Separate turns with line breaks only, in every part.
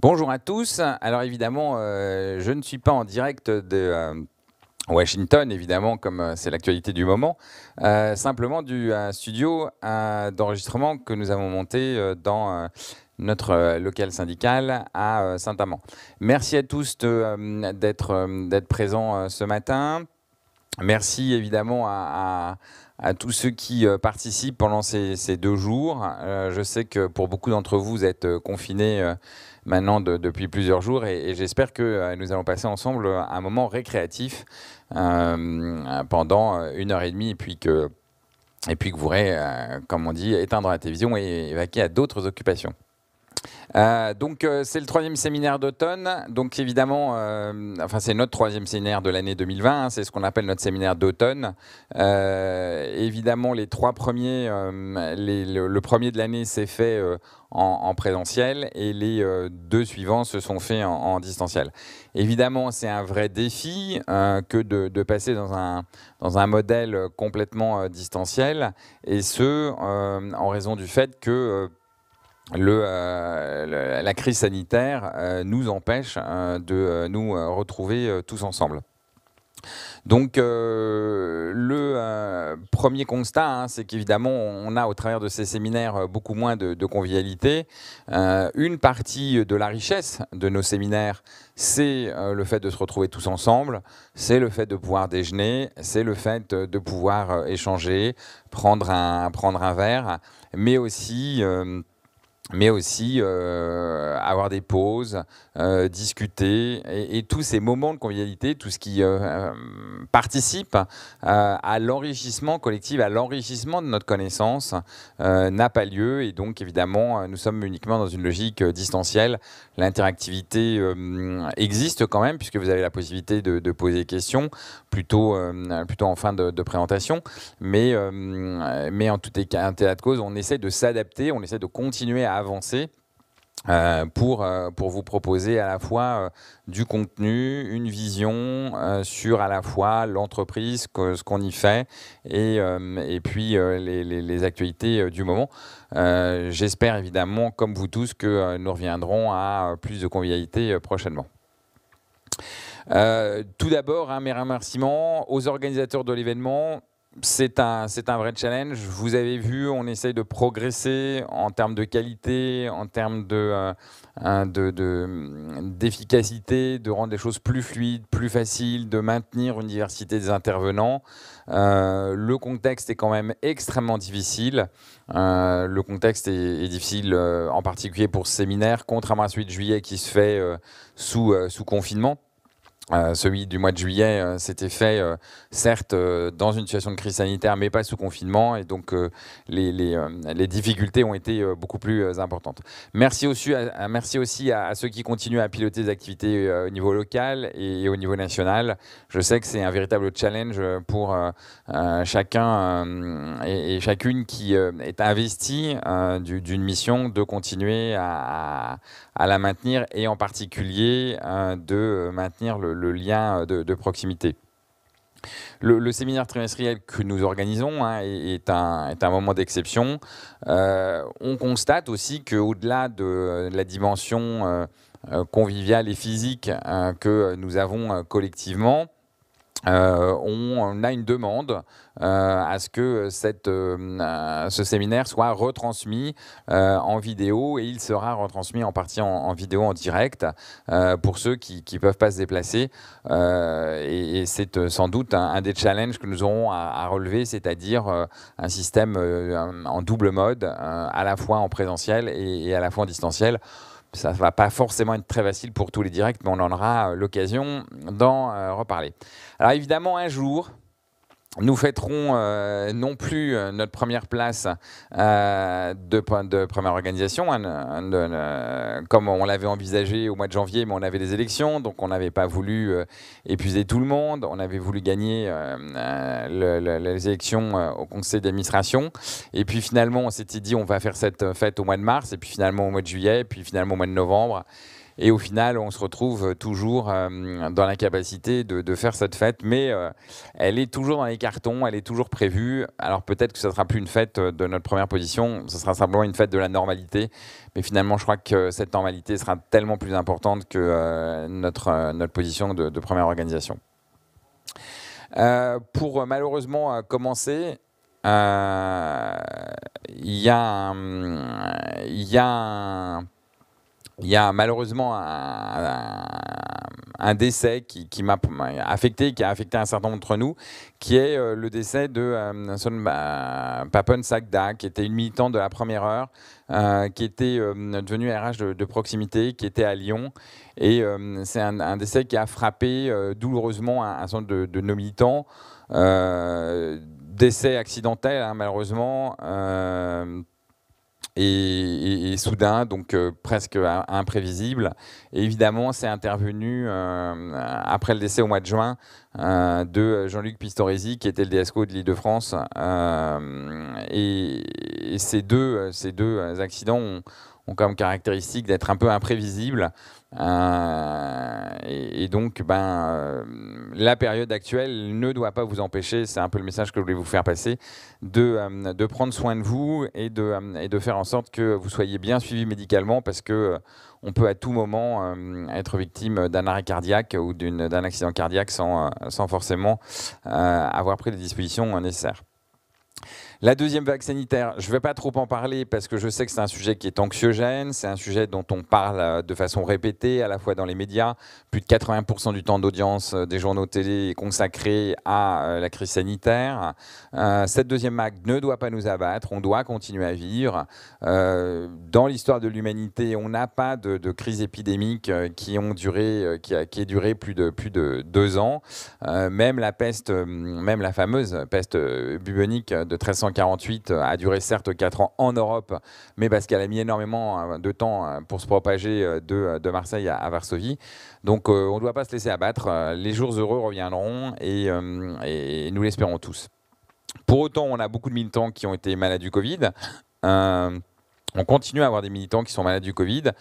Bonjour à tous. Alors évidemment, euh, je ne suis pas en direct de euh, Washington, évidemment, comme euh, c'est l'actualité du moment, simplement du studio d'enregistrement que nous avons monté dans notre local syndical à Saint-Amand. Merci à tous d'être présents ce matin. Merci évidemment à, tous ceux qui participent pendant ces, deux jours. je sais que pour beaucoup d'entre vous, vous êtes confinés maintenant depuis plusieurs jours et, j'espère que euh, nous allons passer ensemble un moment récréatif euh, pendant une heure et demie et puis que, et puis que vous pourrez, euh, comme on dit, éteindre la télévision et évacuer à d'autres occupations. Euh, donc euh, c'est le troisième séminaire d'automne. Donc évidemment, euh, enfin c'est notre troisième séminaire de l'année 2020. Hein, c'est ce qu'on appelle notre séminaire d'automne. évidemment, les trois premiers, le, premier de l'année s'est fait en, présentiel et les deux suivants se sont faits en, distanciel. Évidemment, c'est un vrai défi que de, de, passer dans un, dans un modèle complètement distanciel et ce en raison du fait que euh, la crise sanitaire euh, nous empêche euh, de nous retrouver tous ensemble. Donc le premier constat, hein, c'est qu'évidemment, on a au travers de ces séminaires beaucoup moins de, de convivialité. une partie de la richesse de nos séminaires, c'est le fait de se retrouver tous ensemble, c'est le fait de pouvoir déjeuner, c'est le fait de pouvoir échanger, prendre un, prendre un verre, mais aussi mais aussi euh, avoir des pauses, euh, discuter, et, tous ces moments de convivialité, tout ce qui euh, participe à l'enrichissement collectif, à l'enrichissement de notre connaissance, n'a pas lieu, et donc évidemment, nous sommes uniquement dans une logique distancielle. L'interactivité existe quand même, puisque vous avez la possibilité de, poser des questions, plutôt, plutôt en fin de, présentation, mais, mais en tout état de cause, on essaie de s'adapter, on essaie de continuer à avancer euh, pour, euh, pour vous proposer à la fois euh, du contenu, une vision sur à la fois l'entreprise, ce qu'on y fait et, et puis les, les, actualités du moment. J'espère évidemment, comme vous tous, que nous reviendrons à plus de convivialité prochainement. tout d'abord, un mes remerciements aux organisateurs de l'événement, c'est un, vrai challenge. Vous avez vu, on essaye de progresser en termes de qualité, en termes de, euh, d'efficacité, de, rendre les choses plus fluides, plus faciles, de maintenir une diversité des intervenants. Euh, le contexte est quand même extrêmement difficile. Euh, le contexte est, difficile en particulier pour ce séminaire, contrairement à celui de juillet qui se fait sous confinement. Euh, celui du mois de juillet euh, s'était fait, euh, certes, dans une situation de crise sanitaire, mais pas sous confinement, et donc les, difficultés ont été beaucoup plus importantes. Merci aussi, à, ceux qui continuent à piloter des activités au niveau local et, au niveau national. Je sais que c'est un véritable challenge pour chacun et, chacune qui est investi d'une mission de continuer à, la maintenir, et en particulier de maintenir le le lien de, proximité. Le, séminaire trimestriel que nous organisons hein, est, un, moment d'exception. Euh, on constate aussi qu'au-delà de, la dimension euh, euh, conviviale et physique que nous avons collectivement, euh, on, a une demande euh, à ce que euh, ce séminaire soit retransmis en vidéo et il sera retransmis en partie en, vidéo en direct pour ceux qui ne peuvent pas se déplacer. et, c'est sans doute un, des challenges que nous aurons à, relever, c'est-à-dire un système en double mode, à la fois en présentiel et à la fois en distanciel ça ne va pas forcément être très facile pour tous les directs, mais on en aura l'occasion d'en reparler. Alors évidemment, un jour, nous fêterons euh, non plus euh, notre première place euh, de, de, première organisation, hein, comme on l'avait envisagé au mois de janvier, mais on avait des élections, donc on n'avait pas voulu épuiser tout le monde, on avait voulu gagner les élections au conseil d'administration, et puis finalement on s'était dit on va faire cette fête au mois de mars, et puis finalement au mois de juillet, et puis finalement au mois de novembre. Et au final, on se retrouve toujours dans l'incapacité de, de, faire cette fête, mais elle est toujours dans les cartons, elle est toujours prévue. Alors peut-être que ce ne sera plus une fête de notre première position, ce sera simplement une fête de la normalité. Mais finalement, je crois que cette normalité sera tellement plus importante que notre, notre position de, première organisation. pour malheureusement commencer, euh, il y a il y a il y a malheureusement un, décès qui, m'a affecté, qui a affecté un certain nombre d'entre nous, qui est euh, le décès de euh, Son Papon Sagda, qui était une militante de la première heure, euh, qui était devenue RH de, proximité, qui était à Lyon. Et c'est un, décès qui a frappé douloureusement un, certain de, nos militants décès accidentel, hein, malheureusement, euh, et, soudain, donc euh, presque imprévisible. Évidemment, c'est intervenu euh, après le décès au mois de juin de Jean-Luc Pistoresi, qui était le DSCO de l'Île-de-France. Et, ces, deux, ces deux accidents ont comme caractéristique d'être un peu imprévisibles. Euh, et, donc, ben, euh, la période actuelle ne doit pas vous empêcher, c'est un peu le message que je voulais vous faire passer, de, euh, de prendre soin de vous et de, et de faire en sorte que vous soyez bien suivi médicalement parce que on peut à tout moment être victime d'un arrêt cardiaque ou d'un accident cardiaque sans, sans forcément avoir pris les dispositions nécessaires. La deuxième vague sanitaire, je ne vais pas trop en parler parce que je sais que c'est un sujet qui est anxiogène, c'est un sujet dont on parle euh, de façon répétée, à la fois dans les médias. Plus de 80% du temps d'audience euh, des journaux télé est consacré à euh, la crise sanitaire. cette deuxième vague ne doit pas nous abattre, on doit continuer à vivre. dans l'histoire de l'humanité, on n'a pas de, crise épidémique qui ont duré, qui, a, qui plus de plus de deux ans. même la peste, même la fameuse peste bubonique de 1300 48 euh, a duré certes 4 ans en Europe, mais parce qu'elle a mis énormément euh, de temps euh, pour se propager de, Marseille à, Varsovie. Donc on ne doit pas se laisser abattre. Les jours heureux reviendront et, nous l'espérons tous. Pour autant, on a beaucoup de militants qui ont été malades du Covid. on continue à avoir des militants qui sont malades du Covid.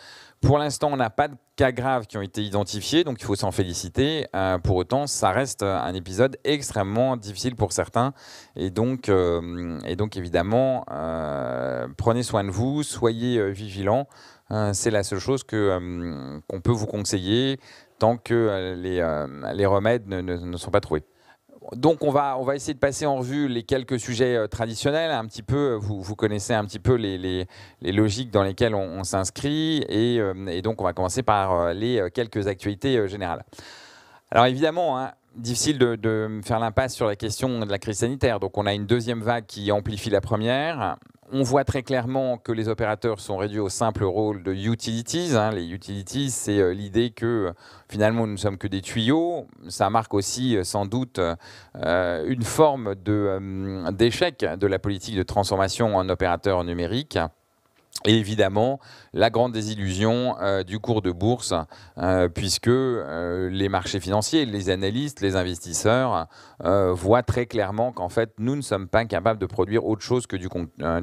Pour l'instant, on n'a pas de cas graves qui ont été identifiés, donc il faut s'en féliciter. Euh, pour autant, ça reste un épisode extrêmement difficile pour certains. Et donc, euh, et donc évidemment, euh, prenez soin de vous, soyez vigilants. C'est la seule chose qu'on peut vous conseiller tant que les, les remèdes ne sont pas trouvés donc on va, on va essayer de passer en revue les quelques sujets euh, traditionnels, un petit peu, vous, vous connaissez un petit peu les, les, logiques dans lesquelles on, s'inscrit, euh, et, donc on va commencer par euh, les quelques actualités générales. Alors évidemment, hein, difficile de, faire l'impasse sur la question de la crise sanitaire, donc on a une deuxième vague qui amplifie la première, on voit très clairement que les opérateurs sont réduits au simple rôle de utilities. Hein. Les utilities, c'est euh, l'idée que finalement nous ne sommes que des tuyaux. Ça marque aussi euh, sans doute euh, une forme d'échec de la politique de transformation en opérateur numérique. Et évidemment, la grande désillusion euh, du cours de bourse, euh, puisque euh, les marchés financiers, les analystes, les investisseurs voient très clairement qu'en fait, nous ne sommes pas capables de produire autre chose que du,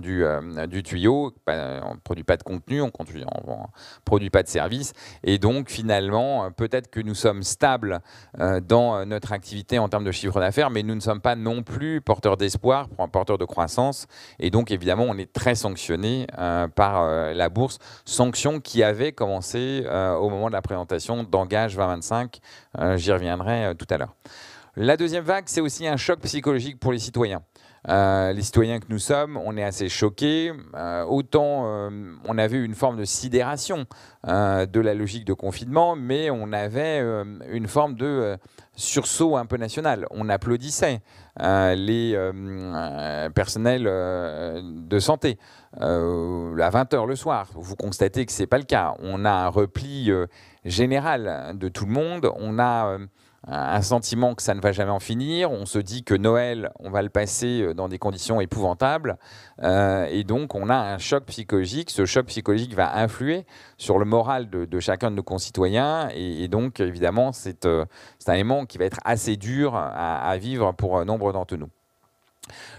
du, tuyau. On ne produit pas de contenu, on ne produit pas de service. Et donc, finalement, peut-être que nous sommes stables dans notre activité en termes de chiffre d'affaires, mais nous ne sommes pas non plus porteurs d'espoir, porteurs de croissance. Et donc, évidemment, on est très sanctionné par euh, la bourse, sanction qui avait commencé euh, au moment de la présentation d'Engage 2025. Euh, j'y reviendrai tout à l'heure. La deuxième vague, c'est aussi un choc psychologique pour les citoyens. les citoyens que nous sommes, on est assez choqués. autant on avait une forme de sidération de la logique de confinement, mais on avait une forme de sursaut un peu national. On applaudissait les personnels de santé. Euh, à 20h le soir. Vous constatez que ce n'est pas le cas. On a un repli euh, général de tout le monde. On a euh, un sentiment que ça ne va jamais en finir. On se dit que Noël, on va le passer euh, dans des conditions épouvantables. Euh, et donc, on a un choc psychologique. Ce choc psychologique va influer sur le moral de, chacun de nos concitoyens. Et, donc, évidemment, c'est un élément qui va être assez dur à, vivre pour nombre d'entre nous.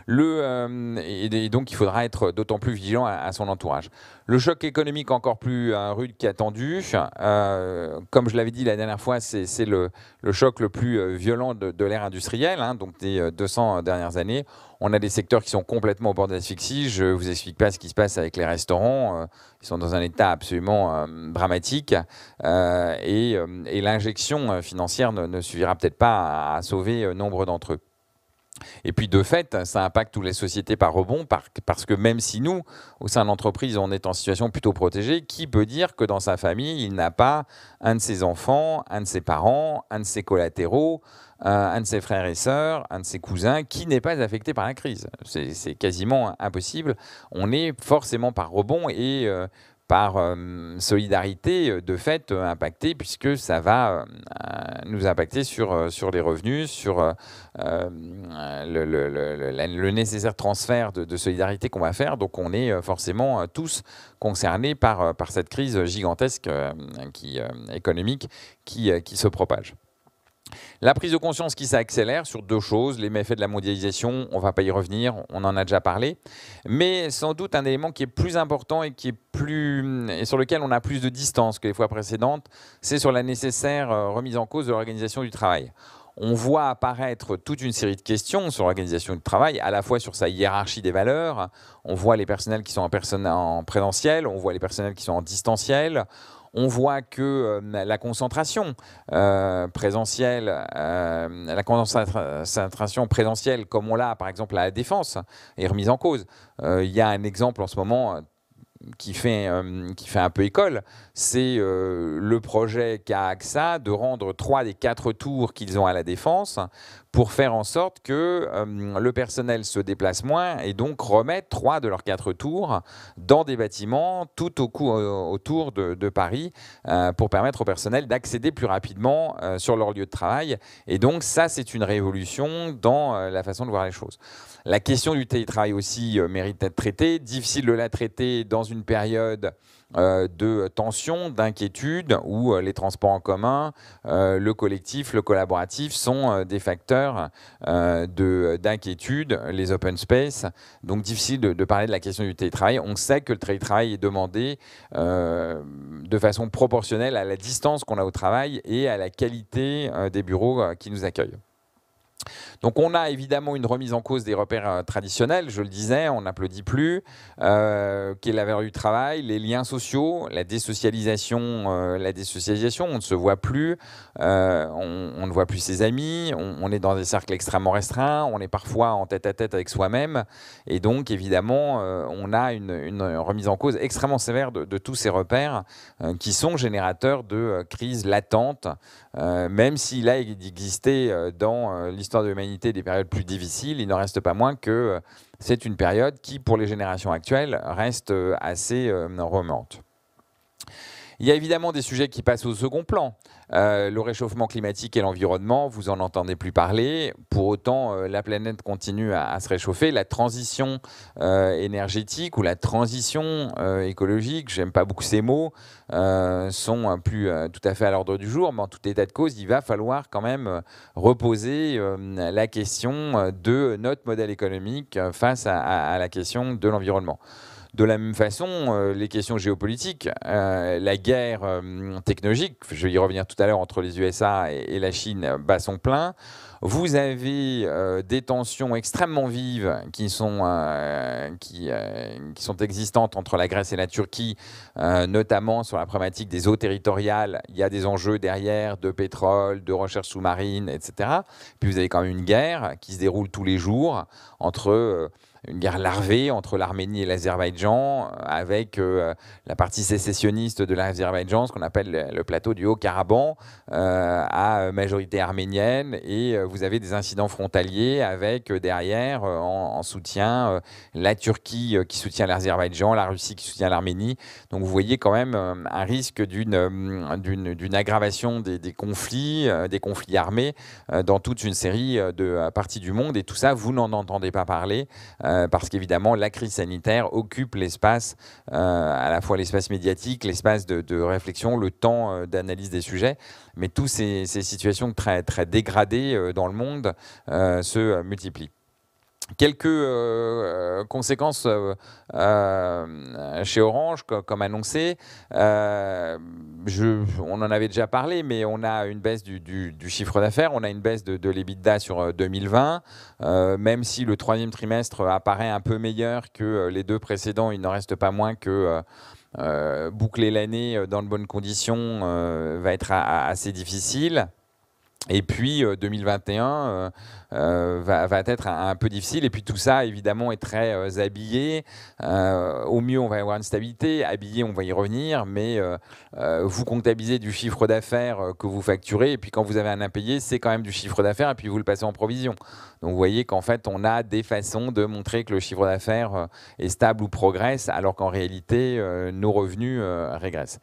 Le, euh, et, donc, il faudra être d'autant plus vigilant à, son entourage. Le choc économique encore plus euh, rude qu'attendu. Euh, comme je l'avais dit la dernière fois, c'est le, choc le plus violent de, l'ère industrielle, hein, donc des 200 dernières années. On a des secteurs qui sont complètement au bord de l'asphyxie. Je ne vous explique pas ce qui se passe avec les restaurants. ils sont dans un état absolument dramatique. et, l'injection financière ne suffira peut-être pas à sauver nombre d'entre eux. Et puis de fait, ça impacte toutes les sociétés par rebond, parce que même si nous, au sein de l'entreprise, on est en situation plutôt protégée, qui peut dire que dans sa famille, il n'a pas un de ses enfants, un de ses parents, un de ses collatéraux, un de ses frères et sœurs, un de ses cousins qui n'est pas affecté par la crise. C'est quasiment impossible. On est forcément par rebond et euh, par euh, solidarité euh, de fait euh, impacté puisque ça va nous impacter sur, les revenus, sur le, nécessaire transfert de, solidarité qu'on va faire. Donc on est forcément tous concernés par, par cette crise gigantesque qui, économique qui se propage. La prise de conscience qui s'accélère sur deux choses, les méfaits de la mondialisation, on ne va pas y revenir, on en a déjà parlé, mais sans doute un élément qui est plus important et qui est plus et sur lequel on a plus de distance que les fois précédentes, c'est sur la nécessaire euh, remise en cause de l'organisation du travail. On voit apparaître toute une série de questions sur l'organisation du travail, à la fois sur sa hiérarchie des valeurs. On voit les personnels qui sont en, en présentiel, on voit les personnels qui sont en distanciel, on voit que euh, la concentration euh, présentielle, euh, la concentration présentielle, comme on l'a par exemple à la défense, est remise en cause. Il y a un exemple en ce moment qui fait, qui fait un peu école, c'est le projet qu'a AXA de rendre trois des quatre tours qu'ils ont à la défense pour faire en sorte que euh, le personnel se déplace moins et donc remette trois de leurs quatre tours dans des bâtiments tout au euh, autour de, Paris euh, pour permettre au personnel d'accéder plus rapidement sur leur lieu de travail. Et donc ça, c'est une révolution dans la façon de voir les choses. La question du télétravail aussi mérite d'être traitée. Difficile de la traiter dans une période euh, de tension, d'inquiétude, où euh, les transports en commun, euh, le collectif, le collaboratif sont des facteurs d'inquiétude, les open space. Donc difficile de, parler de la question du télétravail. On sait que le télétravail est demandé de façon proportionnelle à la distance qu'on a au travail et à la qualité des bureaux qui nous accueillent. Donc on a évidemment une remise en cause des repères euh, traditionnels, je le disais, on n'applaudit plus, euh, qui est la du travail, les liens sociaux, la désocialisation, euh, la désocialisation, on ne se voit plus, on, ne voit plus ses amis, on, est dans des cercles extrêmement restreints, on est parfois en tête à tête avec soi-même, et donc évidemment on a une, remise en cause extrêmement sévère de, de tous ces repères qui sont générateurs de crises latentes, même s'il a existé dans l'histoire de l'humanité des périodes plus difficiles, il n'en reste pas moins que euh, c'est une période qui, pour les générations actuelles, reste euh, assez euh, remonte. Il y a évidemment des sujets qui passent au second plan. Le réchauffement climatique et l'environnement, vous en entendez plus parler. Pour autant, la planète continue à, se réchauffer. La transition énergétique ou la transition écologique, j'aime pas beaucoup ces mots, sont plus tout à fait à l'ordre du jour. Mais en tout état de cause, il va falloir quand même reposer la question de notre modèle économique face à la question de l'environnement. De la même façon, euh, les questions géopolitiques, euh, la guerre euh, technologique, je vais y revenir tout à l'heure, entre les USA et, la Chine, bat son plein. Vous avez des tensions extrêmement vives qui sont, qui, qui, sont existantes entre la Grèce et la Turquie, notamment sur la problématique des eaux territoriales. Il y a des enjeux derrière de pétrole, de recherche sous-marine, etc. Puis vous avez quand même une guerre qui se déroule tous les jours entre une guerre larvée entre l'Arménie et l'Azerbaïdjan, avec euh, la partie sécessionniste de l'Azerbaïdjan, ce qu'on appelle le, plateau du Haut-Karabakh, euh, à majorité arménienne, et euh, vous avez des incidents frontaliers avec derrière, en, soutien, la Turquie qui soutient l'Azerbaïdjan, la Russie qui soutient l'Arménie. Donc vous voyez quand même un risque d'une aggravation des, conflits, des conflits armés dans toute une série de parties du monde, et tout ça, vous n'en entendez pas parler. Parce qu'évidemment, la crise sanitaire occupe l'espace, euh, à la fois l'espace médiatique, l'espace de, réflexion, le temps euh, d'analyse des sujets, mais toutes ces, situations très dégradées dans le monde se multiplient. Quelques euh, conséquences euh, euh, chez Orange, comme, annoncé. On en avait déjà parlé, mais on a une baisse du, chiffre d'affaires, on a une baisse de, de l'EBITDA sur 2020. même si le troisième trimestre apparaît un peu meilleur que les deux précédents, il n'en reste pas moins que boucler l'année dans de bonnes conditions va être assez difficile. Et puis 2021 euh, euh, euh, va, va, être un, peu difficile. Et puis tout ça, évidemment, est très habillé. au mieux, on va avoir une stabilité. Habillé, on va y revenir. Mais vous comptabilisez du chiffre d'affaires que vous facturez. Et puis quand vous avez un impayé, c'est quand même du chiffre d'affaires. Et puis vous le passez en provision. Donc vous voyez qu'en fait, on a des façons de montrer que le chiffre d'affaires est stable ou progresse, alors qu'en réalité, nos revenus régressent.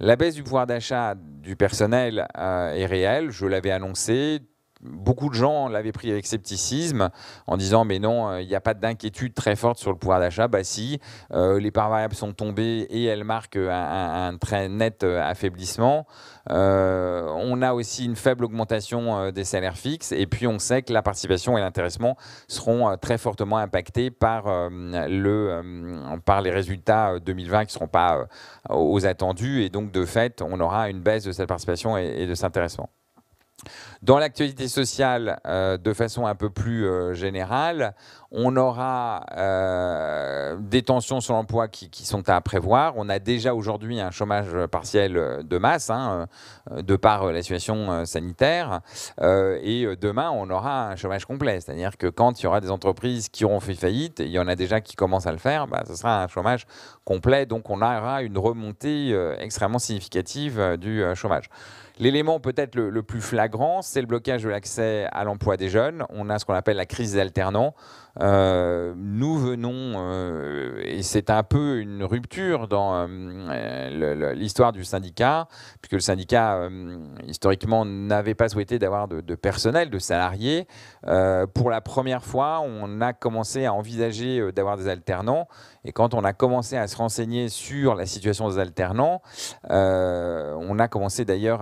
La baisse du pouvoir d'achat du personnel euh, est réelle, je l'avais annoncé. Beaucoup de gens l'avaient pris avec scepticisme en disant mais non, euh, il n'y a pas d'inquiétude très forte sur le pouvoir d'achat. Bah si, euh, les parts variables sont tombées et elles marquent un, très net affaiblissement. On a aussi une faible augmentation des salaires fixes et puis on sait que la participation et l'intéressement seront très fortement impactés par, le, par les résultats 2020 qui ne seront pas aux attendus et donc de fait on aura une baisse de cette participation et de cet intéressement. Dans l'actualité sociale, euh, de façon un peu plus euh, générale, on aura euh, des tensions sur l'emploi qui, sont à prévoir. On a déjà aujourd'hui un chômage partiel de masse, hein, de par la situation sanitaire. et demain, on aura un chômage complet. C'est-à-dire que quand il y aura des entreprises qui auront fait faillite, il y en a déjà qui commencent à le faire, bah, ce sera un chômage complet. Donc on aura une remontée extrêmement significative du chômage. L'élément peut-être le, plus flagrant, c'est le blocage de l'accès à l'emploi des jeunes. On a ce qu'on appelle la crise des alternants. Euh, nous venons, euh, et c'est un peu une rupture dans euh, l'histoire du syndicat, puisque le syndicat, historiquement, n'avait pas souhaité d'avoir de, personnel, de salariés. pour la première fois, on a commencé à envisager d'avoir des alternants. Et quand on a commencé à se renseigner sur la situation des alternants, on a commencé d'ailleurs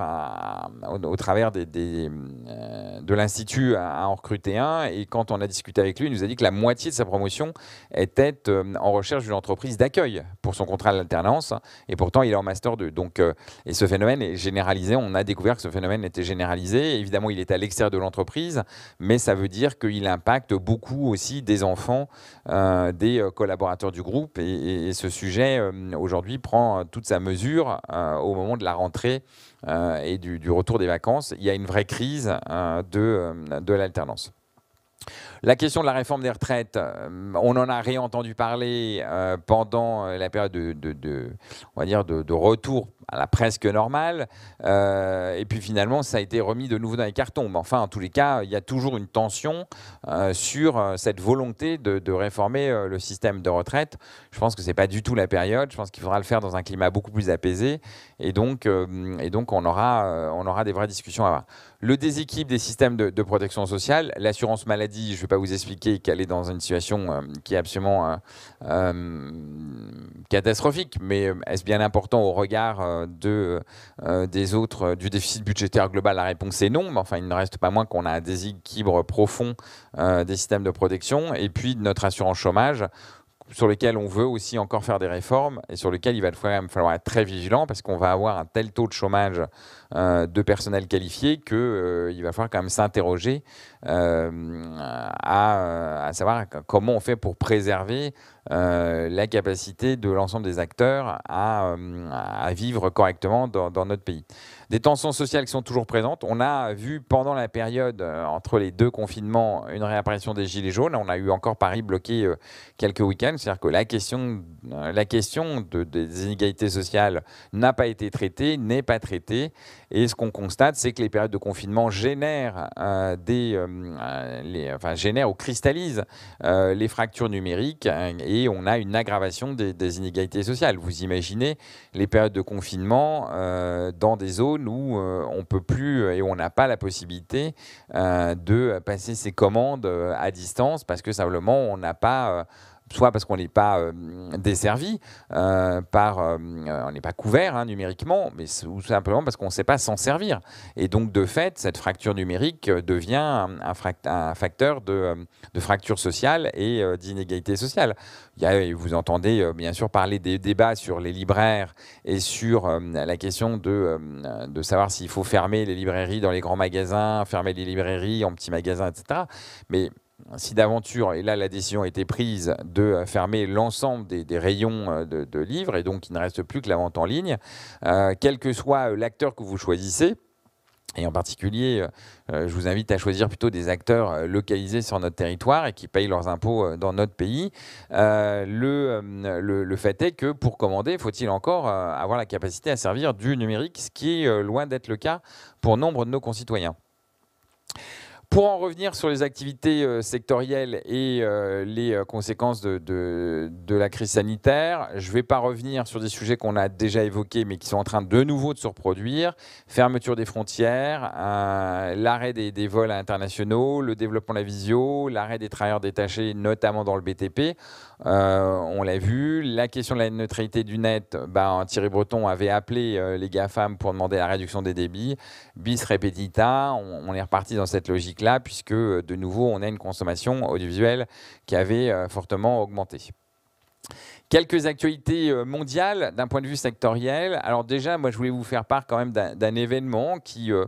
au, travers de l'Institut à en recruter un. Et quand on a discuté avec lui, il nous a dit que la moitié de sa promotion était euh, en recherche d'une entreprise d'accueil pour son contrat d'alternance. Et pourtant, il est en Master 2. Donc, euh, et ce phénomène est généralisé. On a découvert que ce phénomène était généralisé. Évidemment, il est à l'extérieur de l'entreprise, mais ça veut dire qu'il impacte beaucoup aussi des enfants, euh, des collaborateurs du groupe. Et, ce sujet, aujourd'hui, prend toute sa mesure au moment de la rentrée et du, du, retour des vacances. Il y a une vraie crise de, de l'alternance. La question de la réforme des retraites, euh, on en a réentendu parler euh, pendant la période de, on va de, retour à la presque normale. Euh, et puis finalement, ça a été remis de nouveau dans les cartons. Mais enfin, en tous les cas, il y a toujours une tension sur cette volonté de, réformer le système de retraite. Je pense que ce n'est pas du tout la période. Je pense qu'il faudra le faire dans un climat beaucoup plus apaisé. Et donc, on, aura, des vraies discussions à avoir. Le déséquilibre des systèmes de, protection sociale, l'assurance maladie, je ne vais pas vous expliquer qu'elle est dans une situation euh, qui est absolument euh, euh, catastrophique, mais est-ce bien important au regard de, des autres, du déficit budgétaire global La réponse est non, mais enfin, il ne reste pas moins qu'on a un déséquilibre profond des systèmes de protection. Et puis, notre assurance chômage, sur lequel on veut aussi encore faire des réformes et sur lequel il va falloir être très vigilant parce qu'on va avoir un tel taux de chômage euh, de personnel qualifié qu'il euh, va falloir quand même s'interroger euh, à, savoir comment on fait pour préserver la capacité de l'ensemble des acteurs à, vivre correctement dans notre pays des tensions sociales qui sont toujours présentes. On a vu pendant la période euh, entre les deux confinements une réapparition des gilets jaunes. On a eu encore Paris bloqué euh, quelques week-ends. C'est-à-dire que la question, euh, la question des inégalités sociales n'a pas été traitée, n'est pas traitée. Et ce qu'on constate, c'est que les périodes de confinement génèrent, des, les, enfin, génèrent ou cristallisent les fractures numériques et on a une aggravation des, des, inégalités sociales. Vous imaginez les périodes de confinement dans des zones où euh, on peut plus et où on n'a pas la possibilité euh, de passer ses commandes euh, à distance parce que simplement on n'a pas soit parce qu'on n'est pas euh, desservi, euh, par, euh, on n'est pas couvert hein, numériquement, mais tout simplement parce qu'on ne sait pas s'en servir. Et donc, de fait, cette fracture numérique devient un, facteur de, fracture sociale et d'inégalité sociale. Il vous entendez bien sûr parler des débats sur les libraires et sur la question de, de savoir s'il faut fermer les librairies dans les grands magasins, fermer les librairies en petits magasins, etc. Mais si d'aventure, et là la décision a été prise de fermer l'ensemble des, rayons euh, de, livres, et donc il ne reste plus que la vente en ligne, euh, quel que soit euh, l'acteur que vous choisissez, et en particulier, je vous invite à choisir plutôt des acteurs localisés sur notre territoire et qui payent leurs impôts dans notre pays. le, le, fait est que pour commander, faut-il encore avoir la capacité à servir du numérique, ce qui est loin d'être le cas pour nombre de nos concitoyens. Pour en revenir sur les activités euh, sectorielles et euh, les euh, conséquences de, la crise sanitaire, je ne vais pas revenir sur des sujets qu'on a déjà évoqués mais qui sont en train de nouveau de se reproduire. Fermeture des frontières, l'arrêt des, vols internationaux, le développement de la visio, l'arrêt des travailleurs détachés, notamment dans le BTP. On l'a vu. La question de la neutralité du net, bah, Thierry Breton avait appelé les GAFAM pour demander la réduction des débits. Bis repetita, on est reparti dans cette logique là puisque euh, de nouveau, on a une consommation audiovisuelle qui avait euh, fortement augmenté. Quelques actualités euh, mondiales d'un point de vue sectoriel. Alors déjà, moi, je voulais vous faire part quand même d'un événement qui euh,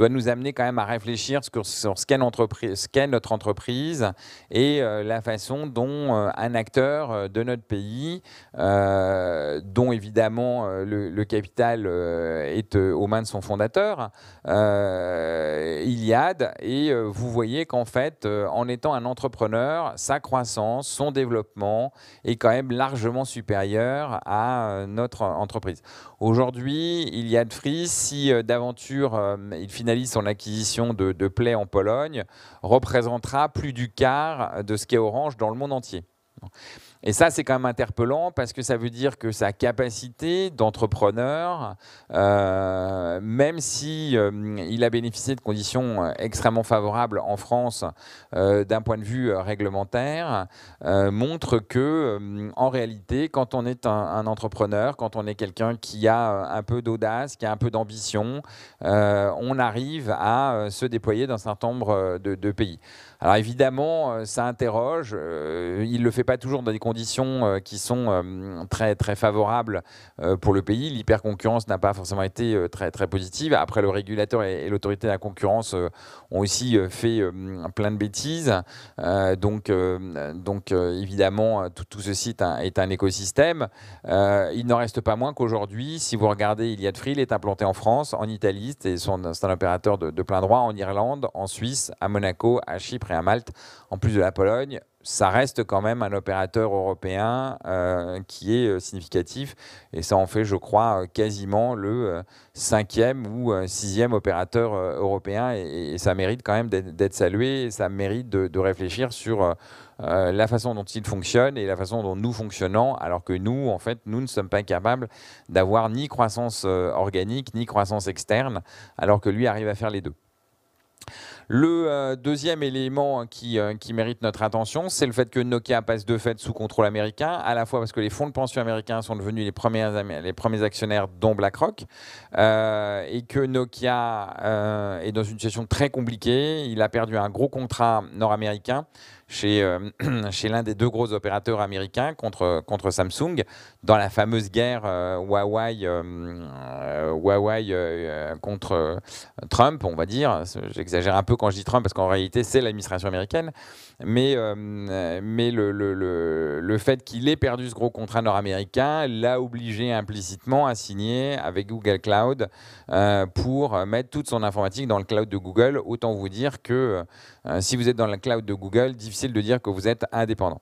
doit nous amener quand même à réfléchir sur, ce qu'est notre entreprise et euh, la façon dont un acteur de notre pays, dont évidemment le, capital est aux mains de son fondateur, Iliad, et vous voyez qu'en fait, en étant un entrepreneur, sa croissance, son développement est quand même largement supérieur à euh, notre entreprise. Aujourd'hui, il y a de Free, si euh, d'aventure euh, il finalise son acquisition de, de Play en Pologne, représentera plus du quart de ce qu'est Orange dans le monde entier. Et ça, c'est quand même interpellant parce que ça veut dire que sa capacité d'entrepreneur, euh, même si euh, il a bénéficié de conditions euh, extrêmement favorables en France d'un point de vue réglementaire, montre que, en réalité, quand on est un, entrepreneur, quand on est quelqu'un qui a un peu d'audace, qui a un peu d'ambition, on arrive à se déployer dans un certain nombre de, de pays. Alors évidemment, ça interroge. il ne le fait pas toujours dans des conditions euh, qui sont euh, très, très favorables euh, pour le pays. L'hyperconcurrence n'a pas forcément été très, très positive. Après, le régulateur et, l'autorité de la concurrence ont aussi fait plein de bêtises. donc, donc évidemment, tout, tout ceci est un, écosystème. il n'en reste pas moins qu'aujourd'hui, si vous regardez Iliad Free, il est implanté en France, en Italie, c'est un opérateur de plein droit, en Irlande, en Suisse, à Monaco, à Chypre et à Malte, en plus de la Pologne ça reste quand même un opérateur européen euh, qui est euh, significatif. Et ça en fait, je crois, euh, quasiment le cinquième ou sixième opérateur européen. Et, ça mérite quand même d'être salué. Et ça mérite de, réfléchir sur la façon dont il fonctionne et la façon dont nous fonctionnons alors que nous, en fait, nous ne sommes pas capables d'avoir ni croissance organique ni croissance externe alors que lui arrive à faire les deux. Le euh, deuxième élément qui, euh, qui, mérite notre attention, c'est le fait que Nokia passe de fait sous contrôle américain, à la fois parce que les fonds de pension américains sont devenus les premiers, premiers actionnaires, dont BlackRock, euh, et que Nokia est dans une situation très compliquée. Il a perdu un gros contrat nord-américain chez, euh, chez l'un des deux gros opérateurs américains contre, Samsung dans la fameuse guerre euh, Huawei, euh, Huawei contre Trump, on va dire. J'exagère un peu quand je dis Trump parce qu'en réalité c'est l'administration américaine. Mais, le, le, fait qu'il ait perdu ce gros contrat nord-américain l'a obligé implicitement à signer avec Google Cloud pour mettre toute son informatique dans le cloud de Google. Autant vous dire que si vous êtes dans le cloud de Google, de dire que vous êtes indépendant.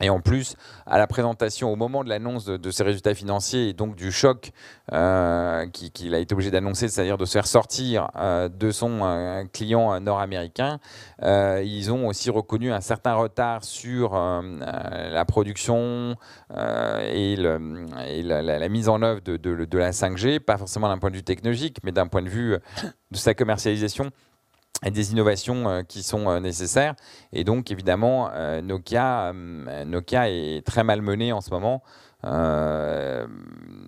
Et en plus, à la présentation, au moment de l'annonce de, ces résultats financiers et donc du choc euh, qu'il a été obligé d'annoncer, c'est-à-dire de se faire sortir euh, de son euh, client nord-américain, ils ont aussi reconnu un certain retard sur la production et, la, mise en œuvre de la 5G, pas forcément d'un point de vue technologique, mais d'un point de vue de sa commercialisation des innovations qui sont nécessaires. Et donc, évidemment, Nokia, Nokia est très mal mené en ce moment.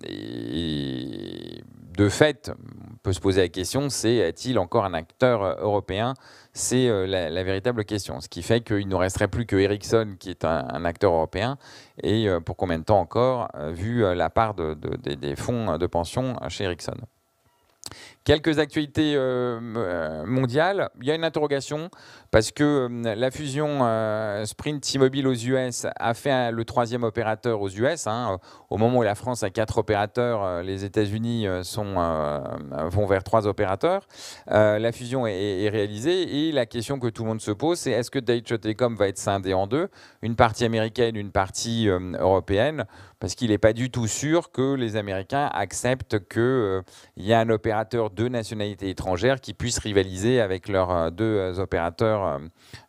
et de fait, on peut se poser la question, c'est est-il encore un acteur euh, européen? C'est euh, la, véritable question. Ce qui fait qu'il ne resterait plus que Ericsson qui est un, acteur européen. Et euh, pour combien de temps encore, vu la part des fonds de pension chez Ericsson? Quelques actualités euh, euh, mondiales. Il y a une interrogation parce que euh, la fusion Sprint T-Mobile aux US a fait le troisième opérateur aux US. Hein. Au moment où la France a quatre opérateurs, les États-Unis vont vers trois opérateurs. la fusion est, réalisée et la question que tout le monde se pose, c'est est-ce que Deutsche Telekom va être scindé en deux, une partie américaine, une partie européenne parce qu'il n'est pas du tout sûr que les Américains acceptent qu'il y ait un opérateur deux nationalités étrangères qui puissent rivaliser avec leurs euh, deux euh, opérateurs, euh,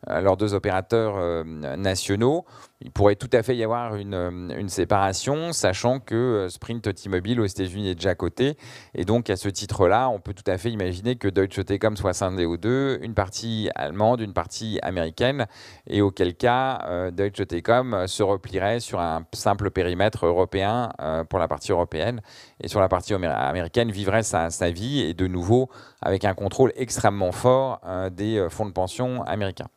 leurs deux opérateurs nationaux. Il pourrait tout à fait y avoir une, séparation, sachant que Sprint T-Mobile aux États-Unis est déjà coté. Et donc, à ce titre-là, on peut tout à fait imaginer que Deutsche Telekom soit scindé aux deux, une partie allemande, une partie américaine, et auquel cas, Deutsche Telekom se replierait sur un simple périmètre européen pour la partie européenne, et sur la partie américaine, vivrait sa, vie. Et de nouveau avec un contrôle extrêmement fort euh, des euh, fonds de pension américains.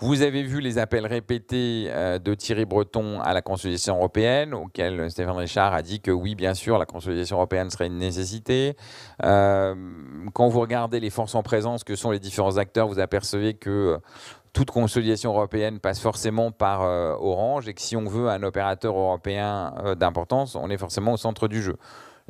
Vous avez vu les appels répétés euh, de Thierry Breton à la consolidation européenne, auquel Stéphane Richard a dit que oui, bien sûr, la consolidation européenne serait une nécessité. quand vous regardez les forces en présence que sont les différents acteurs, vous apercevez que toute consolidation européenne passe forcément par Orange et que si on veut un opérateur européen d'importance, on est forcément au centre du jeu.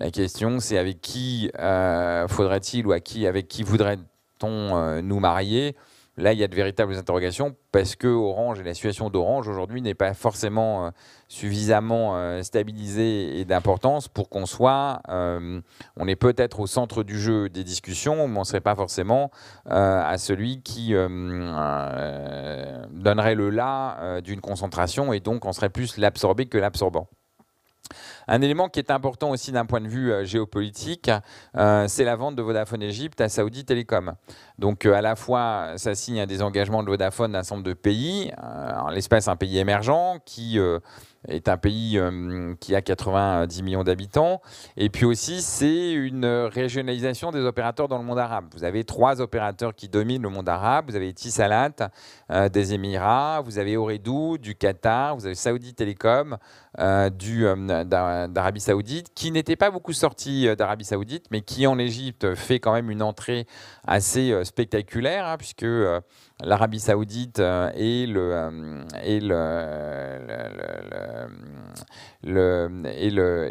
La question, c'est avec qui euh, faudrait-il ou avec qui voudrait-on euh, nous marier? Là, il y a de véritables interrogations parce que Orange et la situation d'Orange aujourd'hui n'est pas forcément euh, suffisamment stabilisée et d'importance pour qu'on soit, on est peut-être au centre du jeu des discussions, mais on ne serait pas forcément à celui qui donnerait le là d'une concentration et donc on serait plus l'absorbé que l'absorbant. Un élément qui est important aussi d'un point de vue euh, géopolitique, euh, c'est la vente de Vodafone Egypte à Saudi Telecom. Donc euh, à la fois, ça signe des engagements de Vodafone d'un certain de pays, en l'espèce un pays émergent qui est un pays euh, qui a 90 millions d'habitants. Et puis aussi, c'est une régionalisation des opérateurs dans le monde arabe. Vous avez trois opérateurs qui dominent le monde arabe. Vous avez Tisalat euh, des Émirats, vous avez Ooredoo du Qatar, vous avez Saudi Telecom euh, d'Arabie Saoudite, qui n'était pas beaucoup sorti d'Arabie Saoudite, mais qui en Égypte fait quand même une entrée assez spectaculaire, hein, puisque l'Arabie Saoudite euh, et le, euh, et le,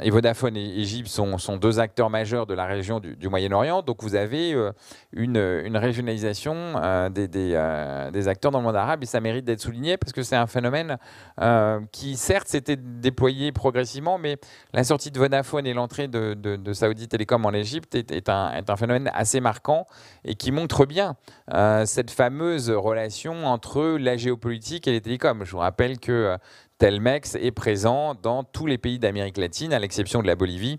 et, Vodafone et Égypte sont, sont, deux acteurs majeurs de la région du, Moyen-Orient. Donc vous avez euh, une, une régionalisation des, des, des, acteurs dans le monde arabe et ça mérite d'être souligné parce que c'est un phénomène qui certes s'était déployé progressivement, mais la sortie de Vodafone et l'entrée de, de, Saudi Telecom en Égypte est, est, un, phénomène assez marquant et qui montre bien cette fameuse relation entre la géopolitique et les télécoms. Je vous rappelle que euh, Telmex est présent dans tous les pays d'Amérique latine, à l'exception de la Bolivie.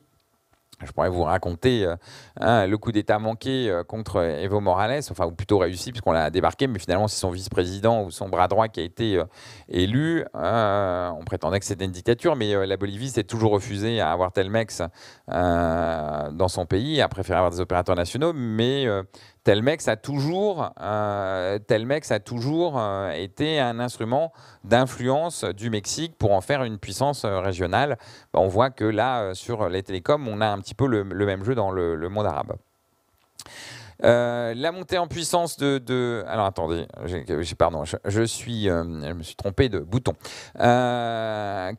Je pourrais vous raconter euh, hein, le coup d'État manqué euh, contre Evo Morales, enfin, ou plutôt réussi, puisqu'on l'a débarqué, mais finalement, c'est son vice-président ou son bras droit qui a été élu. on prétendait que c'était une dictature, mais la Bolivie s'est toujours refusée à avoir Telmex dans son pays, a préféré avoir des opérateurs nationaux, mais Telmex a toujours, euh, euh, été un instrument d'influence du Mexique pour en faire une puissance euh, régionale. on voit que là, sur les télécoms, on a un petit peu le, même jeu dans le, monde arabe. la montée en puissance de, alors attendez, pardon, je, suis, je me suis trompé de bouton.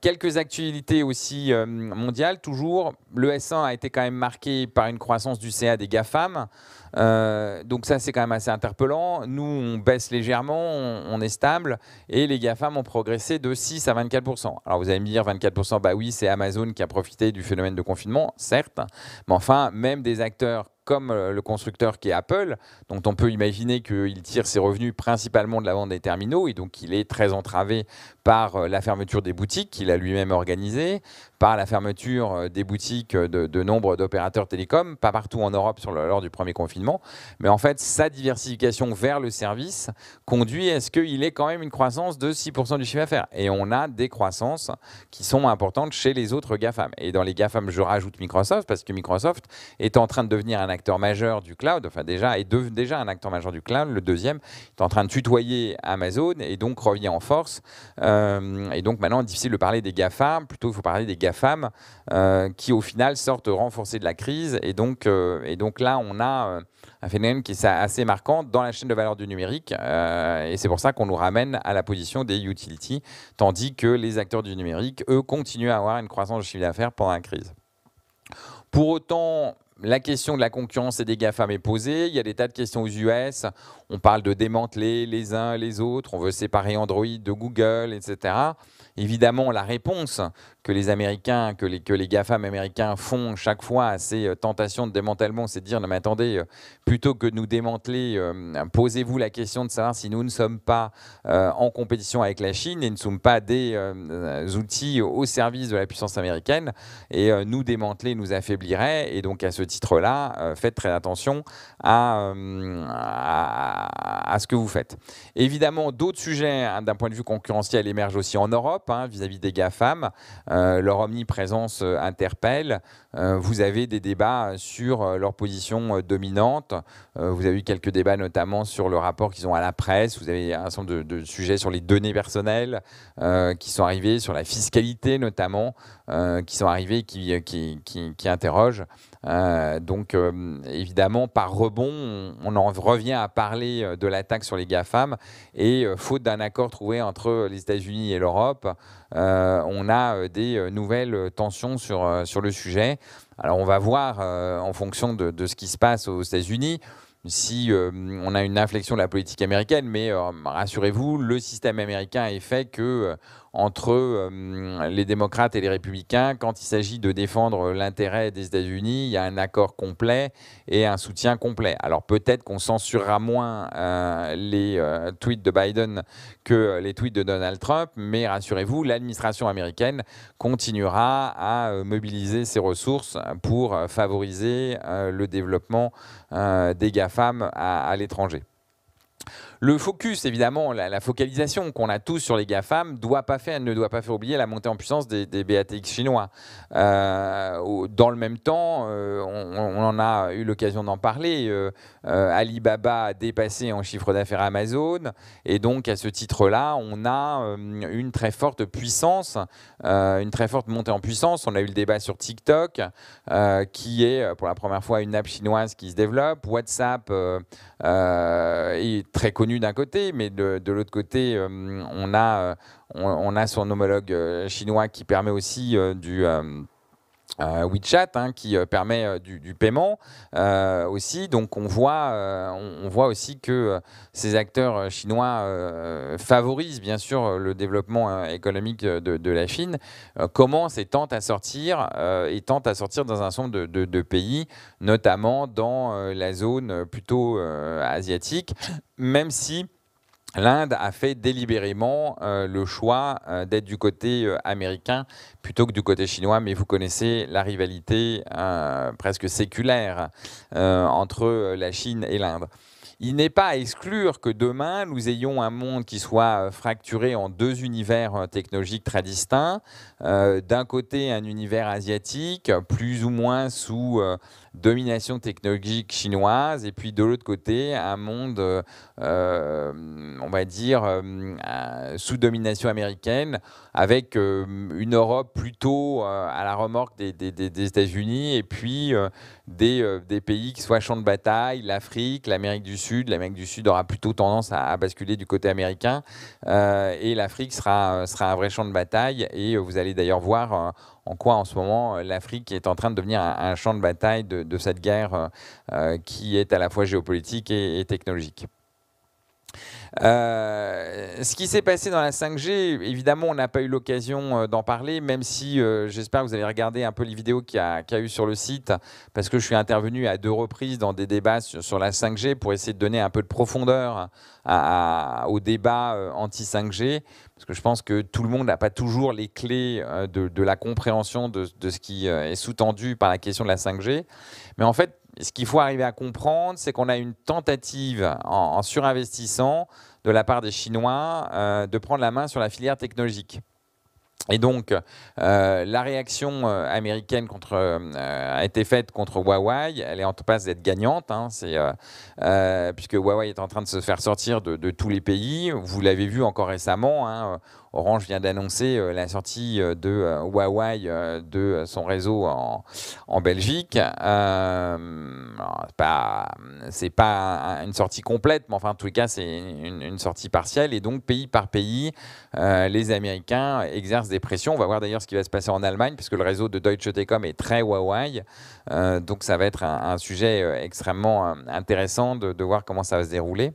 quelques actualités aussi mondiales. Toujours, le S1 a été quand même marqué par une croissance du CA des GAFAM. Euh, donc ça, c'est quand même assez interpellant. Nous, on baisse légèrement, on, est stable, et les GAFAM ont progressé de 6 à 24%. Alors vous allez me dire 24%, bah oui, c'est Amazon qui a profité du phénomène de confinement, certes, mais enfin, même des acteurs comme euh, le constructeur qui est Apple, dont on peut imaginer qu'il tire ses revenus principalement de la vente des terminaux et donc il est très entravé par la fermeture des boutiques qu'il a lui-même organisées, par la fermeture des boutiques de, nombre d'opérateurs télécoms, pas partout en Europe lors du premier confinement, mais en fait sa diversification vers le service conduit à ce qu'il ait quand même une croissance de 6% du chiffre d'affaires. Et on a des croissances qui sont importantes chez les autres GAFAM. Et dans les GAFAM, je rajoute Microsoft parce que Microsoft est en train de devenir un acteur majeur du cloud, enfin déjà, est déjà un acteur majeur du cloud. Le deuxième est en train de tutoyer Amazon et donc revient en force. Euh, et donc maintenant, difficile de parler des GAFAM, plutôt il faut parler des GAFAM euh, qui au final sortent renforcés de la crise. Et donc, euh, et donc là, on a un phénomène qui est assez marquant dans la chaîne de valeur du numérique. et c'est pour ça qu'on nous ramène à la position des utilities, tandis que les acteurs du numérique, eux, continuent à avoir une croissance de chiffre d'affaires pendant la crise. Pour autant, la question de la concurrence et des GAFAM est posée. Il y a des tas de questions aux US. On parle de démanteler les uns les autres. On veut séparer Android de Google, etc. Évidemment, la réponse que les Américains, que les, que les GAFAM américains font chaque fois à ces euh, tentations de démantèlement, c'est de dire, non mais attendez, euh, plutôt que de nous démanteler, euh, posez-vous la question de savoir si nous ne sommes pas en compétition avec la Chine et ne sommes pas des outils au service de la puissance américaine, et nous démanteler nous affaiblirait, et donc à ce titre-là, faites très attention à, à, ce que vous faites. Évidemment, d'autres sujets hein, d'un point de vue concurrentiel émergent aussi en Europe, hein, vis-à-vis -vis des GAFAM. Euh, leur omniprésence euh, interpelle. Euh, vous avez des débats sur leur position dominante. vous avez eu quelques débats notamment sur le rapport qu'ils ont à la presse. Vous avez un certain nombre de, sujets sur les données personnelles qui sont arrivés, sur la fiscalité notamment, qui sont arrivés, qui, qui, qui, interrogent. Donc évidemment, par rebond, on, en revient à parler de l'attaque sur les GAFAM et faute d'un accord trouvé entre les États-Unis et l'Europe, on a des euh, nouvelles euh, tensions sur, euh, sur le sujet. Alors on va voir en fonction de, ce qui se passe aux États-Unis si on a une inflexion de la politique américaine, mais rassurez-vous, le système américain est fait que entre euh, les démocrates et les républicains, quand il s'agit de défendre l'intérêt des États-Unis, il y a un accord complet et un soutien complet. Alors peut-être qu'on censurera moins euh, les euh, tweets de Biden que les tweets de Donald Trump, mais rassurez-vous, l'administration américaine continuera à mobiliser ses ressources pour favoriser le développement des GAFAM à l'étranger. Le focus, évidemment, la, focalisation qu'on a tous sur les GAFAM doit pas faire, ne doit pas faire oublier la montée en puissance des, BATX chinois. Euh, dans le même temps, euh, on, en a eu l'occasion d'en parler, euh, Alibaba a dépassé en chiffre d'affaires Amazon, et donc à ce titre-là, on a une très forte puissance, une très forte montée en puissance. On a eu le débat sur TikTok, qui est pour la première fois une app chinoise qui se développe. WhatsApp est très d'un côté, mais de, l'autre côté, euh, on, a, euh, on, a son homologue euh, chinois qui permet aussi du... WeChat hein, qui permet du, paiement aussi. Donc on voit, on, voit aussi que ces acteurs chinois favorisent bien sûr le développement économique de, la Chine, commencent et tentent à sortir et tentent à sortir dans un nombre de pays, notamment dans la zone plutôt asiatique même si l'Inde a fait délibérément euh, le choix euh, d'être du côté euh, américain plutôt que du côté chinois, mais vous connaissez la rivalité presque séculaire entre la Chine et l'Inde. Il n'est pas à exclure que demain, nous ayons un monde qui soit fracturé en deux univers technologiques très distincts. D'un côté, un univers asiatique, plus ou moins sous domination technologique chinoise, et puis de l'autre côté, un monde, euh, on va dire, euh, sous domination américaine, avec euh, une Europe plutôt à la remorque des, États-Unis, et puis des, pays qui soient champ de bataille, l'Afrique, l'Amérique du Sud. L'Amérique du Sud aura plutôt tendance à, basculer du côté américain, et l'Afrique sera, sera un vrai champ de bataille, et vous allez d'ailleurs voir en quoi en ce moment euh, l'Afrique est en train de devenir un, champ de bataille de, cette guerre euh, euh, qui est à la fois géopolitique et, technologique. Euh, ce qui s'est passé dans la 5G, évidemment, on n'a pas eu l'occasion euh, d'en parler, même si euh, j'espère que vous avez regardé un peu les vidéos qu'il y, a eu sur le site, parce que je suis intervenu à deux reprises dans des débats sur, la 5G pour essayer de donner un peu de profondeur au débat anti-5G, parce que je pense que tout le monde n'a pas toujours les clés de, la compréhension de, ce qui est sous-tendu par la question de la 5G. Mais en fait, ce qu'il faut arriver à comprendre, c'est qu'on a une tentative en, surinvestissant de la part des Chinois euh, de prendre la main sur la filière technologique. Et donc, euh, la réaction euh, américaine a été faite contre Huawei. Elle est en passe d'être gagnante, hein, puisque Huawei est en train de se faire sortir de, tous les pays. Vous l'avez vu encore récemment. Hein, Orange vient d'annoncer euh, la sortie euh, de euh, Huawei de son réseau en, Belgique. Euh, c'est pas, une sortie complète, mais en tout cas c'est une, sortie partielle. Et donc pays par pays, les Américains exercent des pressions. On va voir d'ailleurs ce qui va se passer en Allemagne, puisque le réseau de Deutsche Telekom est très Huawei. donc ça va être un, sujet extrêmement intéressant de voir comment ça va se dérouler.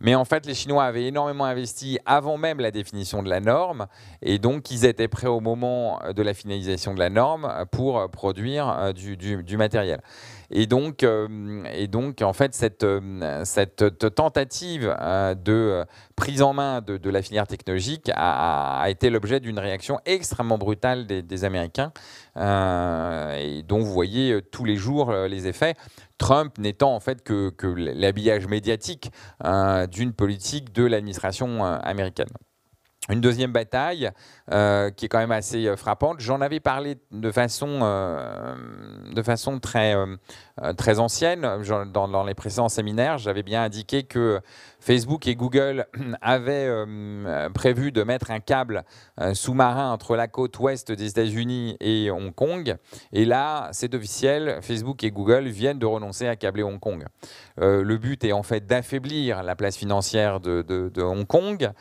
Mais en fait, les Chinois avaient énormément investi avant même la définition de la norme, et donc ils étaient prêts au moment de la finalisation de la norme pour produire euh, du, matériel. Et donc, euh, et donc, en fait, cette, euh, cette tentative de prise en main de, la filière technologique a, été l'objet d'une réaction extrêmement brutale des, Américains, et dont vous voyez tous les jours les effets. Trump n'étant en fait que, l'habillage médiatique euh, d'une politique de l'administration euh, américaine. Une deuxième bataille euh, qui est quand même assez frappante. J'en avais parlé de façon, de façon très, très ancienne dans, les précédents séminaires. J'avais bien indiqué que Facebook et Google avaient euh, prévu de mettre un câble euh, sous-marin entre la côte ouest des États-Unis et Hong Kong. Et là, c'est officiel, Facebook et Google viennent de renoncer à câbler Hong Kong. Euh, le but est en fait d'affaiblir la place financière de, Hong Kong,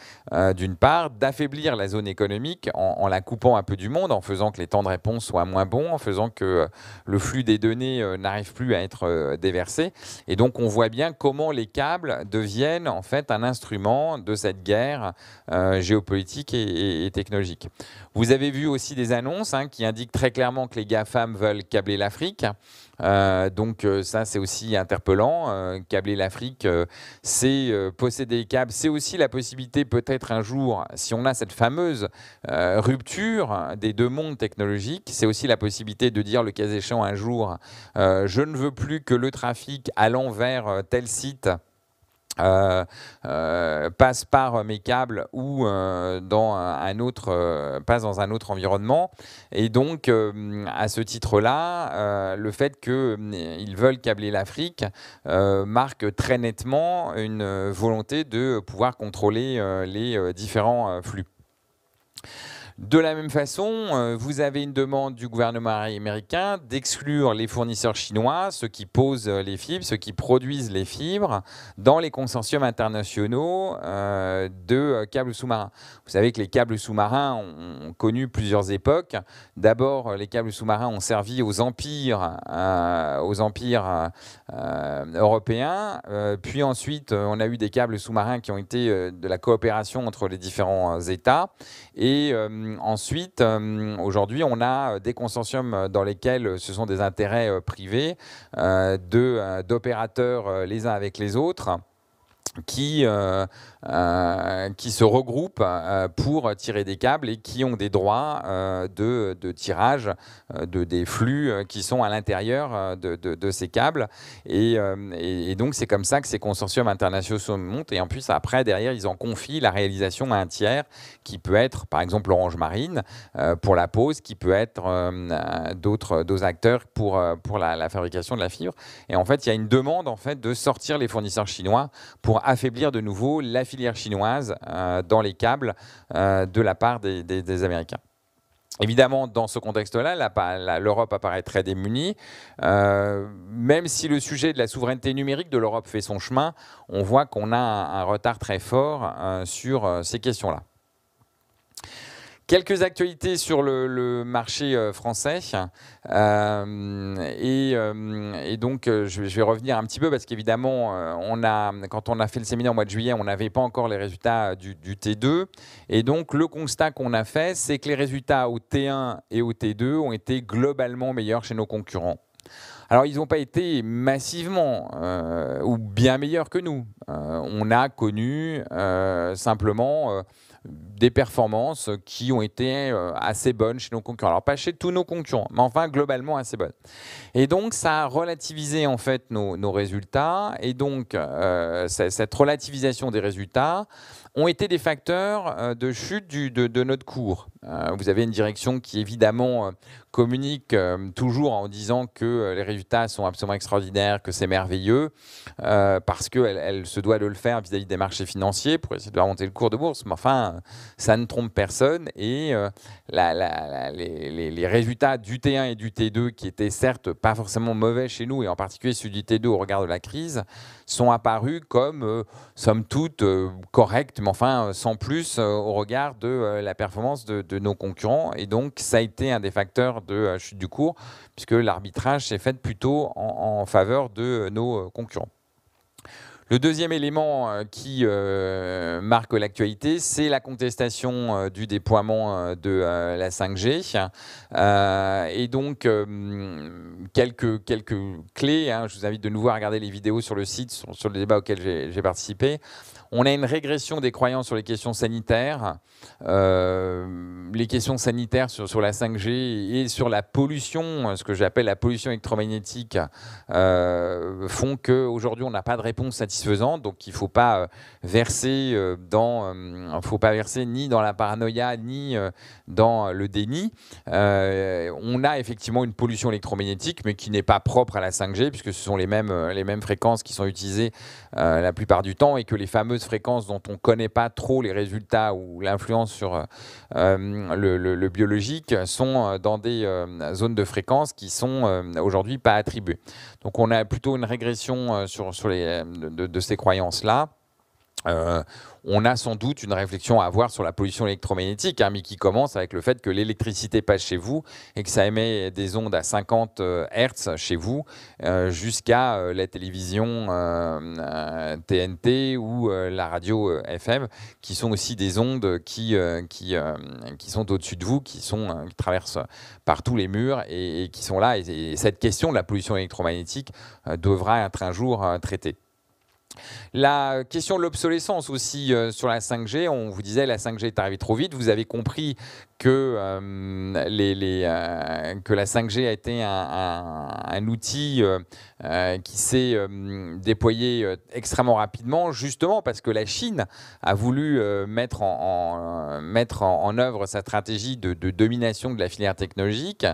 d'une part, d'affaiblir la zone économique en, la coupant un peu du monde, en faisant que les temps de réponse soient moins bons, en faisant que le flux des données n'arrive plus à être déversé. Et donc, on voit bien comment les câbles deviennent en fait un instrument de cette guerre euh, géopolitique et, technologique. Vous avez vu aussi des annonces hein, qui indiquent très clairement que les GAFAM veulent câbler l'Afrique. Euh, donc euh, ça, c'est aussi interpellant. câbler l'Afrique, c'est posséder des câbles. C'est aussi la possibilité peut-être un jour, si on a cette fameuse rupture des deux mondes technologiques, c'est aussi la possibilité de dire le cas échéant un jour, je ne veux plus que le trafic allant vers tel site euh, euh, passe par mes câbles ou euh, dans un autre passe dans un autre environnement et donc à ce titre-là le fait qu'ils veulent câbler l'Afrique marque très nettement une volonté de pouvoir contrôler les différents flux. De la même façon, euh, vous avez une demande du gouvernement américain d'exclure les fournisseurs chinois, ceux qui posent euh, les fibres, ceux qui produisent les fibres, dans les consortiums internationaux euh, de câbles sous-marins. Vous savez que les câbles sous-marins ont, connu plusieurs époques. D'abord, les câbles sous-marins ont servi aux empires, européens. puis ensuite, on a eu des câbles sous-marins qui ont été de la coopération entre les différents États. Ensuite, euh, aujourd'hui, on a des consortiums dans lesquels ce sont des intérêts privés d'opérateurs les uns avec les autres qui, euh, euh, qui se regroupent euh, pour tirer des câbles et qui ont des droits de, de, tirage de, des flux qui sont à l'intérieur de, ces câbles. Et, donc, c'est comme ça que ces consortiums internationaux se montent. Et en plus, après, derrière, ils en confient la réalisation à un tiers qui peut être, par exemple, Orange Marine pour la pose, qui peut être d'autres acteurs pour, pour la, fabrication de la fibre. Et en fait, il y a une demande en fait, de sortir les fournisseurs chinois pour affaiblir de nouveau la chinoise euh, dans les câbles euh, de la part des, Américains. Évidemment, dans ce contexte-là, l'Europe apparaît très démunie. Euh, même si le sujet de la souveraineté numérique de l'Europe fait son chemin, on voit qu'on a un, retard très fort sur ces questions-là. Quelques actualités sur le, marché euh, français. Euh, euh, et, donc, je, vais revenir un petit peu parce qu'évidemment, on a, quand on a fait le séminaire au mois de juillet, on n'avait pas encore les résultats du, T2. Et donc, le constat qu'on a fait, c'est que les résultats au T1 et au T2 ont été globalement meilleurs chez nos concurrents. Alors, ils n'ont pas été massivement ou bien meilleurs que nous. on a connu simplement des performances qui ont été euh, assez bonnes chez nos concurrents. Alors pas chez tous nos concurrents, mais enfin globalement assez bonnes. Et donc ça a relativisé en fait nos, résultats. Et donc euh, cette relativisation des résultats ont été des facteurs euh, de chute de, notre cours. vous avez une direction qui évidemment communique toujours en disant que les résultats sont absolument extraordinaires, que c'est merveilleux, parce qu'elle elle se doit de le faire vis-à-vis des marchés financiers pour essayer de remonter le cours de bourse. Mais enfin, ça ne trompe personne. Et euh, les, résultats du T1 et du T2, qui étaient certes pas forcément mauvais chez nous, et en particulier celui du T2 au regard de la crise, sont apparus comme, euh, somme toute, euh, corrects, mais enfin sans plus au regard de la performance de, nos concurrents. Et donc, ça a été un des facteurs de chute du cours, puisque l'arbitrage s'est fait plutôt en faveur de nos concurrents. Le deuxième élément euh, qui euh, marque l'actualité, c'est la contestation euh, du déploiement de la 5G. et donc, quelques, quelques clés. Hein. je vous invite de nouveau à regarder les vidéos sur le site, sur le débat auquel j'ai participé. On a une régression des croyances sur les questions sanitaires. Les questions sanitaires sur, la 5G et sur la pollution, ce que j'appelle la pollution électromagnétique, font qu'aujourd'hui on n'a pas de réponse satisfaisante. Donc il ne faut pas euh, verser dans, faut pas verser ni dans la paranoïa ni dans le déni. on a effectivement une pollution électromagnétique, mais qui n'est pas propre à la 5G puisque ce sont les mêmes, fréquences qui sont utilisées la plupart du temps et que les fameuses fréquences dont on ne connaît pas trop les résultats ou l'influence sur euh, le, biologique sont euh, dans des euh, zones de fréquences qui sont aujourd'hui pas attribuées. Donc on a plutôt une régression sur, sur les, de, ces croyances-là on a sans doute une réflexion à avoir sur la pollution électromagnétique, hein, mais qui commence avec le fait que l'électricité passe chez vous et que ça émet des ondes à 50 Hz chez vous, euh, jusqu'à euh, la télévision TNT euh, ou la radio FM, qui sont aussi des ondes qui, qui, qui sont au-dessus de vous, qui, sont, traversent par tous les murs et, qui sont là. et, cette question de la pollution électromagnétique devra être un jour traitée. La question de l'obsolescence aussi euh, sur la 5G, on vous disait la 5G est arrivée trop vite, vous avez compris que, euh, euh, que la 5G a été un, outil euh, qui s'est déployé extrêmement rapidement, justement parce que la Chine a voulu mettre, en, œuvre sa stratégie de, domination de la filière technologique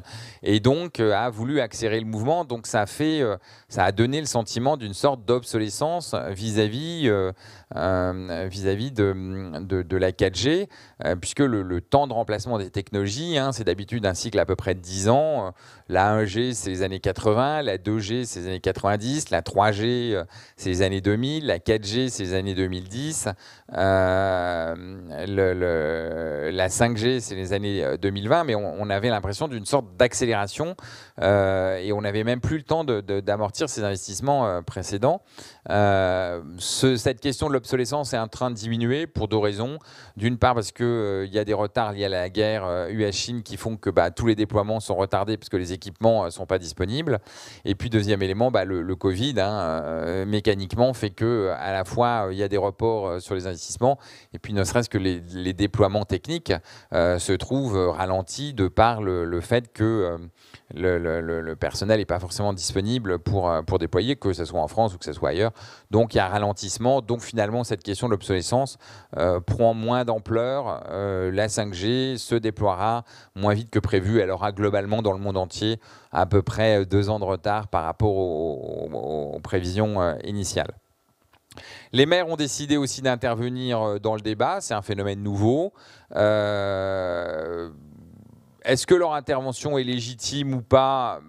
et donc a voulu accélérer le mouvement. Donc ça a, fait, ça a donné le sentiment d'une sorte d'obsolescence vis-à-vis vis-à-vis de, la 4G, puisque le temps de remplacement des technologies. Hein. c'est d'habitude un cycle à peu près de 10 ans. La 1G, c'est les années 80. La 2G, c'est les années 90. La 3G, euh, c'est les années 2000. La 4G, c'est les années 2010. Euh, la 5G, c'est les années 2020. Euh, Mais on, avait l'impression d'une sorte d'accélération et on n'avait même plus le temps d'amortir ces investissements précédents. cette question de l'obsolescence est en train de diminuer pour deux raisons. D'une part, parce qu'il y a des retards liés à la guerre guerre US-Chine euh, qui font que bah, tous les déploiements sont retardés parce que les équipements ne euh, sont pas disponibles. Et puis deuxième élément, bah, le, Covid hein, euh, mécaniquement fait que à la fois il y a des reports sur les investissements et puis ne serait-ce que les, déploiements techniques se trouvent ralentis de par le, fait que le, personnel n'est pas forcément disponible pour, pour déployer, que ce soit en France ou que ce soit ailleurs. Donc il y a un ralentissement. Donc finalement, cette question de l'obsolescence prend moins d'ampleur. la 5G se déploiera moins vite que prévu. Elle aura globalement dans le monde entier à peu près deux ans de retard par rapport aux, prévisions euh, initiales. Les maires ont décidé aussi d'intervenir euh, dans le débat, c'est un phénomène nouveau. Euh, est-ce que leur intervention est légitime ou pas?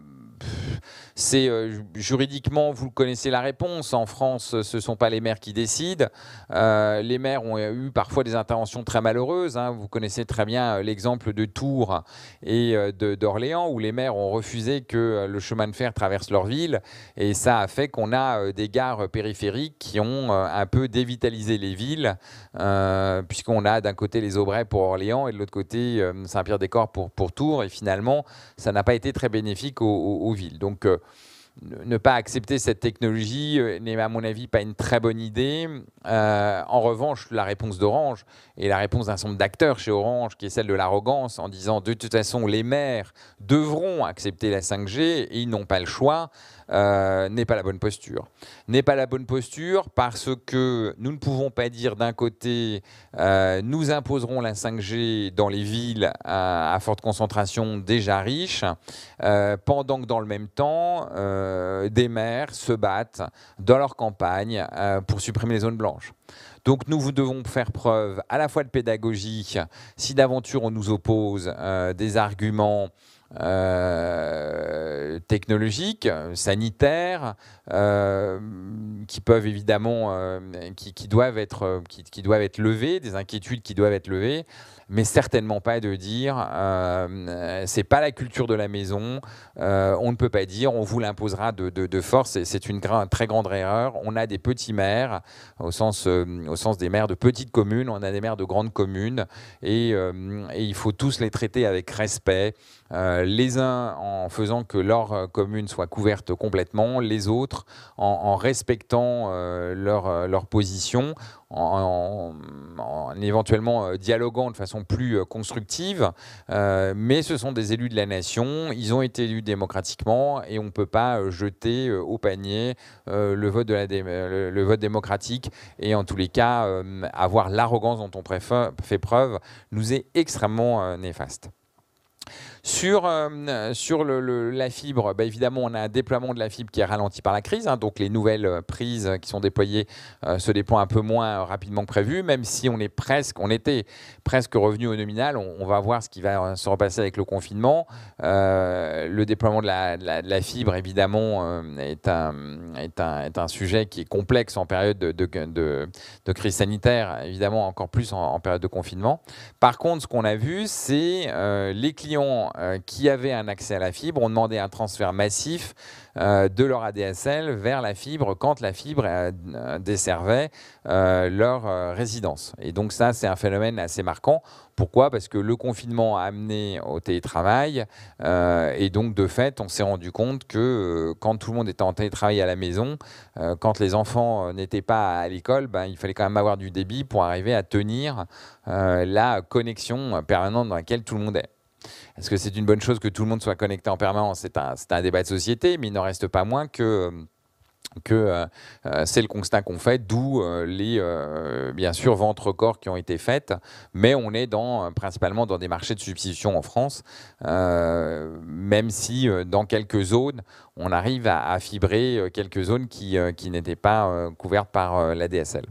C'est juridiquement, vous connaissez la réponse. En France, ce ne sont pas les maires qui décident. les maires ont eu parfois des interventions très malheureuses. Hein. Vous connaissez très bien l'exemple de Tours et d'Orléans, où les maires ont refusé que le chemin de fer traverse leur ville. Et ça a fait qu'on a des gares périphériques qui ont un peu dévitalisé les villes, puisqu'on a d'un côté les Aubrais pour Orléans et de l'autre côté Saint-Pierre-des-Corps pour, pour Tours. Et finalement, ça n'a pas été très bénéfique aux, villes. Donc, euh, ne pas accepter cette technologie euh, n'est à mon avis pas une très bonne idée. Euh, en revanche, la réponse d'Orange et la réponse d'un nombre d'acteurs chez Orange, qui est celle de l'arrogance, en disant de toute façon les maires devront accepter la 5G et ils n'ont pas le choix, euh, n'est pas la bonne posture. N'est pas la bonne posture parce que nous ne pouvons pas dire d'un côté nous imposerons la 5G dans les villes à, forte concentration déjà riches, pendant que dans le même temps euh, des maires se battent dans leur campagne euh, pour supprimer les zones blanches. Donc nous devons faire preuve à la fois de pédagogie, si d'aventure on nous oppose euh, des arguments technologiques, sanitaires, qui peuvent évidemment, qui, doivent être, qui, doivent être levés, des inquiétudes qui doivent être levées mais certainement pas de dire euh, c'est pas la culture de la maison, euh, on ne peut pas dire on vous l'imposera de, de, force, c'est une très grande erreur. On a des petits maires, au sens, euh, des maires de petites communes, on a des maires de grandes communes, euh, et il faut tous les traiter avec respect, les uns en faisant que leur commune soit couverte complètement, les autres en, respectant leur, leur position, en, éventuellement euh, dialoguant de façon plus euh, constructive, euh, mais ce sont des élus de la nation, ils ont été élus démocratiquement et on ne peut pas jeter au panier le, vote démocratique et en tous les cas avoir l'arrogance dont on fait preuve nous est extrêmement néfaste. Sur, euh, la fibre, bah, évidemment, on a un déploiement de la fibre qui est ralenti par la crise. Hein, donc les nouvelles euh, prises qui sont déployées euh, se déploient un peu moins rapidement que prévu, même si on est presque, on était presque revenu au nominal. On, va voir ce qui va se repasser avec le confinement. le déploiement de la, fibre, évidemment, est, un, sujet qui est complexe en période de, crise sanitaire, évidemment encore plus en, période de confinement. Par contre, ce qu'on a vu, c'est les clients euh, qui avaient un accès à la fibre ont demandé un transfert massif euh, de leur ADSL vers la fibre quand la fibre euh, desservait leur résidence. Et donc ça, c'est un phénomène assez marquant. Pourquoi? Parce que le confinement a amené au télétravail et donc de fait, on s'est rendu compte que quand tout le monde était en télétravail à la maison, quand les enfants n'étaient pas à l'école, ben, il fallait quand même avoir du débit pour arriver à tenir la connexion permanente dans laquelle tout le monde est. Est-ce que c'est une bonne chose que tout le monde soit connecté en permanence? C'est un, débat de société, mais il n'en reste pas moins que que euh, euh, c'est le constat qu'on fait, d'où euh, les, bien sûr, ventes records qui ont été faites, mais on est dans, principalement dans des marchés de substitution en France, même si dans quelques zones, on arrive à, fibrer quelques zones qui, qui n'étaient pas couvertes par la DSL.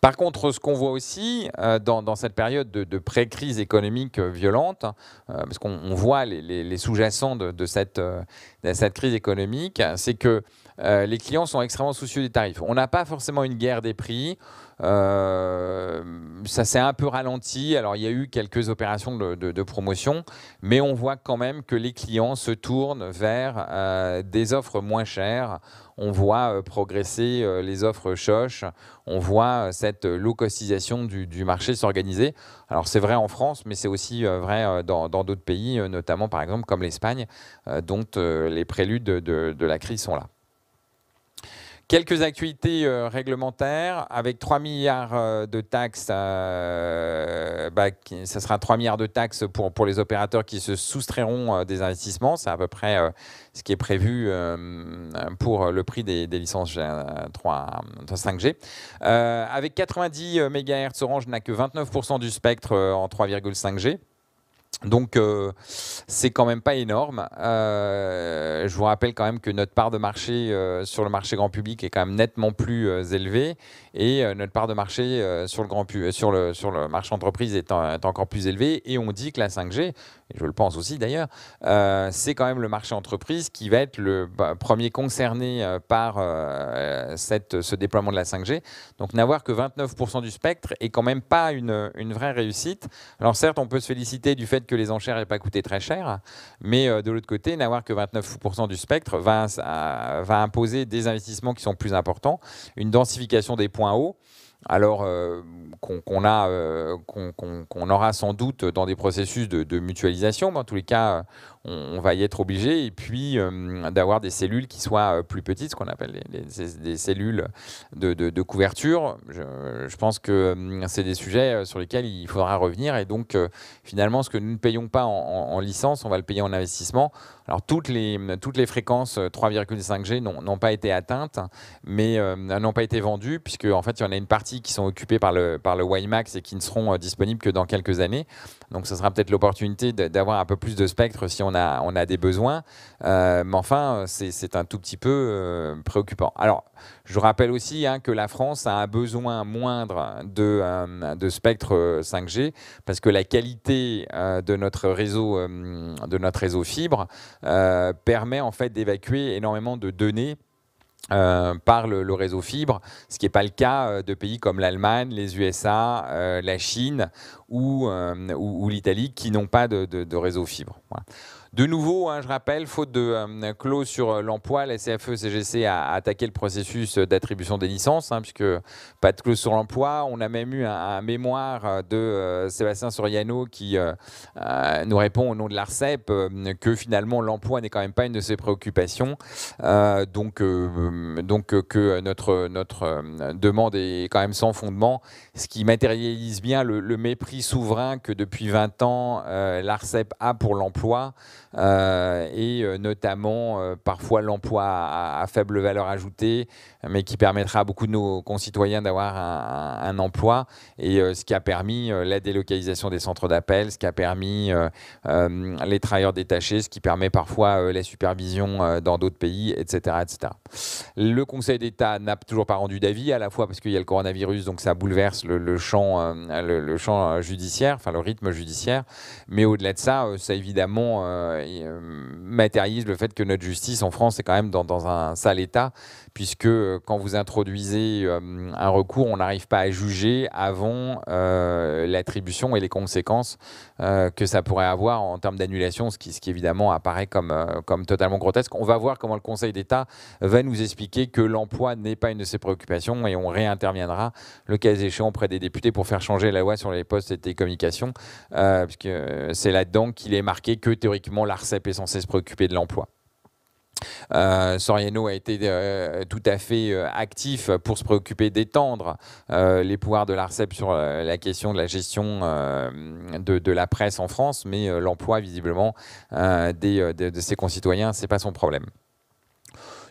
Par contre, ce qu'on voit aussi euh, dans, cette période de, pré-crise économique euh, violente, euh, parce qu'on voit les, sous-jacents de, cette, cette, crise économique, c'est que les clients sont extrêmement soucieux des tarifs. On n'a pas forcément une guerre des prix. Euh, ça s'est un peu ralenti. Alors, il y a eu quelques opérations de, promotion, mais on voit quand même que les clients se tournent vers euh, des offres moins chères. On voit euh, progresser les offres choches. On voit cette low-costisation du, marché s'organiser. Alors, c'est vrai en France, mais c'est aussi vrai dans d'autres pays, notamment par exemple comme l'Espagne, dont les préludes de la crise sont là. Quelques actualités euh, réglementaires avec 3 milliards euh, de taxes. Euh, bah, ça sera 3 milliards de taxes pour, pour les opérateurs qui se soustrairont des investissements. C'est à peu près ce qui est prévu pour le prix des, licences 3, 5G. avec 90 MHz, Orange n'a que 29% du spectre en 3,5G. Donc euh, c'est quand même pas énorme. Euh, je vous rappelle quand même que notre part de marché euh, sur le marché grand public est quand même nettement plus élevée et notre part de marché sur, le marché entreprise est, est, encore plus élevée. Et on dit que la 5G, et je le pense aussi d'ailleurs, euh, c'est quand même le marché entreprise qui va être le bah, premier concerné euh, par euh, ce déploiement de la 5G. Donc n'avoir que 29% du spectre est quand même pas une, vraie réussite. Alors certes, on peut se féliciter du fait que les enchères n'aient pas coûté très cher, mais de l'autre côté, n'avoir que 29% du spectre va imposer des investissements qui sont plus importants, une densification des points hauts alors euh, euh, qu'on aura sans doute dans des processus de, mutualisation, mais en tous les cas, on, va y être obligé, et puis euh, d'avoir des cellules qui soient plus petites, ce qu'on appelle des cellules de, couverture. Je, pense que c'est des sujets sur lesquels il faudra revenir, et donc finalement, ce que nous ne payons pas en, en, licence, on va le payer en investissement. Alors toutes les, fréquences 3,5G n'ont pas été atteintes, mais n'ont pas été vendues, puisque en fait, il y en a une partie qui sont occupés par le, par le WiMAX et qui ne seront euh, disponibles que dans quelques années. Donc ce sera peut-être l'opportunité d'avoir un peu plus de spectre si on a, on a des besoins. Euh, mais enfin, c'est un tout petit peu euh, préoccupant. Alors, je rappelle aussi hein, que la France a un besoin moindre de, de spectre 5G parce que la qualité de notre réseau, de notre réseau fibre permet en fait d'évacuer énormément de données euh, par le, réseau fibre, ce qui n'est pas le cas euh, de pays comme l'Allemagne, les USA, euh, la Chine ou, ou, l'Italie qui n'ont pas de, réseau fibre. De nouveau, hein, je rappelle, faute de euh, clause sur euh, l'emploi, la CFE-CGC a attaqué le processus d'attribution des licences, hein, puisque pas de clause sur l'emploi. On a même eu un, mémoire de euh, Sébastien Soriano qui nous répond au nom de l'ARCEP que finalement l'emploi n'est quand même pas une de ses préoccupations. donc, donc que notre, notre demande est quand même sans fondement, ce qui matérialise bien le, le mépris souverain que depuis 20 ans l'ARCEP a pour l'emploi. Euh, et euh, notamment euh, parfois l'emploi à, faible valeur ajoutée, mais qui permettra à beaucoup de nos concitoyens d'avoir un, emploi, et ce qui a permis la délocalisation des centres d'appel, ce qui a permis les travailleurs détachés, ce qui permet parfois la supervision dans d'autres pays, etc., etc. Le Conseil d'État n'a toujours pas rendu d'avis, à la fois parce qu'il y a le coronavirus, donc ça bouleverse le, champ, le, champ judiciaire, enfin le rythme judiciaire, mais au-delà de ça, ça évidemment matérialise le fait que notre justice en France est quand même dans, un sale état, puisque euh, quand vous introduisez euh, un recours, on n'arrive pas à juger avant l'attribution et les conséquences que ça pourrait avoir en termes d'annulation, ce qui, évidemment apparaît comme, totalement grotesque. On va voir comment le Conseil d'État va nous expliquer que l'emploi n'est pas une de ses préoccupations et on réinterviendra le cas échéant auprès des députés pour faire changer la loi sur les postes et télécommunications, puisque c'est là-dedans qu'il est marqué que théoriquement l'ARCEP est censé se préoccuper de l'emploi. Euh, Soriano a été euh, tout à fait euh, actif pour se préoccuper d'étendre les pouvoirs de l'ARCEP sur la question de la gestion de, la presse en France, mais l'emploi, visiblement, de, de, ses concitoyens, ce n'est pas son problème.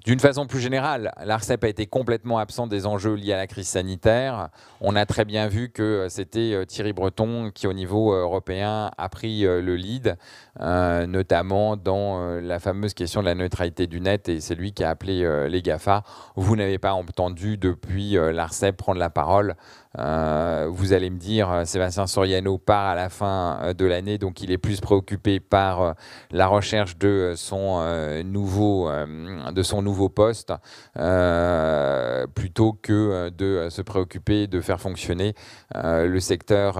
D'une façon plus générale, l'ARCEP a été complètement absent des enjeux liés à la crise sanitaire. On a très bien vu que euh, c'était euh, Thierry Breton qui, au niveau euh, européen, a pris le lead, notamment dans la fameuse question de la neutralité du net, et c'est lui qui a appelé les GAFA. Vous n'avez pas entendu depuis l'ARCEP prendre la parole euh, vous allez me dire, euh, Sébastien Soriano part à la fin euh, de l'année, donc il est plus préoccupé par la recherche de son, nouveau, de son nouveau poste plutôt que de se préoccuper de faire fonctionner le secteur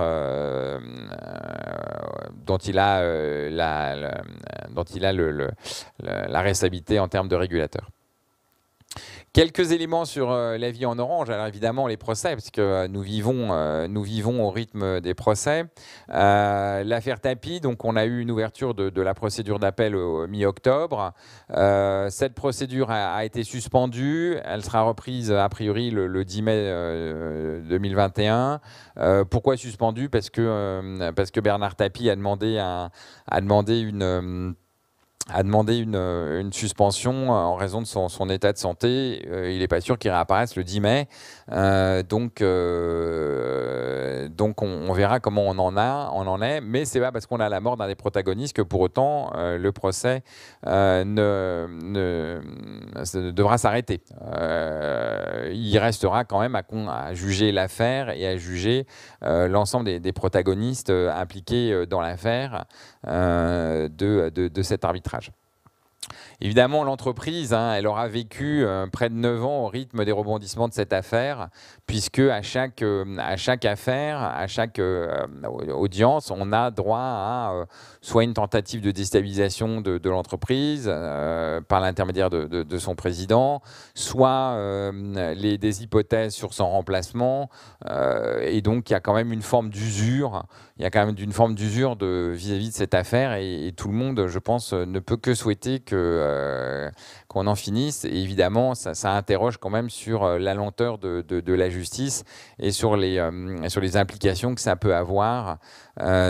dont il a, la, dont il a la responsabilité en termes de régulateur. Quelques éléments sur euh, la vie en orange. Alors évidemment les procès, parce que euh, nous vivons, euh, nous vivons au rythme des procès. L'affaire Tapi, donc on a eu une ouverture de, la procédure d'appel au, mi-octobre. cette procédure a, été suspendue. Elle sera reprise a priori le, 10 mai 2021. pourquoi suspendue? Parce que parce que Bernard Tapie a demandé a demandé une a demandé une, une, suspension en raison de son, état de santé. il n'est pas sûr qu'il réapparaisse le 10 mai. donc, donc on, verra comment on en a, on en est. Mais c'est pas parce qu'on a la mort d'un des protagonistes que pour autant le procès devra s'arrêter. il restera quand même à, juger l'affaire et à juger l'ensemble des, protagonistes impliqués dans l'affaire de, de, de cet arbitrage. Évidemment, l'entreprise, hein, elle aura vécu euh, près de 9 ans au rythme des rebondissements de cette affaire, puisque à chaque, euh, à chaque affaire, à chaque euh, audience, on a droit à soit une tentative de déstabilisation de, l'entreprise par l'intermédiaire de, son président, soit les, des hypothèses sur son remplacement. et donc, il y a quand même une forme d'usure. Il y a quand même une forme d'usure vis-à-vis de cette affaire, et, tout le monde, je pense, ne peut que souhaiter que qu'on en finisse. Et évidemment, ça, interroge quand même sur euh, la lenteur de, la justice et sur les, euh, sur les implications que ça peut avoir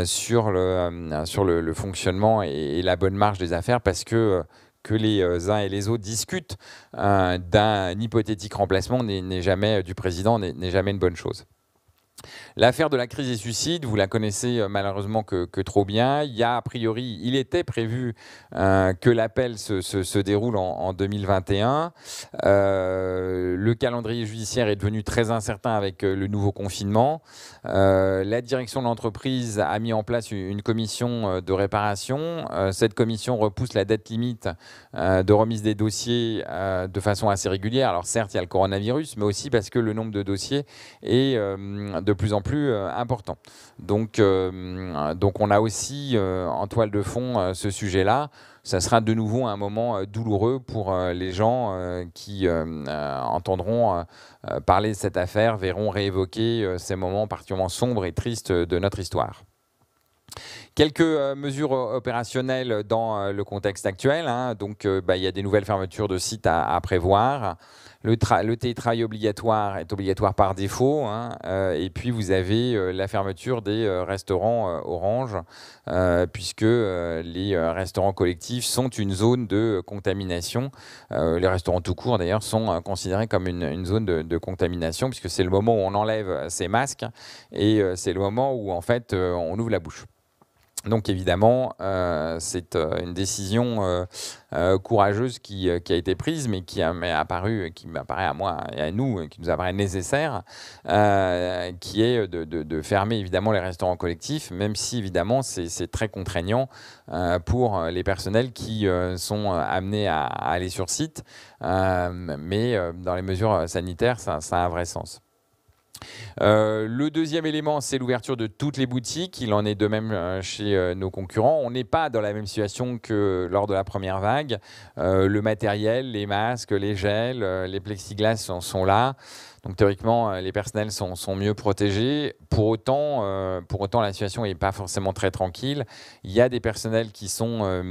sur, le, sur le, fonctionnement et, la bonne marche des affaires parce que que les uns et les autres discutent d'un hypothétique remplacement n'est jamais du président n'est jamais une bonne chose. L'affaire de la crise des suicides, vous la connaissez euh, malheureusement que, trop bien. Il y a a priori, il était prévu euh, que l'appel se, déroule en, 2021. Euh, le calendrier judiciaire est devenu très incertain avec le nouveau confinement. la direction de l'entreprise a mis en place une, commission de réparation. cette commission repousse la date limite de remise des dossiers de façon assez régulière. Alors certes, il y a le coronavirus, mais aussi parce que le nombre de dossiers est de plus en plus euh, important. Donc, euh, donc on a aussi euh, en toile de fond ce sujet-là. Ça sera de nouveau un moment douloureux pour les gens qui entendront parler de cette affaire, verront réévoquer ces moments particulièrement sombres et tristes de notre histoire. Quelques mesures opérationnelles dans le contexte actuel. Hein. Donc, bah, il y a des nouvelles fermetures de sites à prévoir. Le, télétravail obligatoire est obligatoire par défaut. Hein, euh, et puis, vous avez euh, la fermeture des euh, restaurants Orange, puisque les restaurants collectifs sont une zone de contamination. les restaurants tout court, d'ailleurs, sont considérés comme une, zone de, contamination, puisque c'est le moment où on enlève ses masques et c'est le moment où, en fait, on ouvre la bouche. Donc évidemment, euh, c'est euh, une décision euh, courageuse qui, a été prise, mais qui m'est apparu, qui m'apparaît à moi et à nous, qui nous apparaît nécessaire, qui est de, fermer évidemment les restaurants collectifs, même si évidemment c'est très contraignant pour les personnels qui sont amenés à, aller sur site, mais dans les mesures sanitaires, ça a un vrai sens. Euh, le deuxième élément, c'est l'ouverture de toutes les boutiques. Il en est de même euh, chez euh, nos concurrents. On n'est pas dans la même situation que lors de la première vague. le matériel, les masques, les gels, les plexiglas sont là. Donc théoriquement, les personnels sont, mieux protégés. Pour autant, pour autant, la situation n'est pas forcément très tranquille. Il y a des personnels qui sont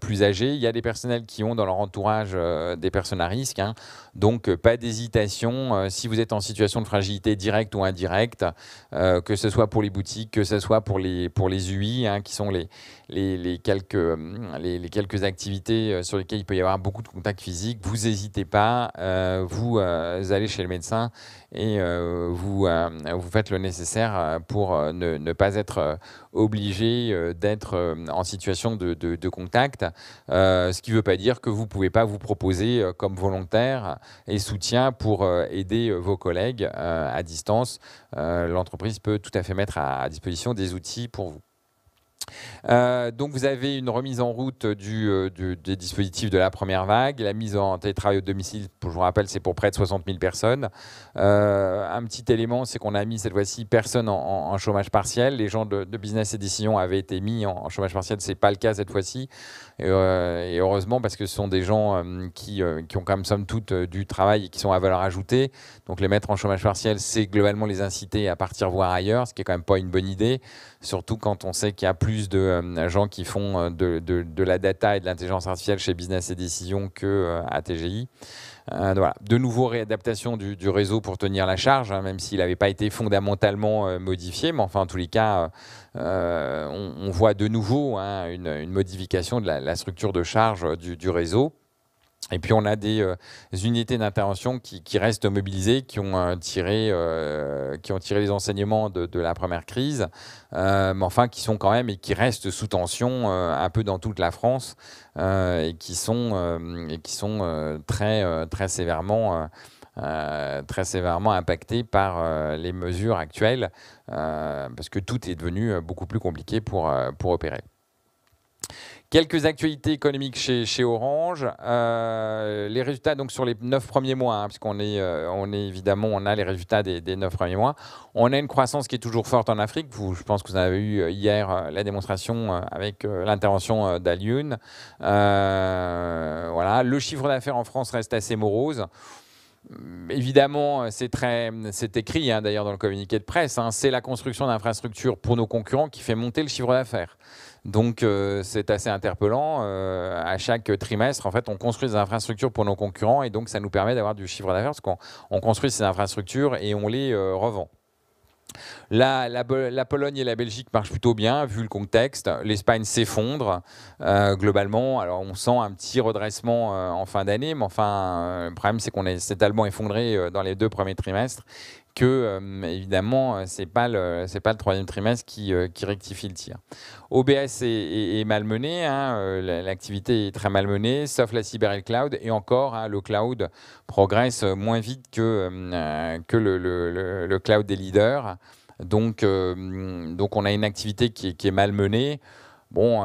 plus âgés, il y a des personnels qui ont dans leur entourage des personnes à risque. Hein. Donc pas d'hésitation. si vous êtes en situation de fragilité directe ou indirecte, que ce soit pour les boutiques, que ce soit pour les, pour les UI, hein, qui sont les, les, quelques, les, quelques activités sur lesquelles il peut y avoir beaucoup de contacts physiques, vous n'hésitez pas, vous allez chez le médecin et euh, vous, euh, vous faites le nécessaire euh, pour ne, pas être obligé d'être en situation de, contact, ce qui ne veut pas dire que vous ne pouvez pas vous proposer comme volontaire et soutien pour aider vos collègues à distance. L'entreprise peut tout à fait mettre à disposition des outils pour vous. Euh, donc vous avez une remise en route euh, des dispositifs de la première vague, la mise en télétravail au domicile, je vous rappelle, c'est pour près de 60 000 personnes. Euh, un petit élément, c'est qu'on a mis cette fois-ci personne en, chômage partiel. Les gens de, Business et Décision avaient été mis en, chômage partiel, c'est pas le cas cette fois-ci. Et, heureusement parce que ce sont des gens qui, qui, ont quand même somme toute du travail et qui sont à valeur ajoutée. Donc les mettre en chômage partiel, c'est globalement les inciter à partir voir ailleurs, ce qui est quand même pas une bonne idée, surtout quand on sait qu'il y a plus plus de gens qui font de, de, la data et de l'intelligence artificielle chez Business et Décision que à TGI. Euh. De nouveau, réadaptation du, réseau pour tenir la charge, hein, même s'il n'avait pas été fondamentalement euh, modifié. Mais enfin, en tous les cas, euh, on, voit de nouveau hein, une, modification de la, structure de charge du réseau. Et puis on a des euh, unités d'intervention qui, restent mobilisées, qui ont, euh, tiré, euh, qui ont tiré les enseignements de, la première crise, mais enfin qui sont quand même et qui restent sous tension un peu dans toute la France et qui sont, et qui sont très, très sévèrement... très sévèrement impactés par les mesures actuelles, parce que tout est devenu beaucoup plus compliqué pour, pour opérer. Quelques actualités économiques chez, Orange. Euh, les résultats donc sur les neuf premiers mois, hein, puisqu'on euh, est évidemment, on a les résultats des, neuf premiers mois. On a une croissance qui est toujours forte en Afrique. Je pense que vous avez eu euh, hier la démonstration avec l'intervention d'Alioun. voilà, le chiffre d'affaires en France reste assez morose. Évidemment, c'est très, c'est écrit hein, d'ailleurs dans le communiqué de presse. Hein, c'est la construction d'infrastructures pour nos concurrents qui fait monter le chiffre d'affaires. Donc euh, c'est assez interpellant. Euh, à chaque trimestre, en fait, on construit des infrastructures pour nos concurrents et donc ça nous permet d'avoir du chiffre d'affaires parce qu'on construit ces infrastructures et on les euh, revend. La, la, Pologne et la Belgique marchent plutôt bien vu le contexte. L'Espagne s'effondre globalement. Alors on sent un petit redressement en fin d'année, mais enfin le problème c'est qu'on s'est tellement effondré dans les deux premiers trimestres que euh, évidemment euh, c'est pas le c'est pas le troisième trimestre qui, euh, rectifie le tir. OBS est, malmené, hein, l'activité est très malmenée, sauf la cyber et le cloud, et encore hein, le cloud progresse moins vite que que le, le, le, cloud des leaders. Donc donc on a une activité qui est, malmenée. Bon,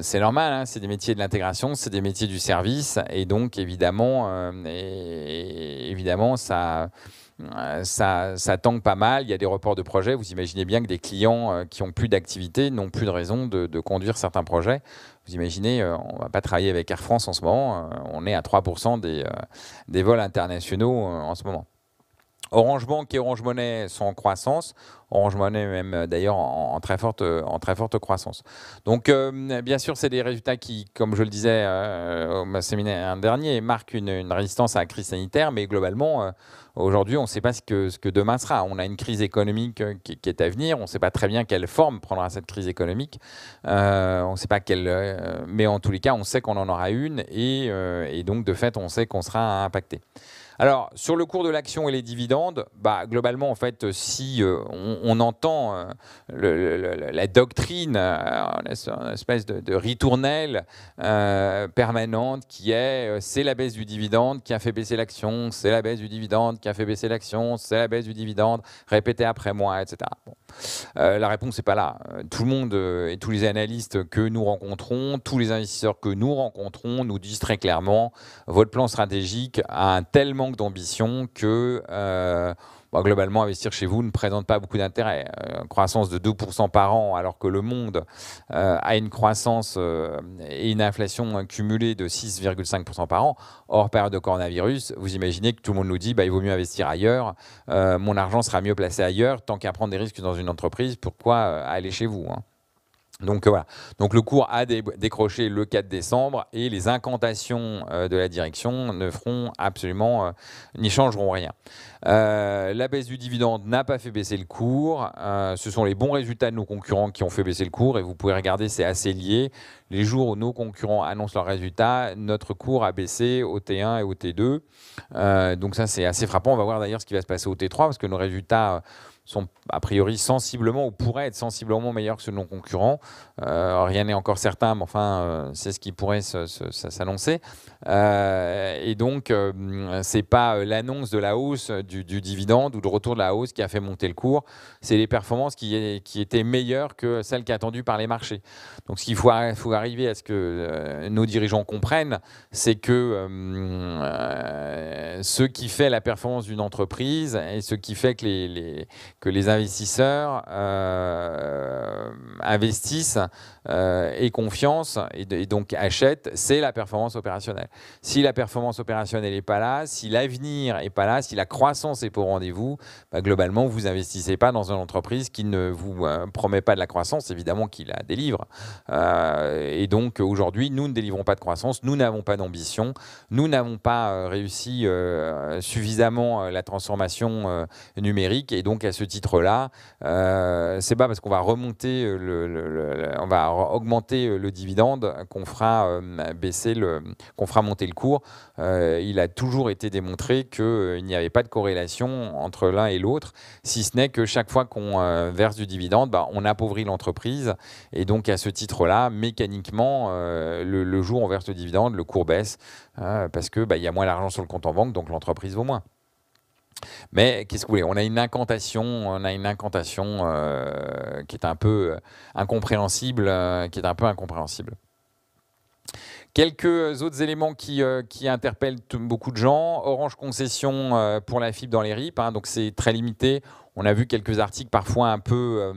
c'est normal, hein, c'est des métiers de l'intégration, c'est des métiers du service, et donc évidemment, évidemment ça ça, ça tangue pas mal, il y a des reports de projets. Vous imaginez bien que des clients euh, qui ont plus d'activité n'ont plus de raison de, conduire certains projets. Vous imaginez, euh, on ne va pas travailler avec Air France en ce moment, on est à 3% des, vols internationaux en ce moment. Orange Bank et Orange Money sont en croissance. Orange Money même euh, d'ailleurs en, très forte, euh, croissance. Donc euh, bien sûr, c'est des résultats qui, comme je le disais au séminaire dernier, marquent une, résistance à la crise sanitaire, mais globalement, aujourd'hui, on ne sait pas ce que, demain sera. On a une crise économique qui, est à venir, on ne sait pas très bien quelle forme prendra cette crise économique. on ne sait pas quelle, mais en tous les cas, on sait qu'on en aura une et, et donc de fait, on sait qu'on sera impacté. Alors, sur le cours de l'action et les dividendes, bah, globalement, en fait, si euh, on, entend euh, la doctrine, euh, une espèce de, ritournelle permanente qui est c'est la baisse du dividende qui a fait baisser l'action, c'est la baisse du dividende qui a fait baisser l'action, c'est la baisse du dividende, répétez après moi, etc. la réponse n'est pas là. Tout le monde et tous les analystes que nous rencontrons, tous les investisseurs que nous rencontrons nous disent très clairement votre plan stratégique a un tel manque d'ambition que euh, bah, globalement, investir chez vous ne présente pas beaucoup d'intérêt. Euh, croissance de 2% par an, alors que le monde euh, a une croissance et une inflation cumulée de 6,5% par an, hors période de coronavirus, vous imaginez que tout le monde nous dit bah, il vaut mieux investir ailleurs, mon argent sera mieux placé ailleurs, tant qu'à prendre des risques dans une entreprise, pourquoi aller chez vous hein donc voilà. Donc le cours a décroché le 4 décembre et les incantations euh, de la direction ne feront absolument euh, ni changeront rien. Euh, la baisse du dividende n'a pas fait baisser le cours. ce sont les bons résultats de nos concurrents qui ont fait baisser le cours et vous pouvez regarder, c'est assez lié. Les jours où nos concurrents annoncent leurs résultats, notre cours a baissé au T1 et au T2. donc ça c'est assez frappant. On va voir d'ailleurs ce qui va se passer au T3 parce que nos résultats sont a priori sensiblement ou pourraient être sensiblement meilleurs que ceux de nos concurrents. Euh, rien n'est encore certain, mais enfin, euh, c'est ce qui pourrait s'annoncer. Euh, et donc, ce c'est pas l'annonce de la hausse du, dividende ou de retour de la hausse qui a fait monter le cours, c'est les performances qui, étaient meilleures que celles qui attendues par les marchés. Donc, ce qu'il faut, arriver à ce que nos dirigeants comprennent, c'est que ce qui fait la performance d'une entreprise et ce qui fait que les que les investisseurs investissent et confiance et, donc achètent, c'est la performance opérationnelle. Si la performance opérationnelle n'est pas là, si l'avenir n'est pas là, si la croissance est pour rendez-vous, bah, globalement, vous investissez pas dans une entreprise qui ne vous promet pas de la croissance, évidemment qu'il la délivre. et donc aujourd'hui, nous ne délivrons pas de croissance, nous n'avons pas d'ambition, nous n'avons pas réussi suffisamment la transformation numérique et donc à ce titre-là, c'est pas parce qu'on va remonter le, on va augmenter le dividende qu'on fera baisser le, qu'on fera monter le cours. il a toujours été démontré qu'il n'y avait pas de corrélation entre l'un et l'autre, si ce n'est que chaque fois qu'on verse du dividende, bah, on appauvrit l'entreprise et donc à ce titre-là, mécaniquement, le, jour où on verse le dividende, le cours baisse parce que bah, il y a moins d'argent sur le compte en banque, donc l'entreprise vaut moins. Mais qu'est-ce que vous voulez? On a une incantation, on a une incantation euh, qui est un peu euh, incompréhensible, euh, qui est un peu incompréhensible. Quelques autres éléments qui, qui interpellent beaucoup de gens. Orange Concession pour la fibre dans les RIP, hein, donc c'est très limité. On a vu quelques articles parfois un peu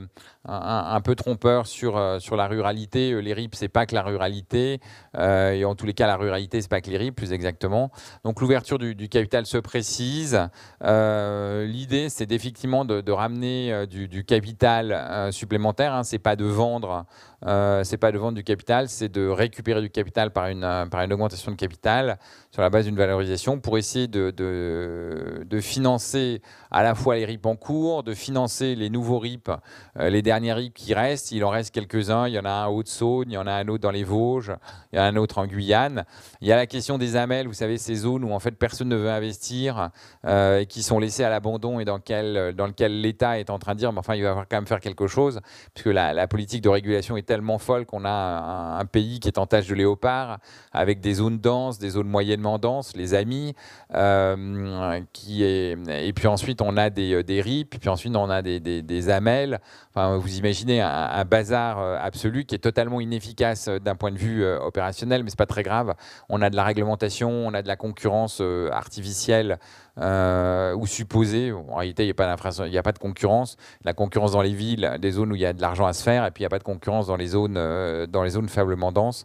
un, peu trompeur sur, euh, sur la ruralité. Euh, les RIP, c'est pas que la ruralité. Euh, et en tous les cas, la ruralité, c'est pas que les RIP, plus exactement. Donc l'ouverture du, capital se précise. L'idée, c'est effectivement de, ramener du, capital supplémentaire. Hein. C'est pas de vendre. pas de vendre du capital, c'est de récupérer du capital par une, augmentation de capital sur la base d'une valorisation pour essayer de, de, de, financer à la fois les RIP en cours, de financer les nouveaux RIP, les derniers derniers qui restent, il en reste quelques-uns. Il y en a un au Haute-Saône, il y en a un autre dans les Vosges, il y en a un autre en Guyane. Il y a la question des amels, vous savez, ces zones où en fait personne ne veut investir euh, et qui sont laissées à l'abandon et dans, quel, dans lequel l'État est en train de dire, mais enfin, il va falloir quand même faire quelque chose, puisque la, la politique de régulation est tellement folle qu'on a un, pays qui est en tâche de léopard, avec des zones denses, des zones moyennement denses, les amis, euh, et puis ensuite on a des, des RIP, puis ensuite on a des, des, des amels. Enfin, vous imaginez un, bazar euh, absolu qui est totalement inefficace euh, d'un point de vue euh, opérationnel, mais c'est pas très grave. On a de la réglementation, on a de la concurrence artificielle euh, ou supposé. En réalité, il n'y a, pas a pas de concurrence. La concurrence dans les villes, des zones où il y a de l'argent à se faire, et puis il n'y a pas de concurrence dans les zones, euh, dans les zones faiblement denses.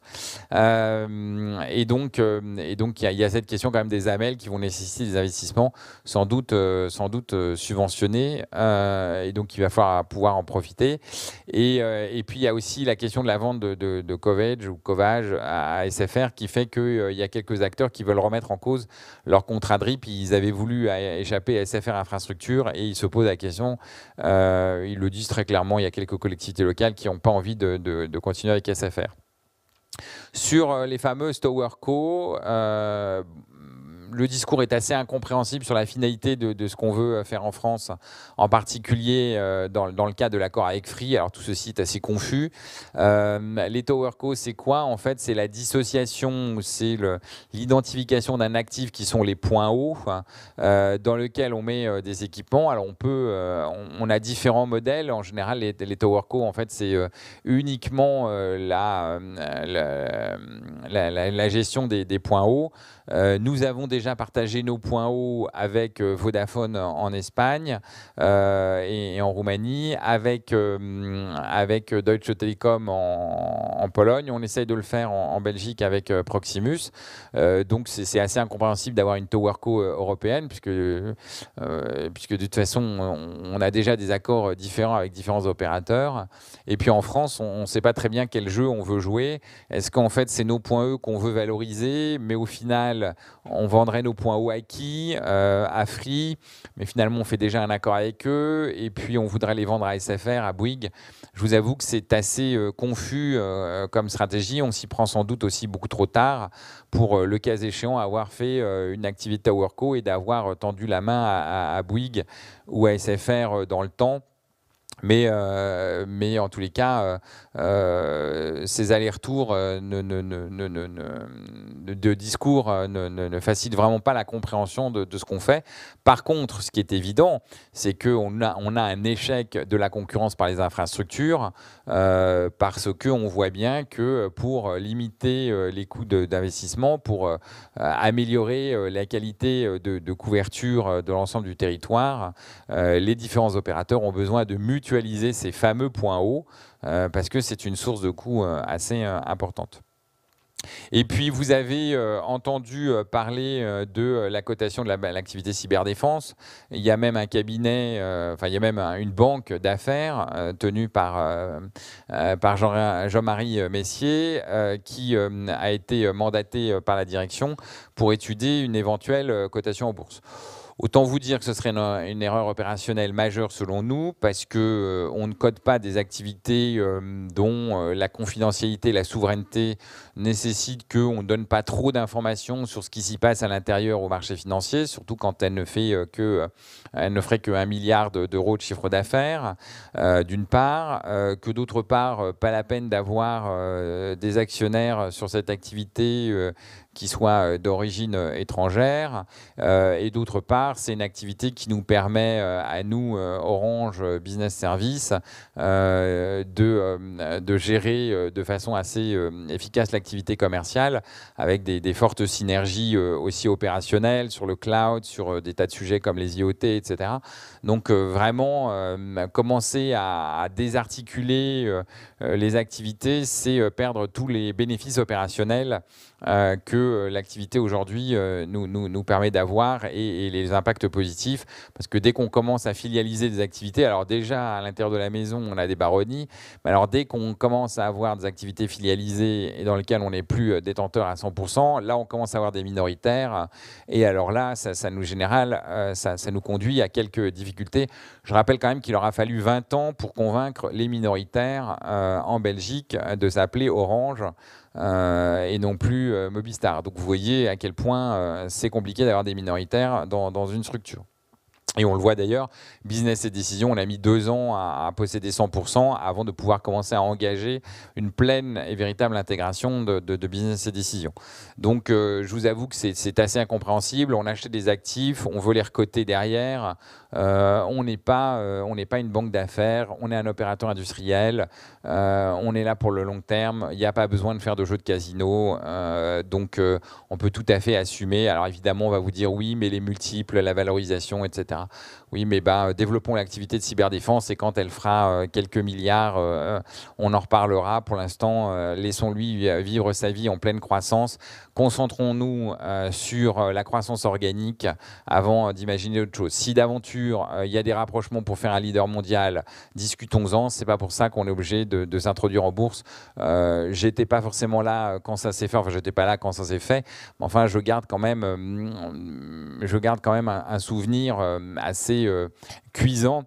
Euh, et donc, et donc il, y a, cette question quand même des AML qui vont nécessiter des investissements sans doute, sans doute subventionnés, et donc il va falloir pouvoir en profiter. Et, et, puis il y a aussi la question de la vente de, de, Covage ou Covage à, SFR qui fait qu'il y a quelques acteurs qui veulent remettre en cause leur contrat de RIP. Ils avaient échapper à SFR Infrastructure et il se pose la question, euh, ils le disent très clairement, il y a quelques collectivités locales qui n'ont pas envie de, continuer avec SFR. Sur euh, les fameuses Tower Co, euh, le discours est assez incompréhensible sur la finalité de, ce qu'on veut faire en France, en particulier euh, dans, le cas de l'accord avec Free. Alors tout ceci est assez confus. Euh, les towerco, c'est quoi En fait, c'est la dissociation, c'est l'identification d'un actif qui sont les points hauts, euh, dans lequel on met des équipements. Alors on peut, on, a différents modèles. En général, les, les towerco, en fait, c'est uniquement la la, gestion des points hauts. Nous avons déjà partagé nos points hauts avec euh, Vodafone en Espagne euh, et, en Roumanie, avec, euh, avec Deutsche Telekom en, Pologne. On essaye de le faire en, Belgique avec Proximus. donc c'est assez incompréhensible d'avoir une towerco européenne, puisque, puisque de toute façon, on, a déjà des accords différents avec différents opérateurs. Et puis en France, on ne sait pas très bien quel jeu on veut jouer. Est-ce qu'en fait, c'est nos points E qu'on veut valoriser, mais au final, on vendra nos points hauts acquis euh, à Free, mais finalement on fait déjà un accord avec eux, et puis on voudrait les vendre à SFR, à Bouygues. Je vous avoue que c'est assez euh, confus euh, comme stratégie, on s'y prend sans doute aussi beaucoup trop tard pour le cas échéant avoir fait une activité Towerco et d'avoir tendu la main à, à Bouygues ou à SFR dans le temps Mais, euh, mais en tous les cas, euh, euh, ces allers-retours de discours ne, facilitent vraiment pas la compréhension de, ce qu'on fait. Par contre, ce qui est évident, c'est qu'on a, un échec de la concurrence par les infrastructures parce qu'on voit bien que pour limiter les coûts d'investissement, pour améliorer la qualité de, couverture de l'ensemble du territoire, les différents opérateurs ont besoin de mutualiser ces fameux points hauts euh, parce que c'est une source de coûts euh, assez euh, importante. Et puis, vous avez entendu parler de la cotation de l'activité cyberdéfense. Il y a même un cabinet, enfin, il y a même une banque d'affaires tenue par, par Jean-Marie Messier qui a été mandaté par la direction pour étudier une éventuelle cotation en bourse. Autant vous dire que ce serait une, erreur opérationnelle majeure selon nous, parce qu'on euh, ne code pas des activités euh, dont euh, la confidentialité la souveraineté nécessitent qu'on ne donne pas trop d'informations sur ce qui s'y passe à l'intérieur au marché financier, surtout quand elle ne, fait, que, elle ne ferait que 1 milliard d'euros de chiffre d'affaires, d'une part, que d'autre part, pas la peine d'avoir des actionnaires sur cette activité qui soit euh, d'origine euh, étrangère. Euh, et d'autre part, c'est une activité qui nous permet à nous, Orange Business Service, de, gérer de façon assez efficace l'activité commerciale avec des, fortes synergies aussi opérationnelles sur le cloud, sur des tas de sujets comme les IoT, etc. Donc vraiment, commencer à désarticuler les activités, c'est perdre tous les bénéfices opérationnels euh, que euh, l'activité aujourd'hui euh, nous, nous, nous, permet d'avoir et, les impacts positifs. Parce que dès qu'on commence à filialiser des activités, alors déjà à l'intérieur de la maison, on a des baronnies, mais alors dès qu'on commence à avoir des activités filialisées et dans lesquelles on n'est plus détenteur à 100%, là on commence à avoir des minoritaires. Et alors là, ça, nous général, ça, ça nous conduit à quelques difficultés. Je rappelle quand même qu'il aura fallu 20 ans pour convaincre les minoritaires en Belgique de s'appeler Orange. Euh, et non plus euh, Mobistar. Donc vous voyez à quel point euh, c'est compliqué d'avoir des minoritaires dans, dans une structure. Et on le voit d'ailleurs, Business et Décision, on a mis deux ans à, posséder 100% avant de pouvoir commencer à engager une pleine et véritable intégration de, Business et Décision. Donc je vous avoue que c'est assez incompréhensible. On achète des actifs, on veut les recoter derrière. Euh, on n'est pas, euh, on n'est pas une banque d'affaires, on est un opérateur industriel, euh, on est là pour le long terme. Il n'y a pas besoin de faire de jeux de casino, donc on peut tout à fait assumer. Alors évidemment, on va vous dire oui, mais les multiples, la valorisation, etc. Oui, mais ben, développons l'activité de cyberdéfense et quand elle fera quelques milliards, on en reparlera. Pour l'instant, laissons-lui vivre sa vie en pleine croissance. Concentrons-nous sur la croissance organique avant d'imaginer autre chose. Si d'aventure euh, il y a des rapprochements pour faire un leader mondial, discutons-en. C'est pas pour ça qu'on est obligé de, s'introduire en bourse. Euh, j'étais pas forcément là quand ça s'est fait. Enfin, j'étais pas là quand ça s'est fait. Mais enfin, je garde quand même, euh, je garde quand même un souvenir assez cuisant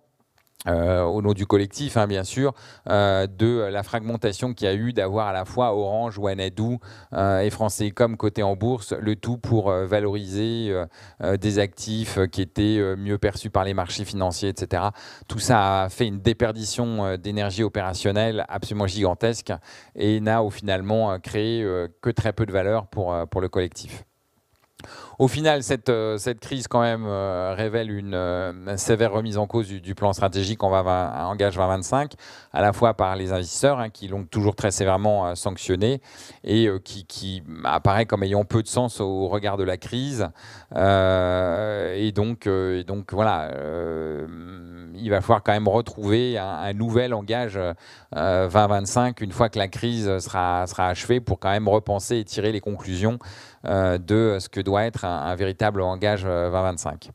euh, au nom du collectif, hein, bien sûr, euh, de la fragmentation qu'il y a eu d'avoir à la fois Orange, Wanadoo euh, et Français comme côté en bourse, le tout pour valoriser des actifs qui étaient mieux perçus par les marchés financiers, etc. Tout ça a fait une déperdition d'énergie opérationnelle absolument gigantesque et n'a finalement créé que très peu de valeur pour le collectif. Au final, cette, euh, cette crise quand même euh, révèle une, euh, sévère remise en cause du, plan stratégique en Engage 2025, à la fois par les investisseurs hein, qui l'ont toujours très sévèrement sanctionné et qui, apparaît comme ayant peu de sens au regard de la crise. et, donc, voilà, il va falloir quand même retrouver un, nouvel Engage 2025 une fois que la crise sera achevée pour quand même repenser et tirer les conclusions de ce que doit être un, véritable langage 2025. Euh,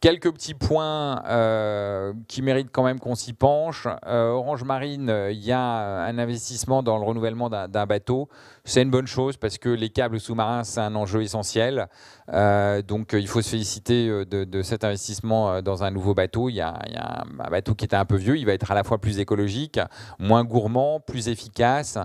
Quelques petits points euh, qui méritent quand même qu'on s'y penche. Euh, Orange Marine, il y a un investissement dans le renouvellement d'un bateau. C'est une bonne chose parce que les câbles sous-marins, c'est un enjeu essentiel. Euh, donc il faut se féliciter euh, de, cet investissement euh, dans un nouveau bateau. Il y, a, un bateau qui était un peu vieux, il va être à la fois plus écologique, moins gourmand, plus efficace.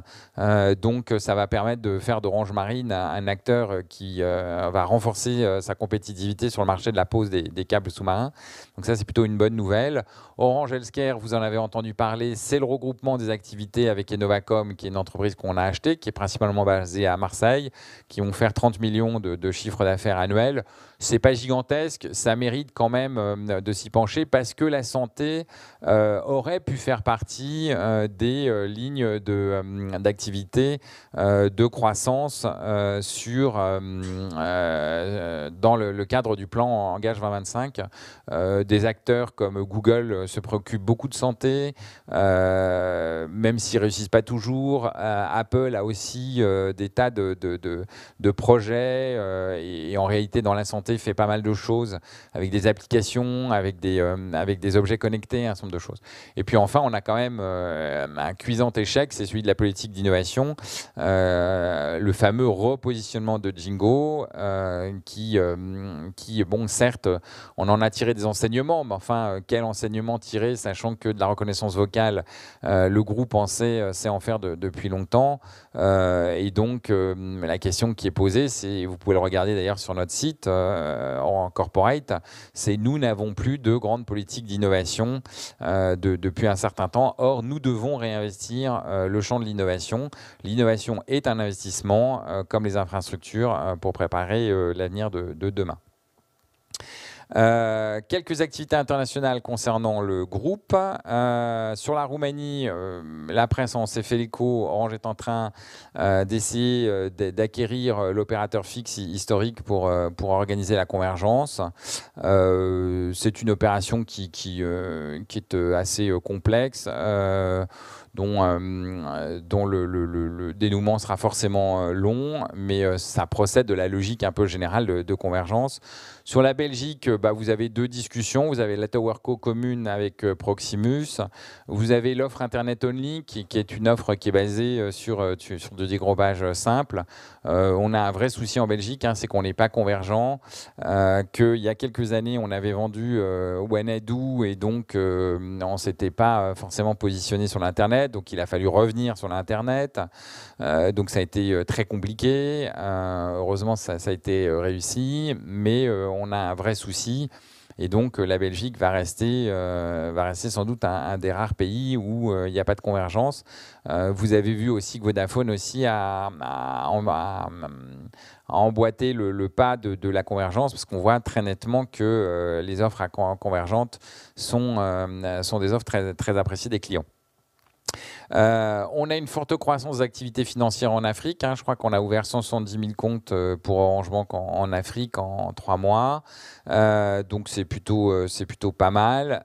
donc ça va permettre de faire d'Orange Marine un, acteur qui va renforcer sa compétitivité sur le marché de la pose des, câbles câbles sous-marins. Donc ça, c'est plutôt une bonne nouvelle. Orange Healthcare, vous en avez entendu parler, c'est le regroupement des activités avec Enovacom, qui est une entreprise qu'on a achetée, qui est principalement basée à Marseille, qui vont faire 30 millions de, de chiffres d'affaires annuels. C'est pas gigantesque, ça mérite quand même euh, de s'y pencher parce que la santé euh, aurait pu faire partie euh, des lignes d'activité de, croissance sur, dans le, cadre du plan Engage 2025. des acteurs comme Google se préoccupent beaucoup de santé, même s'ils réussissent pas toujours. Apple a aussi des tas de, de projets et en réalité dans la santé fait pas mal de choses avec des applications, avec des, euh, avec des objets connectés, un certain nombre de choses. Et puis enfin, on a quand même euh, un cuisant échec, c'est celui de la politique d'innovation, euh, le fameux repositionnement de Jingo, qui, qui, bon, certes, on en a tiré des enseignements, mais enfin, quel enseignement tirer, sachant que de la reconnaissance vocale, le groupe en sait, en faire depuis longtemps. et donc, la question qui est posée, c'est, vous pouvez le regarder d'ailleurs sur notre site, en corporate, c'est nous n'avons plus de grande politique d'innovation euh, depuis un certain temps. Or, nous devons réinvestir euh, le champ de l'innovation. L'innovation est un investissement, comme les infrastructures, pour préparer l'avenir de demain. Euh, quelques activités internationales concernant le groupe. Euh, sur la Roumanie, euh, la presse en s'est fait l'écho. Orange est en train d'essayer d'acquérir l'opérateur fixe historique pour, organiser la convergence. C'est une opération qui est assez complexe dont, euh, dont le, dénouement sera forcément euh, long, mais euh, ça procède de la logique un peu générale de, convergence. Sur la Belgique, bah, vous avez deux discussions. Vous avez la Towerco commune avec Proximus. Vous avez l'offre Internet Only, qui, qui, est une offre qui est basée sur, sur du dégrobage simple. on a un vrai souci en Belgique, hein, c'est qu'on n'est pas convergent, qu'il y a quelques années, on avait vendu Wanadoo et donc on ne s'était pas forcément positionné sur l'Internet donc il a fallu revenir sur l'Internet. Euh, donc ça a été euh, très compliqué. Euh, heureusement, ça, a été réussi, mais on a un vrai souci. Et donc la Belgique va rester, va rester sans doute un, des rares pays où il n'y a pas de convergence. vous avez vu aussi que Vodafone aussi a, emboîté le, pas de, la convergence, parce qu'on voit très nettement que les offres convergentes sont, sont des offres très, très appréciées des clients. Euh, on a une forte croissance d'activités financières en Afrique. Hein. Je crois qu'on a ouvert 170 000 comptes euh, pour Orange Bank en, Afrique en, trois mois. Euh, donc c'est plutôt, c'est plutôt pas mal.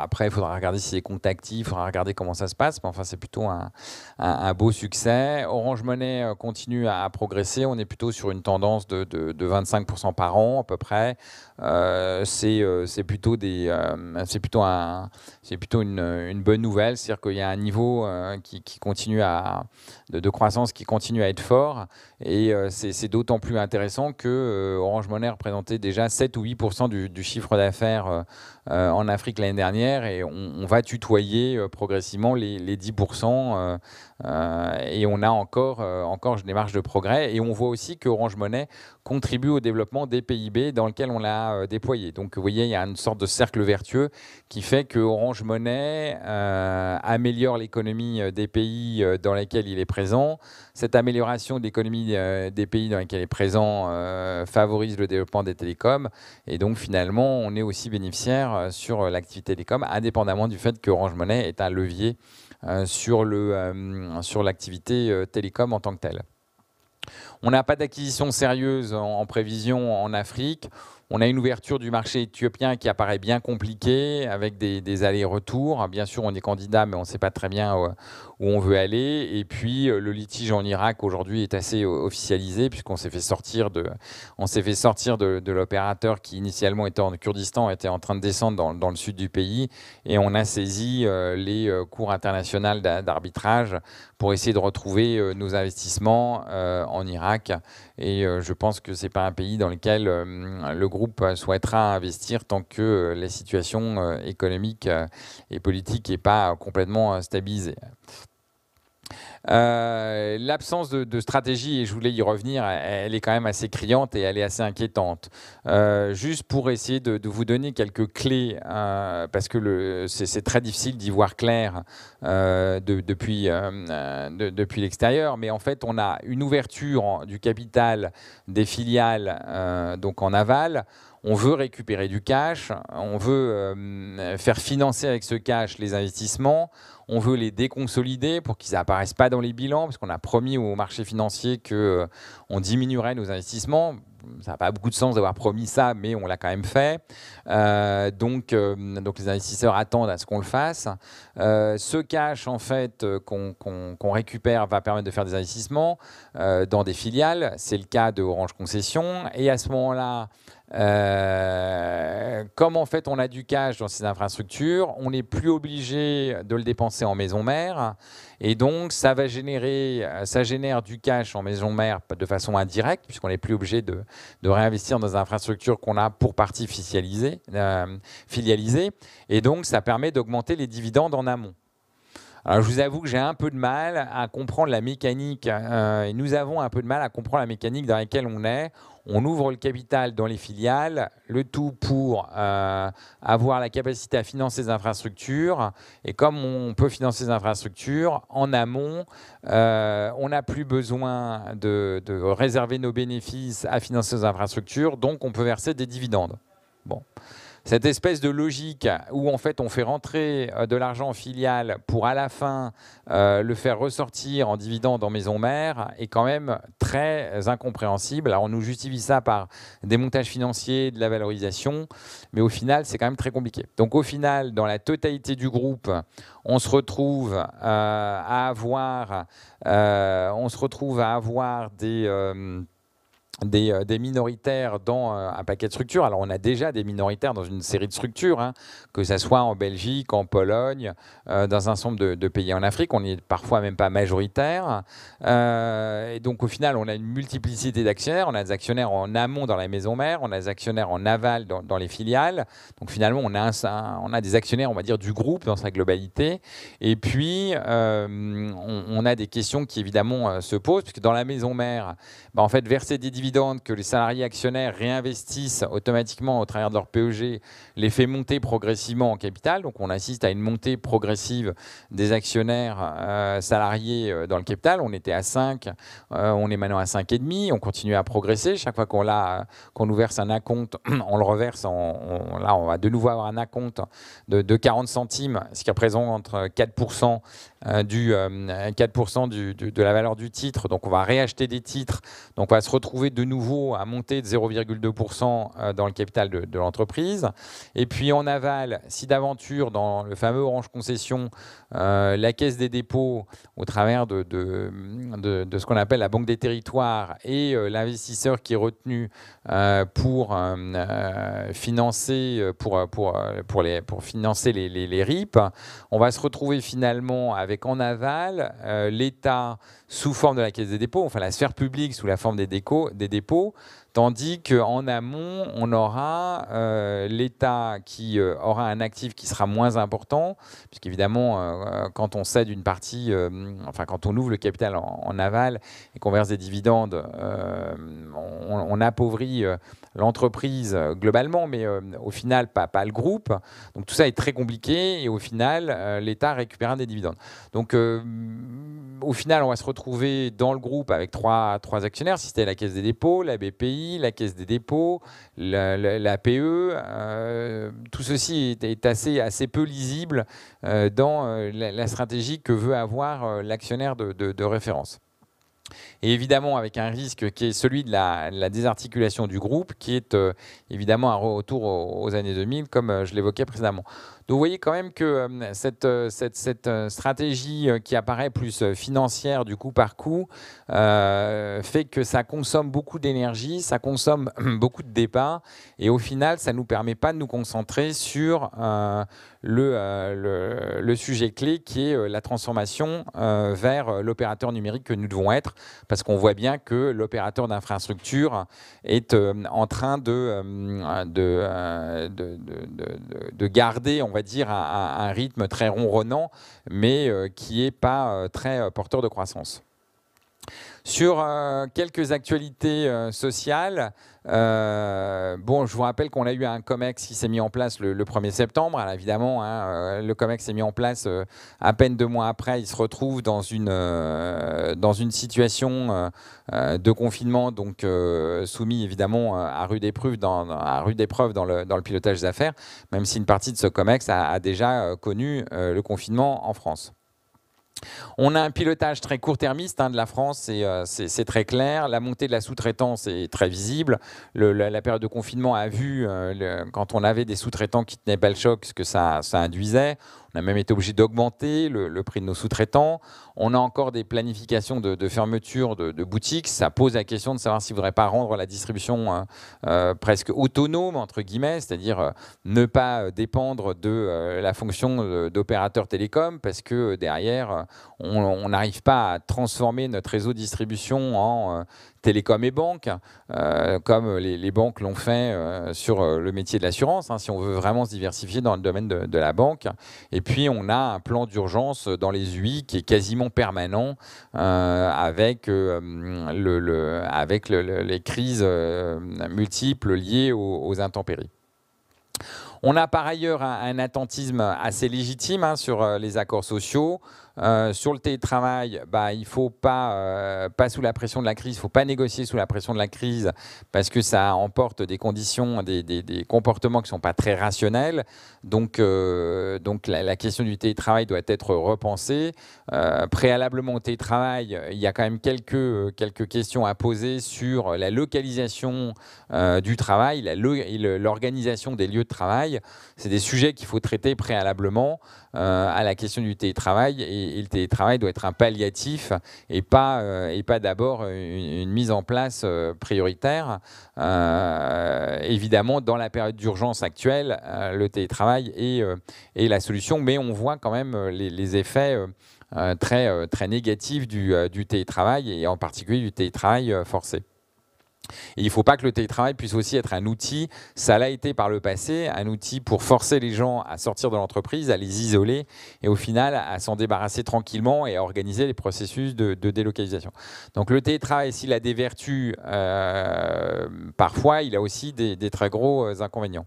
après, il faudra regarder si les comptes actifs, il faudra regarder comment ça se passe. Mais enfin, c'est plutôt un, beau succès. Orange Money continue à, progresser. On est plutôt sur une tendance de, 25% par an à peu près. C'est plutôt, des, c'est plutôt, plutôt une, bonne nouvelle. C'est-à-dire qu'il y a un niveau euh, qui, continue à, de, croissance qui continue à être fort. Et euh, c'est d'autant plus intéressant que euh, Orange Money représentait déjà 7 ou 8 du, chiffre d'affaires en Afrique l'année dernière. Et on, va tutoyer progressivement les, les 10 et on a encore, encore des marges de progrès. Et on voit aussi que Orange Money contribue au développement des PIB dans lequel on l'a déployé. Donc vous voyez, il y a une sorte de cercle vertueux qui fait que Orange Money améliore l'économie euh, des pays euh, dans lesquels il est présent. Cette amélioration de l'économie euh, des pays dans lesquels il est présent favorise le développement des télécoms. Et donc finalement, on est aussi bénéficiaire sur l'activité télécom, indépendamment du fait que Orange Money est un levier sur l'activité télécom en tant que telle. On n'a pas d'acquisition sérieuse en, prévision en Afrique. On a une ouverture du marché éthiopien qui apparaît bien compliquée avec des, allers-retours. Bien sûr, on est candidat, mais on ne sait pas très bien on veut aller. Et puis, euh, le litige en Irak aujourd'hui est assez officialisé puisqu'on s'est fait sortir de, de, l'opérateur qui initialement était en Kurdistan, était en train de descendre dans, le sud du pays, et on a saisi euh, les euh, cours internationales d'arbitrage pour essayer de retrouver nos investissements en Irak. Et je pense que c'est pas un pays dans lequel le groupe souhaitera investir tant que euh, la situation euh, économique euh, et politique n'est pas complètement stabilisée. L'absence de, stratégie, et je voulais y revenir, elle est quand même assez criante et elle est assez inquiétante. juste pour essayer de, vous donner quelques clés, parce que c'est très difficile d'y voir clair depuis, l'extérieur, mais en fait, on a une ouverture du capital des filiales donc en aval on veut récupérer du cash, on veut euh, faire financer avec ce cash les investissements, on veut les déconsolider pour qu'ils n'apparaissent pas dans les bilans, parce qu'on a promis au marché financier qu'on euh, diminuerait nos investissements. Ça n'a pas beaucoup de sens d'avoir promis ça, mais on l'a quand même fait. Euh, donc, donc les investisseurs attendent à ce qu'on le fasse. ce cash, en fait, qu'on récupère va permettre de faire des investissements dans des filiales. C'est le cas de Orange Concession. Et à ce moment-là, euh, comme en fait on a du cash dans ces infrastructures, on n'est plus obligé de le dépenser en maison mère. Et donc ça va générer, ça génère du cash en maison mère de façon indirecte, puisqu'on n'est plus obligé de, réinvestir dans des infrastructures qu'on a pour partie euh, filialisées. Et donc ça permet d'augmenter les dividendes en amont. Alors, je vous avoue que j'ai un peu de mal à comprendre la mécanique, euh, et nous avons un peu de mal à comprendre la mécanique dans laquelle on est. On ouvre le capital dans les filiales, le tout pour euh, avoir la capacité à financer ces infrastructures. Et comme on peut financer ces infrastructures, en amont, euh, on n'a plus besoin de, de, réserver nos bénéfices à financer ces infrastructures, donc on peut verser des dividendes. Bon cette espèce de logique où en fait on fait rentrer euh, de l'argent en filiale pour à la fin euh, le faire ressortir en dividende en maison mère est quand même très incompréhensible. Alors on nous justifie ça par des montages financiers, de la valorisation, mais au final c'est quand même très compliqué. Donc au final, dans la totalité du groupe, on se retrouve euh, à avoir, on se retrouve à avoir des euh, des, minoritaires dans euh, un paquet de structures. Alors on a déjà des minoritaires dans une série de structures, hein, que ce soit en Belgique, en Pologne, euh, dans un certain de, pays en Afrique. On n'est parfois même pas majoritaire. et donc au final, on a une multiplicité d'actionnaires. On a des actionnaires en amont dans la maison mère, on a des actionnaires en aval dans, les filiales. Donc finalement, on a, on a des actionnaires, on va dire, du groupe dans sa globalité. Et puis, on, a des questions qui évidemment se posent, puisque dans la maison mère, bah, en fait, verser des dividendes que les salariés actionnaires réinvestissent automatiquement au travers de leur PEG les fait monter progressivement en capital. Donc on assiste à une montée progressive des actionnaires euh, salariés euh, dans le capital. On était à 5, euh, on est maintenant à 5,5. On continue à progresser. Chaque fois qu'on qu'on nous verse un acompte, on le reverse. On, là, on va de nouveau avoir un acompte de, de 40 centimes, ce qui représente entre 4% euh, du, 4% euh, de la valeur du titre. Donc on va réacheter des titres. Donc on va se retrouver de nouveau à monter de 0,2% euh, dans le capital de, l'entreprise. Et puis en aval, si d'aventure dans le fameux Orange Concession, la Caisse des dépôts, au travers de, de, de ce qu'on appelle la Banque des territoires et l'investisseur qui est retenu pour financer pour, pour, pour, les, pour financer les, les, les RIP, on va se retrouver finalement avec avec en aval euh, l'État sous forme de la Caisse des dépôts, enfin la sphère publique sous la forme des, des dépôts, tandis qu'en amont, on aura euh, l'État qui euh, aura un actif qui sera moins important, puisqu'évidemment, quand on cède une partie, enfin quand on ouvre le capital en, aval et qu'on verse des dividendes, on, on, appauvrit l'entreprise euh, globalement, mais euh, au final, pas, pas le groupe. Donc tout ça est très compliqué et au final, euh, l'État récupère des dividendes. Donc au final, on va se retrouver dans le groupe avec trois, trois actionnaires. Si c'était la Caisse des dépôts, la BPI, la Caisse des dépôts, la, PE, tout ceci est, assez, assez peu lisible dans la, stratégie que veut avoir l'actionnaire de référence. Et évidemment, avec un risque qui est celui de la, désarticulation du groupe, qui est euh, évidemment un retour aux, années 2000, comme euh, je l'évoquais précédemment. Donc vous voyez quand même que euh, cette, stratégie qui apparaît plus financière du coup par coup fait que ça consomme beaucoup d'énergie, ça consomme beaucoup de départ, et au final, ça ne nous permet pas de nous concentrer sur le, sujet clé qui est la transformation vers l'opérateur numérique que nous devons être parce qu'on voit bien que l'opérateur d'infrastructure est euh, en train de, euh, euh, de, de, de, garder, on va dire, un rythme très ronronnant, mais qui n'est pas très porteur de croissance. Sur quelques actualités sociales, euh, je vous rappelle qu'on a eu un COMEX qui s'est mis en place le, 1er septembre. Évidemment, hein, euh, le COMEX s'est mis en place euh, à peine deux mois après. Il se retrouve dans une, situation de confinement, donc soumis évidemment à rude épreuve dans, rude épreuve dans le, dans le pilotage des affaires, même si une partie de ce COMEX a déjà connu le confinement en France. On a un pilotage très court-termiste hein, de la France, euh, c'est très clair. La montée de la sous-traitance est très visible. la, période de confinement a vu, euh, quand on avait des sous-traitants qui tenaient pas le choc, ce que ça, ça induisait. On a même été obligé d'augmenter le, prix de nos sous-traitants. On a encore des planifications de, fermeture de, boutiques. Ça pose la question de savoir s'il ne faudrait pas rendre la distribution euh, euh, presque autonome, entre guillemets, c'est-à-dire euh, ne pas dépendre de la fonction d'opérateur télécom, parce que derrière, on n'arrive pas à transformer notre réseau de distribution en télécom et banque, euh, comme les, banques l'ont fait euh, sur euh, le métier de l'assurance, hein, si on veut vraiment se diversifier dans le domaine de, la banque. Et puis, on a un plan d'urgence dans les UI qui est quasiment permanent avec, le, avec les crises multiples liées aux intempéries. On a par ailleurs un, attentisme assez légitime hein, sur les accords sociaux. Euh, sur le télétravail, bah, il ne faut pas, euh, pas sous la pression de la crise, il ne faut pas négocier sous la pression de la crise parce que ça emporte des conditions, des, comportements qui ne sont pas très rationnels. Donc, donc la, question du télétravail doit être repensée. préalablement au télétravail, il y a quand même quelques, quelques questions à poser sur la localisation du travail, l'organisation des lieux de travail. C'est des sujets qu'il faut traiter préalablement euh, à la question du télétravail. Et, le télétravail doit être un palliatif et pas, euh, pas d'abord une, mise en place euh, prioritaire. évidemment, dans la période d'urgence actuelle, le télétravail est, la solution, mais on voit quand même les, effets. très, très négatifs du, télétravail et en particulier du télétravail forcé. Et il ne faut pas que le télétravail puisse aussi être un outil, ça l'a été par le passé, un outil pour forcer les gens à sortir de l'entreprise, à les isoler et au final à s'en débarrasser tranquillement et à organiser les processus de, délocalisation. Donc le télétravail, s'il a des vertus, euh, parfois il a aussi des très gros euh, inconvénients.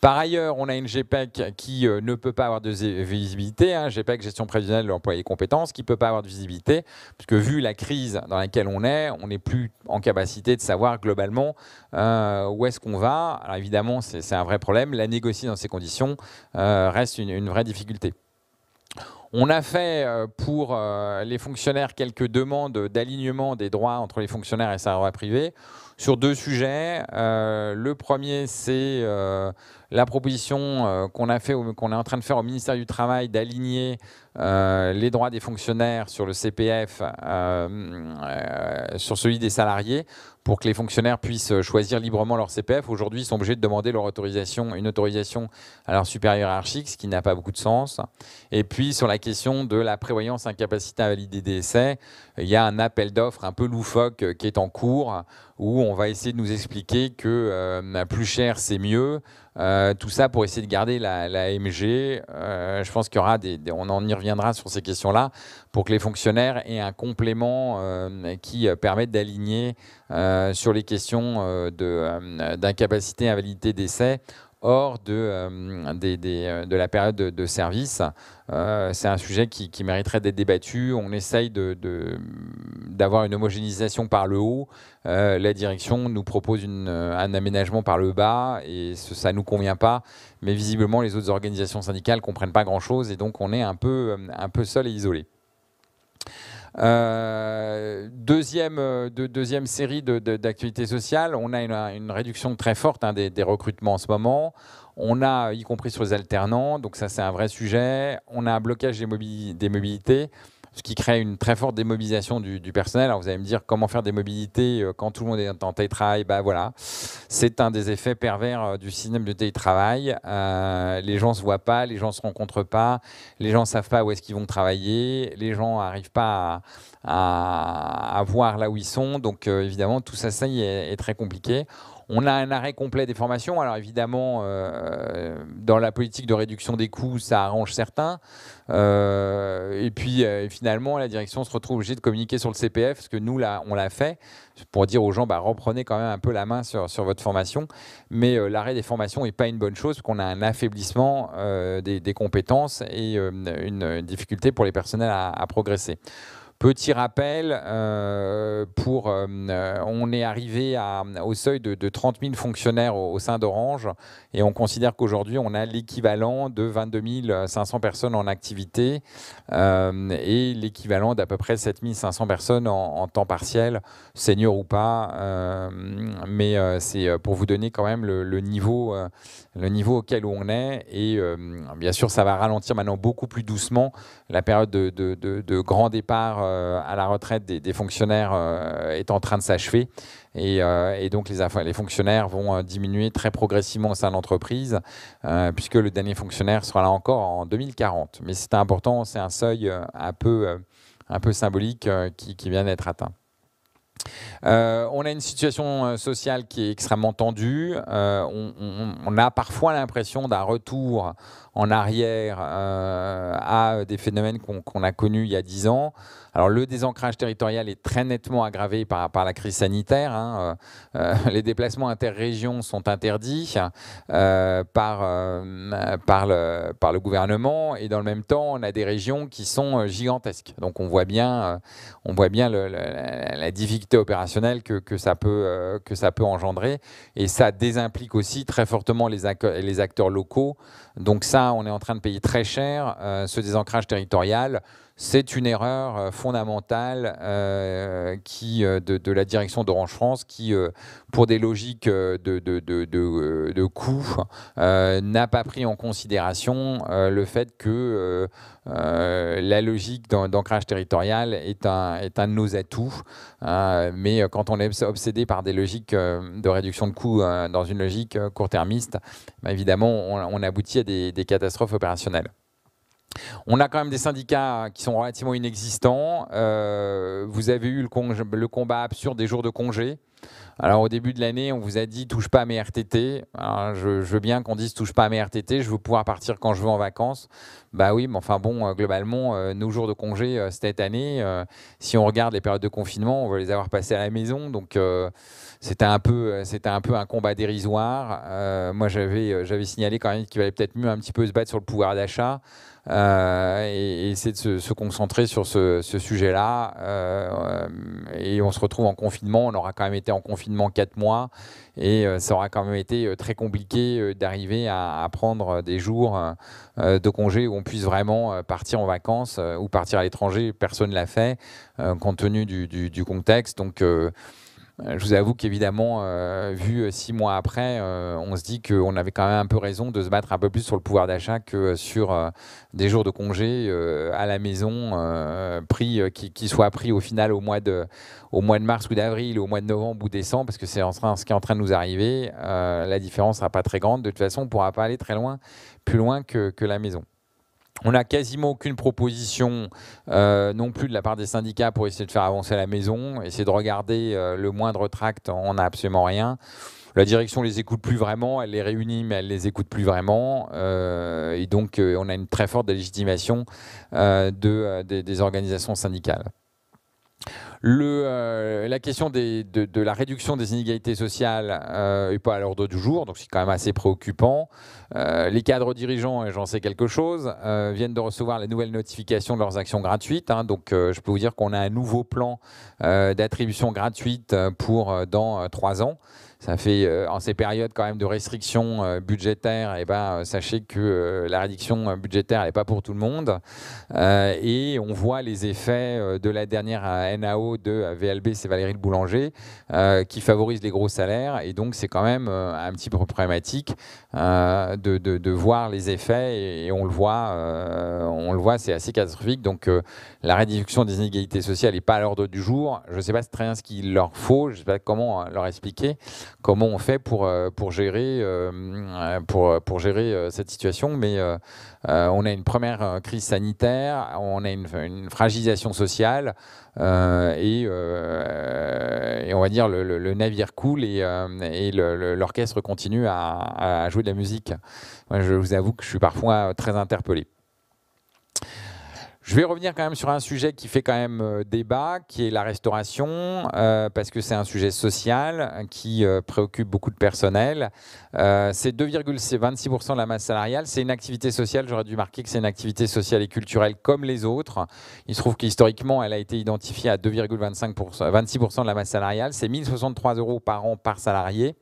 Par ailleurs, on a une GPEC qui euh, ne peut pas avoir de visibilité, hein, GPEC, gestion prévisionnelle de l'emploi et compétences, qui ne peut pas avoir de visibilité, puisque vu la crise dans laquelle on est, on n'est plus en capacité de savoir globalement euh, où est-ce qu'on va. Alors évidemment, c'est un vrai problème. La négocier dans ces conditions euh, reste une, vraie difficulté. On a fait pour les fonctionnaires quelques demandes d'alignement des droits entre les fonctionnaires et salariés privés sur deux sujets. le premier, c'est la proposition euh, qu'on a fait, qu'on est en train de faire au ministère du Travail d'aligner euh, les droits des fonctionnaires sur le CPF, euh, sur celui des salariés, pour que les fonctionnaires puissent choisir librement leur CPF. Aujourd'hui, ils sont obligés de demander leur autorisation, une autorisation à leur supérieur hiérarchique, ce qui n'a pas beaucoup de sens. Et puis, sur la question de la prévoyance incapacité à valider des essais, il y a un appel d'offres un peu loufoque qui est en cours, où on va essayer de nous expliquer que plus cher, c'est mieux. Euh, tout ça pour essayer de garder la, MG. Euh, je pense qu'il y aura des, on en y reviendra sur ces questions-là pour que les fonctionnaires aient un complément euh, qui permette d'aligner sur les questions d'incapacité, invalidité, décès hors de, euh, euh, de la période de, service. Euh, c'est un sujet qui, mériterait d'être débattu. On essaye d'avoir une homogénéisation par le haut. la direction nous propose un aménagement par le bas et ça ne nous convient pas. Mais visiblement, les autres organisations syndicales ne comprennent pas grand-chose et donc on est un peu seul et isolé. Euh, deuxième, euh, deuxième série d'activités sociales, on a une, réduction très forte hein, des, recrutements en ce moment. On a, y compris sur les alternants, donc ça c'est un vrai sujet. On a un blocage des mobilités ce qui crée une très forte démobilisation du, personnel. Alors vous allez me dire comment faire des mobilités euh, quand tout le monde est en télétravail? Bah voilà, c'est un des effets pervers euh, du système de télétravail. Euh, les gens se voient pas, les gens se rencontrent pas, les gens savent pas où est-ce qu'ils vont travailler, les gens n'arrivent pas à, voir là où ils sont. Donc évidemment tout ça, ça y est, est très compliqué. On a un arrêt complet des formations. Alors évidemment, dans la politique de réduction des coûts, ça arrange certains. et puis finalement, la direction se retrouve obligée de communiquer sur le CPF, parce que nous, on l'a fait, pour dire aux gens, bah, reprenez quand même un peu la main sur, votre formation. Mais l'arrêt des formations n'est pas une bonne chose, parce qu'on a un affaiblissement des, compétences et une, difficulté pour les personnels à progresser. Petit rappel, euh, pour, euh, on est arrivé au seuil de, 30 000 fonctionnaires au, sein d'Orange et on considère qu'aujourd'hui on a l'équivalent de 22 500 personnes en activité euh, et l'équivalent d'à peu près 7 500 personnes en, temps partiel, senior ou pas. mais c'est pour vous donner quand même le, niveau, le niveau auquel on est et bien sûr ça va ralentir maintenant beaucoup plus doucement la période de, grand départ euh, à la retraite des, fonctionnaires euh, est en train de s'achever. Et, euh, donc les, fonctionnaires vont diminuer très progressivement au sein de l'entreprise, puisque le dernier fonctionnaire sera là encore en 2040. Mais c'est important, c'est un seuil un peu symbolique qui, vient d'être atteint. On a une situation sociale qui est extrêmement tendue. on, a parfois l'impression d'un retour en arrière à des phénomènes qu'on a connus il y a dix ans. Alors le désancrage territorial est très nettement aggravé par, la crise sanitaire. Hein. Euh, euh, les déplacements interrégions sont interdits euh, par, le, gouvernement et dans le même temps, on a des régions qui sont gigantesques. Donc on voit bien, on voit bien la, difficulté opérationnelle que, que, ça peut, que ça peut engendrer et ça désimplique aussi très fortement les, les acteurs locaux. Donc ça, on est en train de payer très cher ce désancrage territorial c'est une erreur euh, fondamentale euh, euh, de, la direction d'Orange France qui, pour des logiques de, de, coûts, n'a pas pris en considération le fait que la logique d'ancrage territorial est un, est un de nos atouts. mais quand on est obsédé par des logiques de réduction de coûts dans une logique court-termiste, bah, évidemment, on, aboutit à des catastrophes opérationnelles. On a quand même des syndicats qui sont relativement inexistants. Euh, vous avez eu le, combat absurde des jours de congé. Alors au début de l'année, on vous a dit touche pas à mes RTT. je, veux bien qu'on dise touche pas à mes RTT, je veux pouvoir partir quand je veux en vacances. Bah oui, mais enfin bon, euh, globalement, euh, nos jours de congé cette année, si on regarde les périodes de confinement, on va les avoir passés à la maison. Donc c'était un peu, c'était un peu un combat dérisoire. moi, j'avais, j'avais signalé quand même qu'il valait peut-être mieux un petit peu se battre sur le pouvoir d'achat. Euh, et, essayer de se, concentrer sur ce, sujet-là. Euh, et on se retrouve en confinement. On aura quand même été en confinement quatre mois et euh, ça aura quand même été très compliqué d'arriver à, prendre des jours de congé où on puisse vraiment partir en vacances ou partir à l'étranger. Personne ne l'a fait compte tenu du, du contexte. Donc je vous avoue qu'évidemment, euh, vu euh, six mois après, on se dit qu'on avait quand même un peu raison de se battre un peu plus sur le pouvoir d'achat que sur des jours de congé à la maison, pris, qui, soient pris au final au mois de, mars ou d'avril, au mois de novembre ou décembre, parce que c'est ce qui est en train de nous arriver. la différence sera pas très grande. De toute façon, on ne pourra pas aller très loin, plus loin que la maison. On n'a quasiment aucune proposition euh, non plus de la part des syndicats pour essayer de faire avancer la maison, essayer de regarder euh, le moindre tract, on n'a absolument rien. La direction les écoute plus vraiment, elle les réunit mais elle les écoute plus vraiment. Euh, et donc on a une très forte légitimation de, des organisations syndicales. Euh, la question de, la réduction des inégalités sociales euh, pas à l'ordre du jour, donc c'est quand même assez préoccupant. Euh, les cadres dirigeants, et j'en sais quelque chose, viennent de recevoir la nouvelle notification de leurs actions gratuites. Hein, donc je peux vous dire qu'on a un nouveau plan d'attribution gratuite pour dans trois ans ça fait euh, en ces périodes quand même de restrictions euh, budgétaires, et eh ben, euh, sachez que la réduction budgétaire n'est pas pour tout le monde. et on voit les effets de la dernière NAO de VLB, c'est Valérie le Boulanger, qui favorise les gros salaires. Et donc c'est quand même un petit peu problématique de, de, voir les effets. Et, on le voit, on le voit, c'est assez catastrophique. Donc la réduction des inégalités sociales n'est pas à l'ordre du jour. Je ne sais pas très bien ce qu'il leur faut, je ne sais pas comment leur expliquer comment on fait pour, euh, gérer, euh, euh, cette situation. Mais on a une première crise sanitaire, on a une, fragilisation sociale. et on va dire le, navire coule et, l'orchestre continue à, jouer de la musique. Je vous avoue que je suis parfois très interpellé. Je vais revenir quand même sur un sujet qui fait quand même euh, débat, qui est la restauration, euh, parce que c'est un sujet social qui euh, préoccupe beaucoup de personnel. c'est 2,26% de la masse salariale. C'est une activité sociale, j'aurais dû marquer que c'est une activité sociale et culturelle comme les autres. Il se trouve qu'historiquement, elle a été identifiée à 2,26% de la masse salariale. C'est 1063 euros par an par salarié.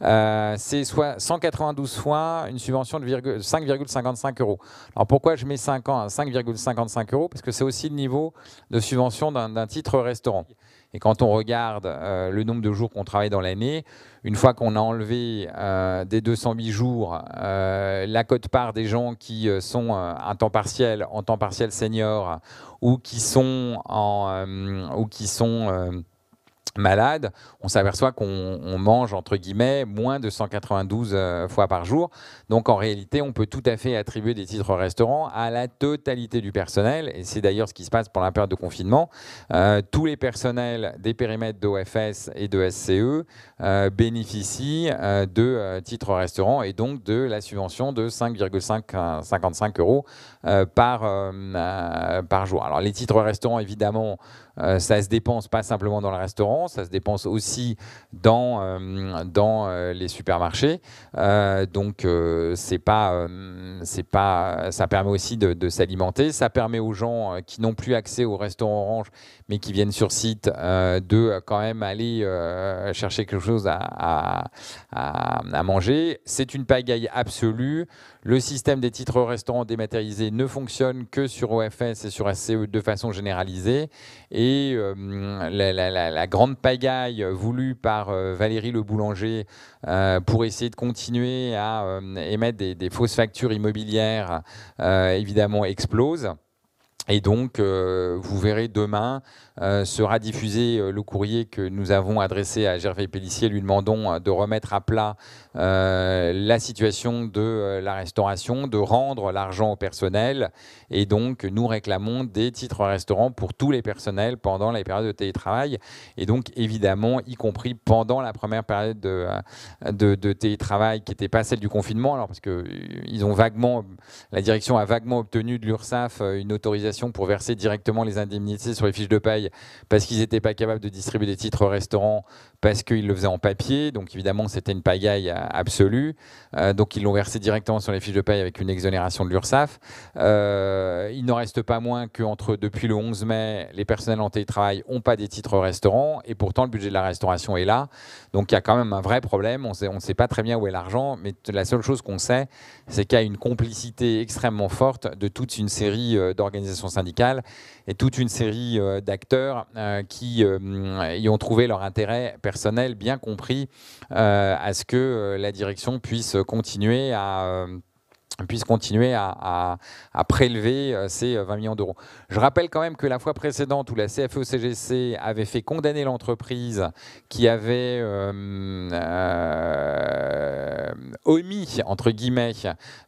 c'est soit 192 fois une subvention de 5,55 euros. Alors pourquoi je mets 5 ans à 5,55 euros parce que c'est aussi le niveau de subvention d'un titre restaurant. Et quand on regarde euh, le nombre de jours qu'on travaille dans l'année, une fois qu'on a enlevé euh, des 208 jours euh, la cote-part des gens qui sont en temps partiel, en temps partiel senior, ou qui sont en, ou qui sont malade, on s'aperçoit qu'on mange, entre guillemets, moins de 192 euh, fois par jour. Donc en réalité, on peut tout à fait attribuer des titres restaurants à la totalité du personnel. Et c'est d'ailleurs ce qui se passe pendant la période de confinement. Euh, tous les personnels des périmètres d'OFS et de SCE euh, bénéficient de titres restaurants et donc de la subvention de 5,55 euros par, par jour. Alors les titres restaurants, évidemment, euh, ça se dépense pas simplement dans le restaurant, ça se dépense aussi dans, euh, dans euh, les supermarchés. donc c'est pas, c'est pas, ça permet aussi de, s'alimenter. Ça permet aux gens qui n'ont plus accès au restaurant Orange, mais qui viennent sur site, de quand même aller chercher quelque chose à, à manger. C'est une pagaille absolue. Le système des titres restaurants dématérialisés ne fonctionne que sur OFS et sur SCE de façon généralisée. Et euh, la, grande pagaille voulue par euh, Valérie Le Boulanger euh, pour essayer de continuer à émettre des, fausses factures immobilières, évidemment, explose. Et donc, vous verrez demain sera diffusé euh, le courrier que nous avons adressé à Gervais Pellissier, lui demandons euh, de remettre à plat la situation de la restauration, de rendre l'argent au personnel. Et donc, nous réclamons des titres restaurants pour tous les personnels pendant les périodes de télétravail. Et donc, évidemment, y compris pendant la première période de, de, télétravail qui n'était pas celle du confinement. Alors, parce que ils ont vaguement, la direction a vaguement obtenu de l'URSSAF une autorisation pour verser directement les indemnités sur les fiches de paye parce qu'ils n'étaient pas capables de distribuer des titres restaurants parce qu'ils le faisaient en papier. Donc évidemment, c'était une pagaille euh, absolue. Euh, donc ils l'ont versé directement sur les fiches de paye avec une exonération de l'URSSAF. Euh, il n'en reste pas moins qu'entre depuis le 11 mai, les personnels en télétravail n'ont pas des titres restaurants et pourtant le budget de la restauration est là. Donc il y a quand même un vrai problème. On ne sait pas très bien où est l'argent, mais la seule chose qu'on sait, c'est qu'il y a une complicité extrêmement forte de toute une série d'organisations syndicales et toute une série d'acteurs euh, qui euh, y ont trouvé leur intérêt personnel bien compris euh, à ce que la direction puisse continuer à puisse continuer à, prélever euh, ces 20 euh, millions d'euros. Je rappelle quand même que la fois précédente où la CFE-CGC avait fait condamner l'entreprise qui avait euh, omis, entre guillemets,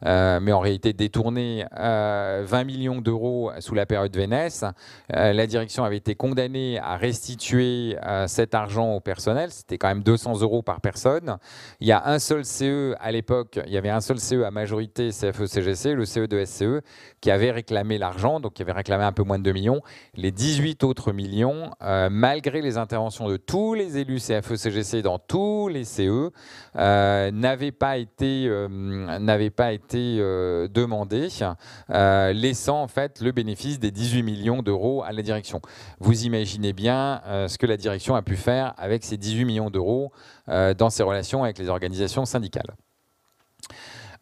mais en réalité détourné 20 millions d'euros sous la période Vénès, la direction avait été condamnée à restituer cet argent au personnel. C'était quand même 200 euros par personne. Il y a un seul CE à l'époque, il y avait un seul CE à majorité CFE-CGC, le CE de SCE, qui avait réclamé l'argent, donc qui avait réclamé un peu moins de 2 millions. Les 18 autres millions, euh, malgré les interventions de tous les élus CFE-CGC dans tous les CE, euh, n'avaient pas été, euh, pas été demandés, laissant en fait le bénéfice des 18 millions d'euros à la direction. Vous imaginez bien ce que la direction a pu faire avec ces 18 millions d'euros dans ses relations avec les organisations syndicales.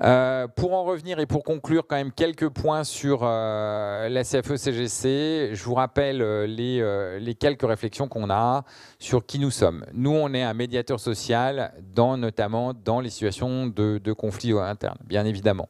Euh, pour en revenir et pour conclure quand même quelques points sur euh, la CFE-CGC, je vous rappelle euh, les, quelques réflexions qu'on a sur qui nous sommes. Nous, on est un médiateur social, notamment dans les situations de, de conflits internes, bien évidemment.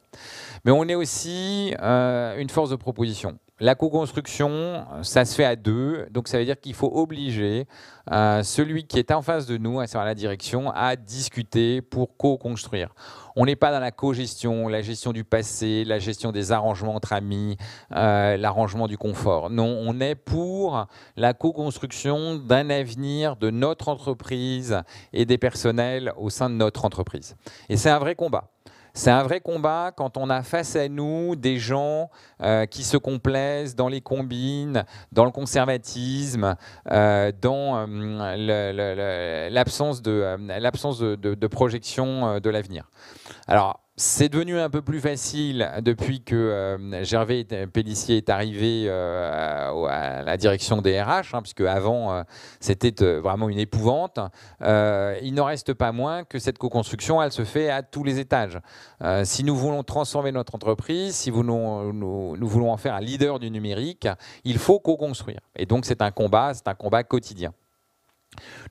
Mais on est aussi une force de proposition. la co-construction, ça se fait à deux, donc ça veut dire qu'il faut obliger celui qui est en face de nous, à savoir la direction, à discuter pour co-construire. On n'est pas dans la co-gestion, la gestion du passé, la gestion des arrangements entre amis, euh, l'arrangement du confort. Non, on est pour la co-construction d'un avenir de notre entreprise et des personnels au sein de notre entreprise. Et c'est un vrai combat. C'est un vrai combat quand on a face à nous des gens euh, qui se complaisent dans les combines, dans le conservatisme, euh, dans euh, l'absence de, de, projection de l'avenir. Alors, c'est devenu un peu plus facile depuis que euh, Gervais Pellissier est arrivé euh, à la direction des RH, hein, puisque avant euh, c'était vraiment une épouvante. il n'en reste pas moins que cette co-construction, elle se fait à tous les étages. si nous voulons transformer notre entreprise, si nous, nous voulons en faire un leader du numérique, il faut co-construire. Et donc c'est un combat, c'est un combat quotidien.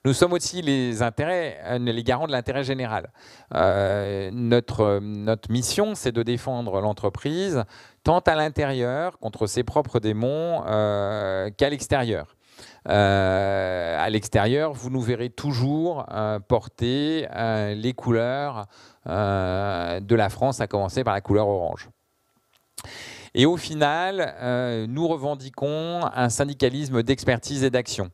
Nous sommes aussi euh, les garants de l'intérêt général. Euh, notre, notre mission, c'est de défendre l'entreprise tant à l'intérieur contre ses propres démons euh, qu'à l'extérieur. à l'extérieur, vous nous verrez toujours porter les couleurs de la France, à commencer par la couleur orange. Et au final, nous revendiquons un syndicalisme d'expertise et d'action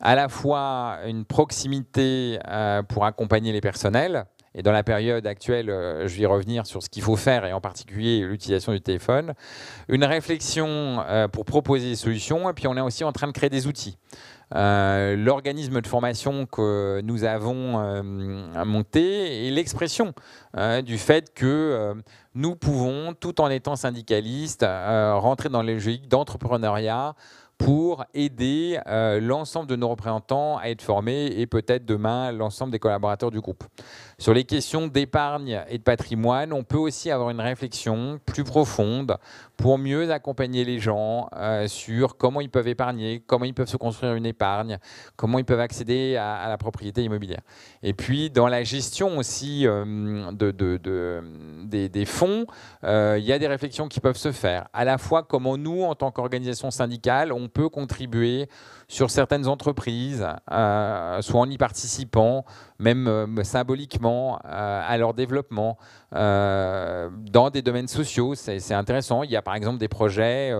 à la fois une proximité euh, pour accompagner les personnels, et dans la période actuelle, euh, je vais revenir sur ce qu'il faut faire, et en particulier l'utilisation du téléphone, une réflexion euh, pour proposer des solutions, et puis on est aussi en train de créer des outils. L'organisme de formation que nous avons monté est l'expression du fait que nous pouvons, tout en étant syndicalistes, rentrer dans les logiques d'entrepreneuriat, pour aider euh, l'ensemble de nos représentants à être formés et peut-être demain l'ensemble des collaborateurs du groupe. Sur les questions d'épargne et de patrimoine, on peut aussi avoir une réflexion plus profonde pour mieux accompagner les gens euh, sur comment ils peuvent épargner, comment ils peuvent se construire une épargne, comment ils peuvent accéder à, la propriété immobilière. Et puis dans la gestion aussi euh, de, des, fonds, il y a des réflexions qui peuvent se faire. À la fois comment nous, en tant qu'organisation syndicale, peut contribuer sur certaines entreprises, euh, soit en y participant, même euh, symboliquement, euh, à leur développement dans des domaines sociaux. C'est intéressant. Il y a par exemple des projets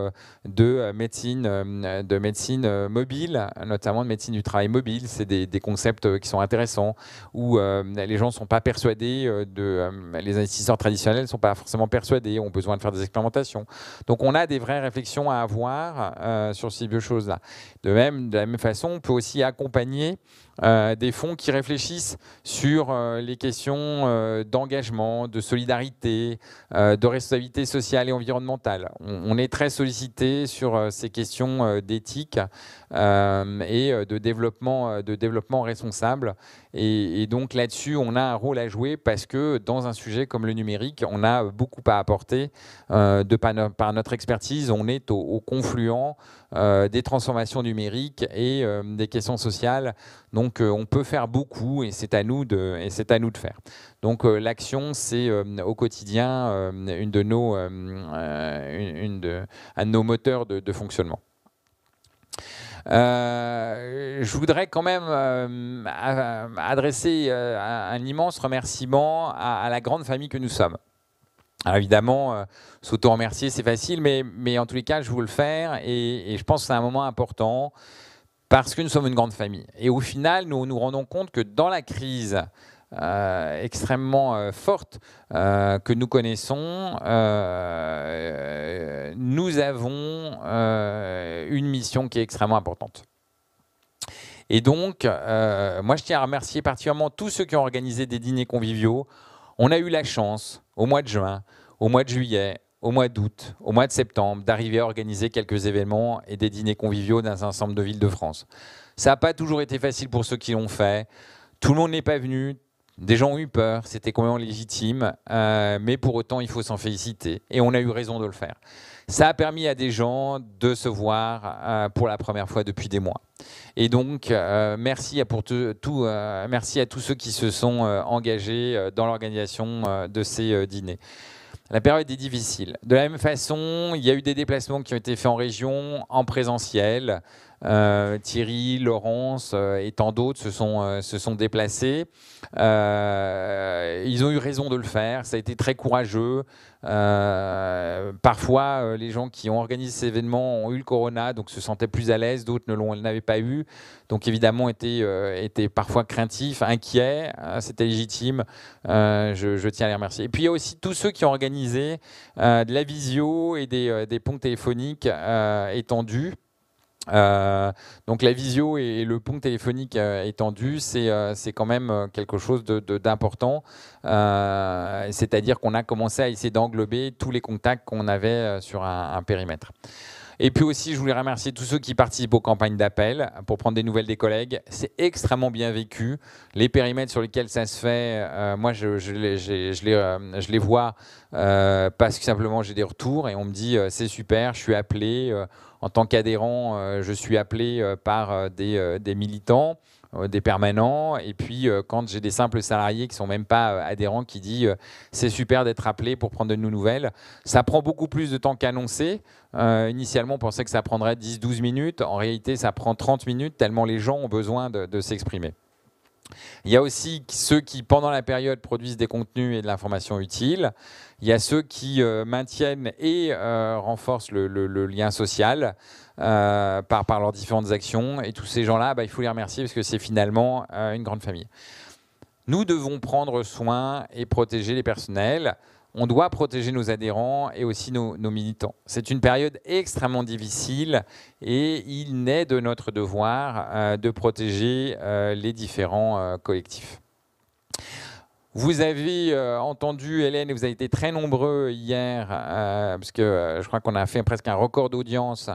de médecine, de médecine mobile, notamment de médecine du travail mobile. C'est des, concepts qui sont intéressants où les gens ne sont pas persuadés les investisseurs traditionnels ne sont pas forcément persuadés, ont besoin de faire des expérimentations. Donc on a des vraies réflexions à avoir sur ces deux choses-là. De même, de la même façon, on peut aussi accompagner euh, des fonds qui réfléchissent sur euh, les questions euh, d'engagement, de solidarité, de responsabilité sociale et environnementale. On, est très sollicité sur ces questions d'éthique et de développement, de développement responsable. Et, donc là-dessus, on a un rôle à jouer parce que dans un sujet comme le numérique, on a beaucoup à apporter de par, notre expertise. On est au, confluent des transformations numériques et des questions sociales. Donc euh, on peut faire beaucoup et c'est à nous de faire. Donc euh, l'action c'est euh, au quotidien une de nos un de nos moteurs de, fonctionnement. Je voudrais quand même adresser un, immense remerciement à, la grande famille que nous sommes. Alors évidemment, s'auto-remercier, c'est facile, mais, en tous les cas, je veux le faire et je pense que c'est un moment important parce que nous sommes une grande famille. Et au final, nous nous rendons compte que dans la crise euh, extrêmement euh, forte euh, que nous connaissons, nous avons une mission qui est extrêmement importante. Et donc, moi, je tiens à remercier particulièrement tous ceux qui ont organisé des dîners conviviaux. On a eu la chance, au mois de juin, au mois de juillet, au mois d'août, au mois de septembre, d'arriver à organiser quelques événements et des dîners conviviaux dans un ensemble de villes de France. Ça n'a pas toujours été facile pour ceux qui l'ont fait. Tout le monde n'est pas venu. Des gens ont eu peur, c'était complètement légitime, euh, mais pour autant, il faut s'en féliciter. Et on a eu raison de le faire. Ça a permis à des gens de se voir euh, pour la première fois depuis des mois. Et donc, euh, merci, à merci à tous ceux qui se sont engagés dans l'organisation de ces dîners. la période est difficile. De la même façon, il y a eu des déplacements qui ont été faits en région, en présentiel. Euh, Thierry, Laurence euh, et tant d'autres se sont, euh, se sont déplacés. ils ont eu raison de le faire, ça a été très courageux. parfois, les gens qui ont organisé ces événements ont eu le corona, donc se sentaient plus à l'aise, d'autres ne l'avaient pas eu. Donc évidemment, étaient, étaient parfois craintifs, inquiets, c'était légitime. Je, je, tiens à les remercier. Et puis il y a aussi tous ceux qui ont organisé de la visio et des, des ponts téléphoniques étendus. Euh, donc la visio et, le pont téléphonique euh, étendu, c'est euh, quand même quelque chose d'important. C'est-à-dire qu'on a commencé à essayer d'englober tous les contacts qu'on avait sur un, périmètre. Et puis aussi, je voulais remercier tous ceux qui participent aux campagnes d'appel pour prendre des nouvelles des collègues. C'est extrêmement bien vécu. Les périmètres sur lesquels ça se fait, moi, je, je, les, vois parce que simplement j'ai des retours et on me dit c'est super, je suis appelé en tant qu'adhérent, euh, je suis appelé euh, par euh, des, militants des permanents. Et puis, quand j'ai des simples salariés qui sont même pas adhérents, qui disent c'est super d'être appelé pour prendre de nos nouvelles, ça prend beaucoup plus de temps qu'annoncé. initialement, on pensait que ça prendrait 10-12 minutes. En réalité, ça prend 30 minutes, tellement les gens ont besoin de s'exprimer. Il y a aussi ceux qui, pendant la période, produisent des contenus et de l'information utile. Il y a ceux qui euh, maintiennent et euh, renforcent le, lien social euh, par, leurs différentes actions. Et tous ces gens-là, bah, il faut les remercier parce que c'est finalement une grande famille. Nous devons prendre soin et protéger les personnels on doit protéger nos adhérents et aussi nos, militants. C'est une période extrêmement difficile et il naît de notre devoir euh, de protéger euh, les différents euh, collectifs. Vous avez entendu, Hélène, et vous avez été très nombreux hier, parce que je crois qu'on a fait presque un record d'audience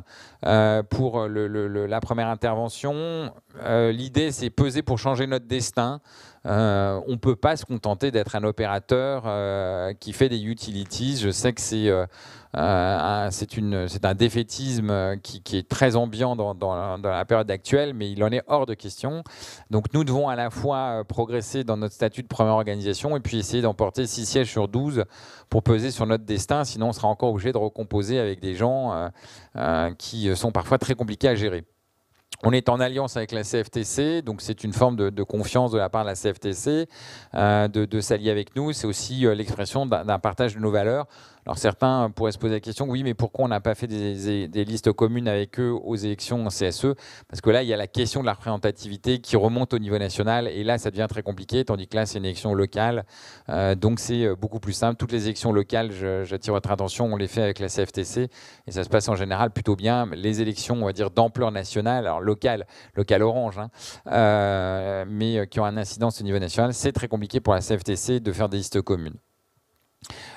pour la première intervention. L'idée, c'est peser pour changer notre destin. Euh, on ne peut pas se contenter d'être un opérateur euh, qui fait des utilities. Je sais que c'est euh, un, un défaitisme qui, est très ambiant dans, la période actuelle, mais il en est hors de question. Donc nous devons à la fois progresser dans notre statut de première organisation et puis essayer d'emporter 6 sièges sur 12 pour peser sur notre destin, sinon on sera encore obligé de recomposer avec des gens qui sont parfois très compliqués à gérer. On est en alliance avec la CFTC, donc c'est une forme de, confiance de la part de la CFTC euh, de, s'allier avec nous. C'est aussi euh, l'expression d'un partage de nos valeurs. Alors certains pourraient se poser la question, oui, mais pourquoi on n'a pas fait des, listes communes avec eux aux élections CSE Parce que là, il y a la question de la représentativité qui remonte au niveau national, et là, ça devient très compliqué, tandis que là, c'est une élection locale, euh, donc c'est euh, beaucoup plus simple. Toutes les élections locales, j'attire votre attention, on les fait avec la CFTC, et ça se passe en général plutôt bien. Les élections, on va dire, d'ampleur nationale, alors locale, locale orange, hein, euh, mais qui ont un incidence au niveau national, c'est très compliqué pour la CFTC de faire des listes communes.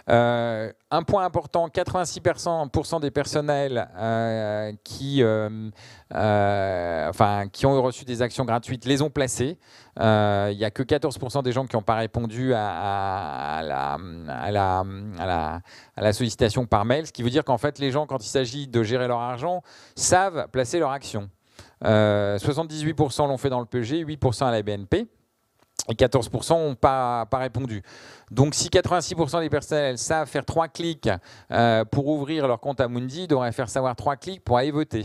Euh, un point important, 86% des personnels euh, qui, euh, qui ont reçu des actions gratuites les ont placées. Il n'y a que 14% des gens qui n'ont pas répondu à, la, à, la, à, la, sollicitation par mail, ce qui veut dire qu'en fait, les gens, quand il s'agit de gérer leur argent, savent placer leur action. 78% l'ont fait dans le PG, 8% à la BNP et 14% n'ont pas, pas répondu. Donc si 86% des personnels savent faire trois clics euh, pour ouvrir leur compte à Mundi, ils devraient faire savoir trois clics pour aller voter.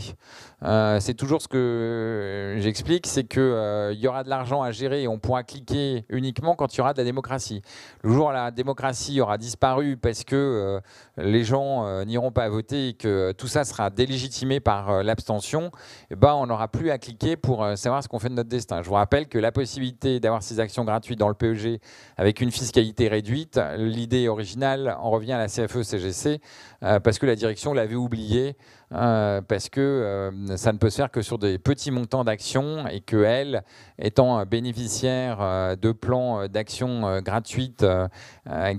Euh, c'est toujours ce que j'explique, c'est qu'il euh, y aura de l'argent à gérer et on pourra cliquer uniquement quand il y aura de la démocratie. Le jour où la démocratie aura disparu parce que les gens n'iront pas voter et que tout ça sera délégitimé par l'abstention, eh ben, on n'aura plus à cliquer pour savoir ce qu'on fait de notre destin. Je vous rappelle que la possibilité d'avoir ces actions gratuites dans le PEG avec une fiscalité réduite, l'idée originale en revient à la CFE-CGC euh, parce que la direction l'avait oublié euh, parce que euh, ça ne peut se faire que sur des petits montants d'actions et que elle, étant bénéficiaire de plans d'actions gratuites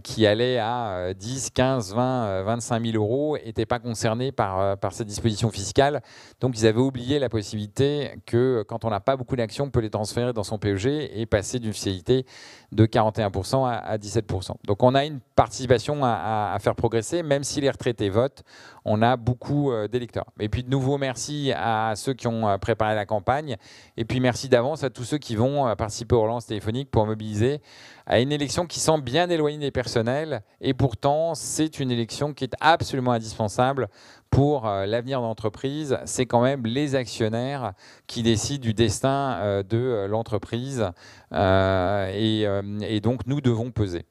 qui allaient à 10, 15, 20, 25 000 euros, n'était pas concernée par, par ces dispositions fiscales. Donc ils avaient oublié la possibilité que quand on n'a pas beaucoup d'actions, on peut les transférer dans son PEG et passer d'une d'officialité de 41% à, 17%. Donc on a une participation à, faire progresser, même si les retraités votent, on a beaucoup euh, d'électeurs. Et puis de nouveau, merci à ceux qui ont euh, préparé la campagne, et puis merci d'avance à tous ceux qui vont euh, participer aux relances téléphoniques pour mobiliser à une élection qui semble bien éloignée des personnels, et pourtant c'est une élection qui est absolument indispensable pour l'avenir de l'entreprise. C'est quand même les actionnaires qui décident du destin de l'entreprise, et donc nous devons peser.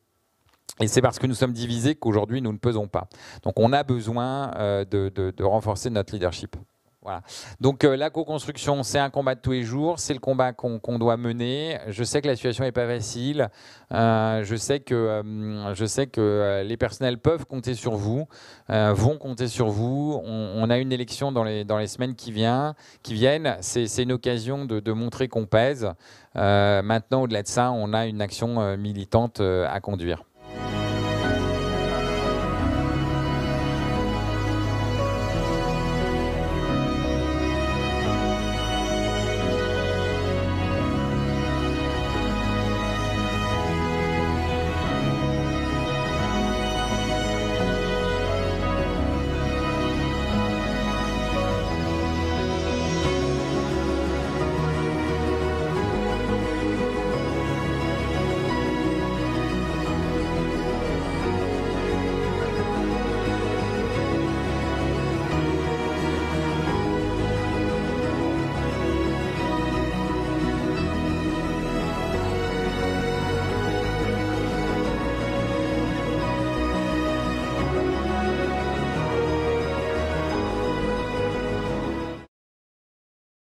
Et c'est parce que nous sommes divisés qu'aujourd'hui nous ne pesons pas. Donc on a besoin euh, de, renforcer notre leadership. Voilà. Donc euh, la co-construction, c'est un combat de tous les jours, c'est le combat qu'on doit mener. Je sais que la situation n'est pas facile, euh, je, sais que, je sais que les personnels peuvent compter sur vous, vont compter sur vous. On, a une élection dans les, dans les semaines qui, qui viennent, c'est une occasion de montrer qu'on pèse. maintenant, au-delà de ça, on a une action militante à conduire.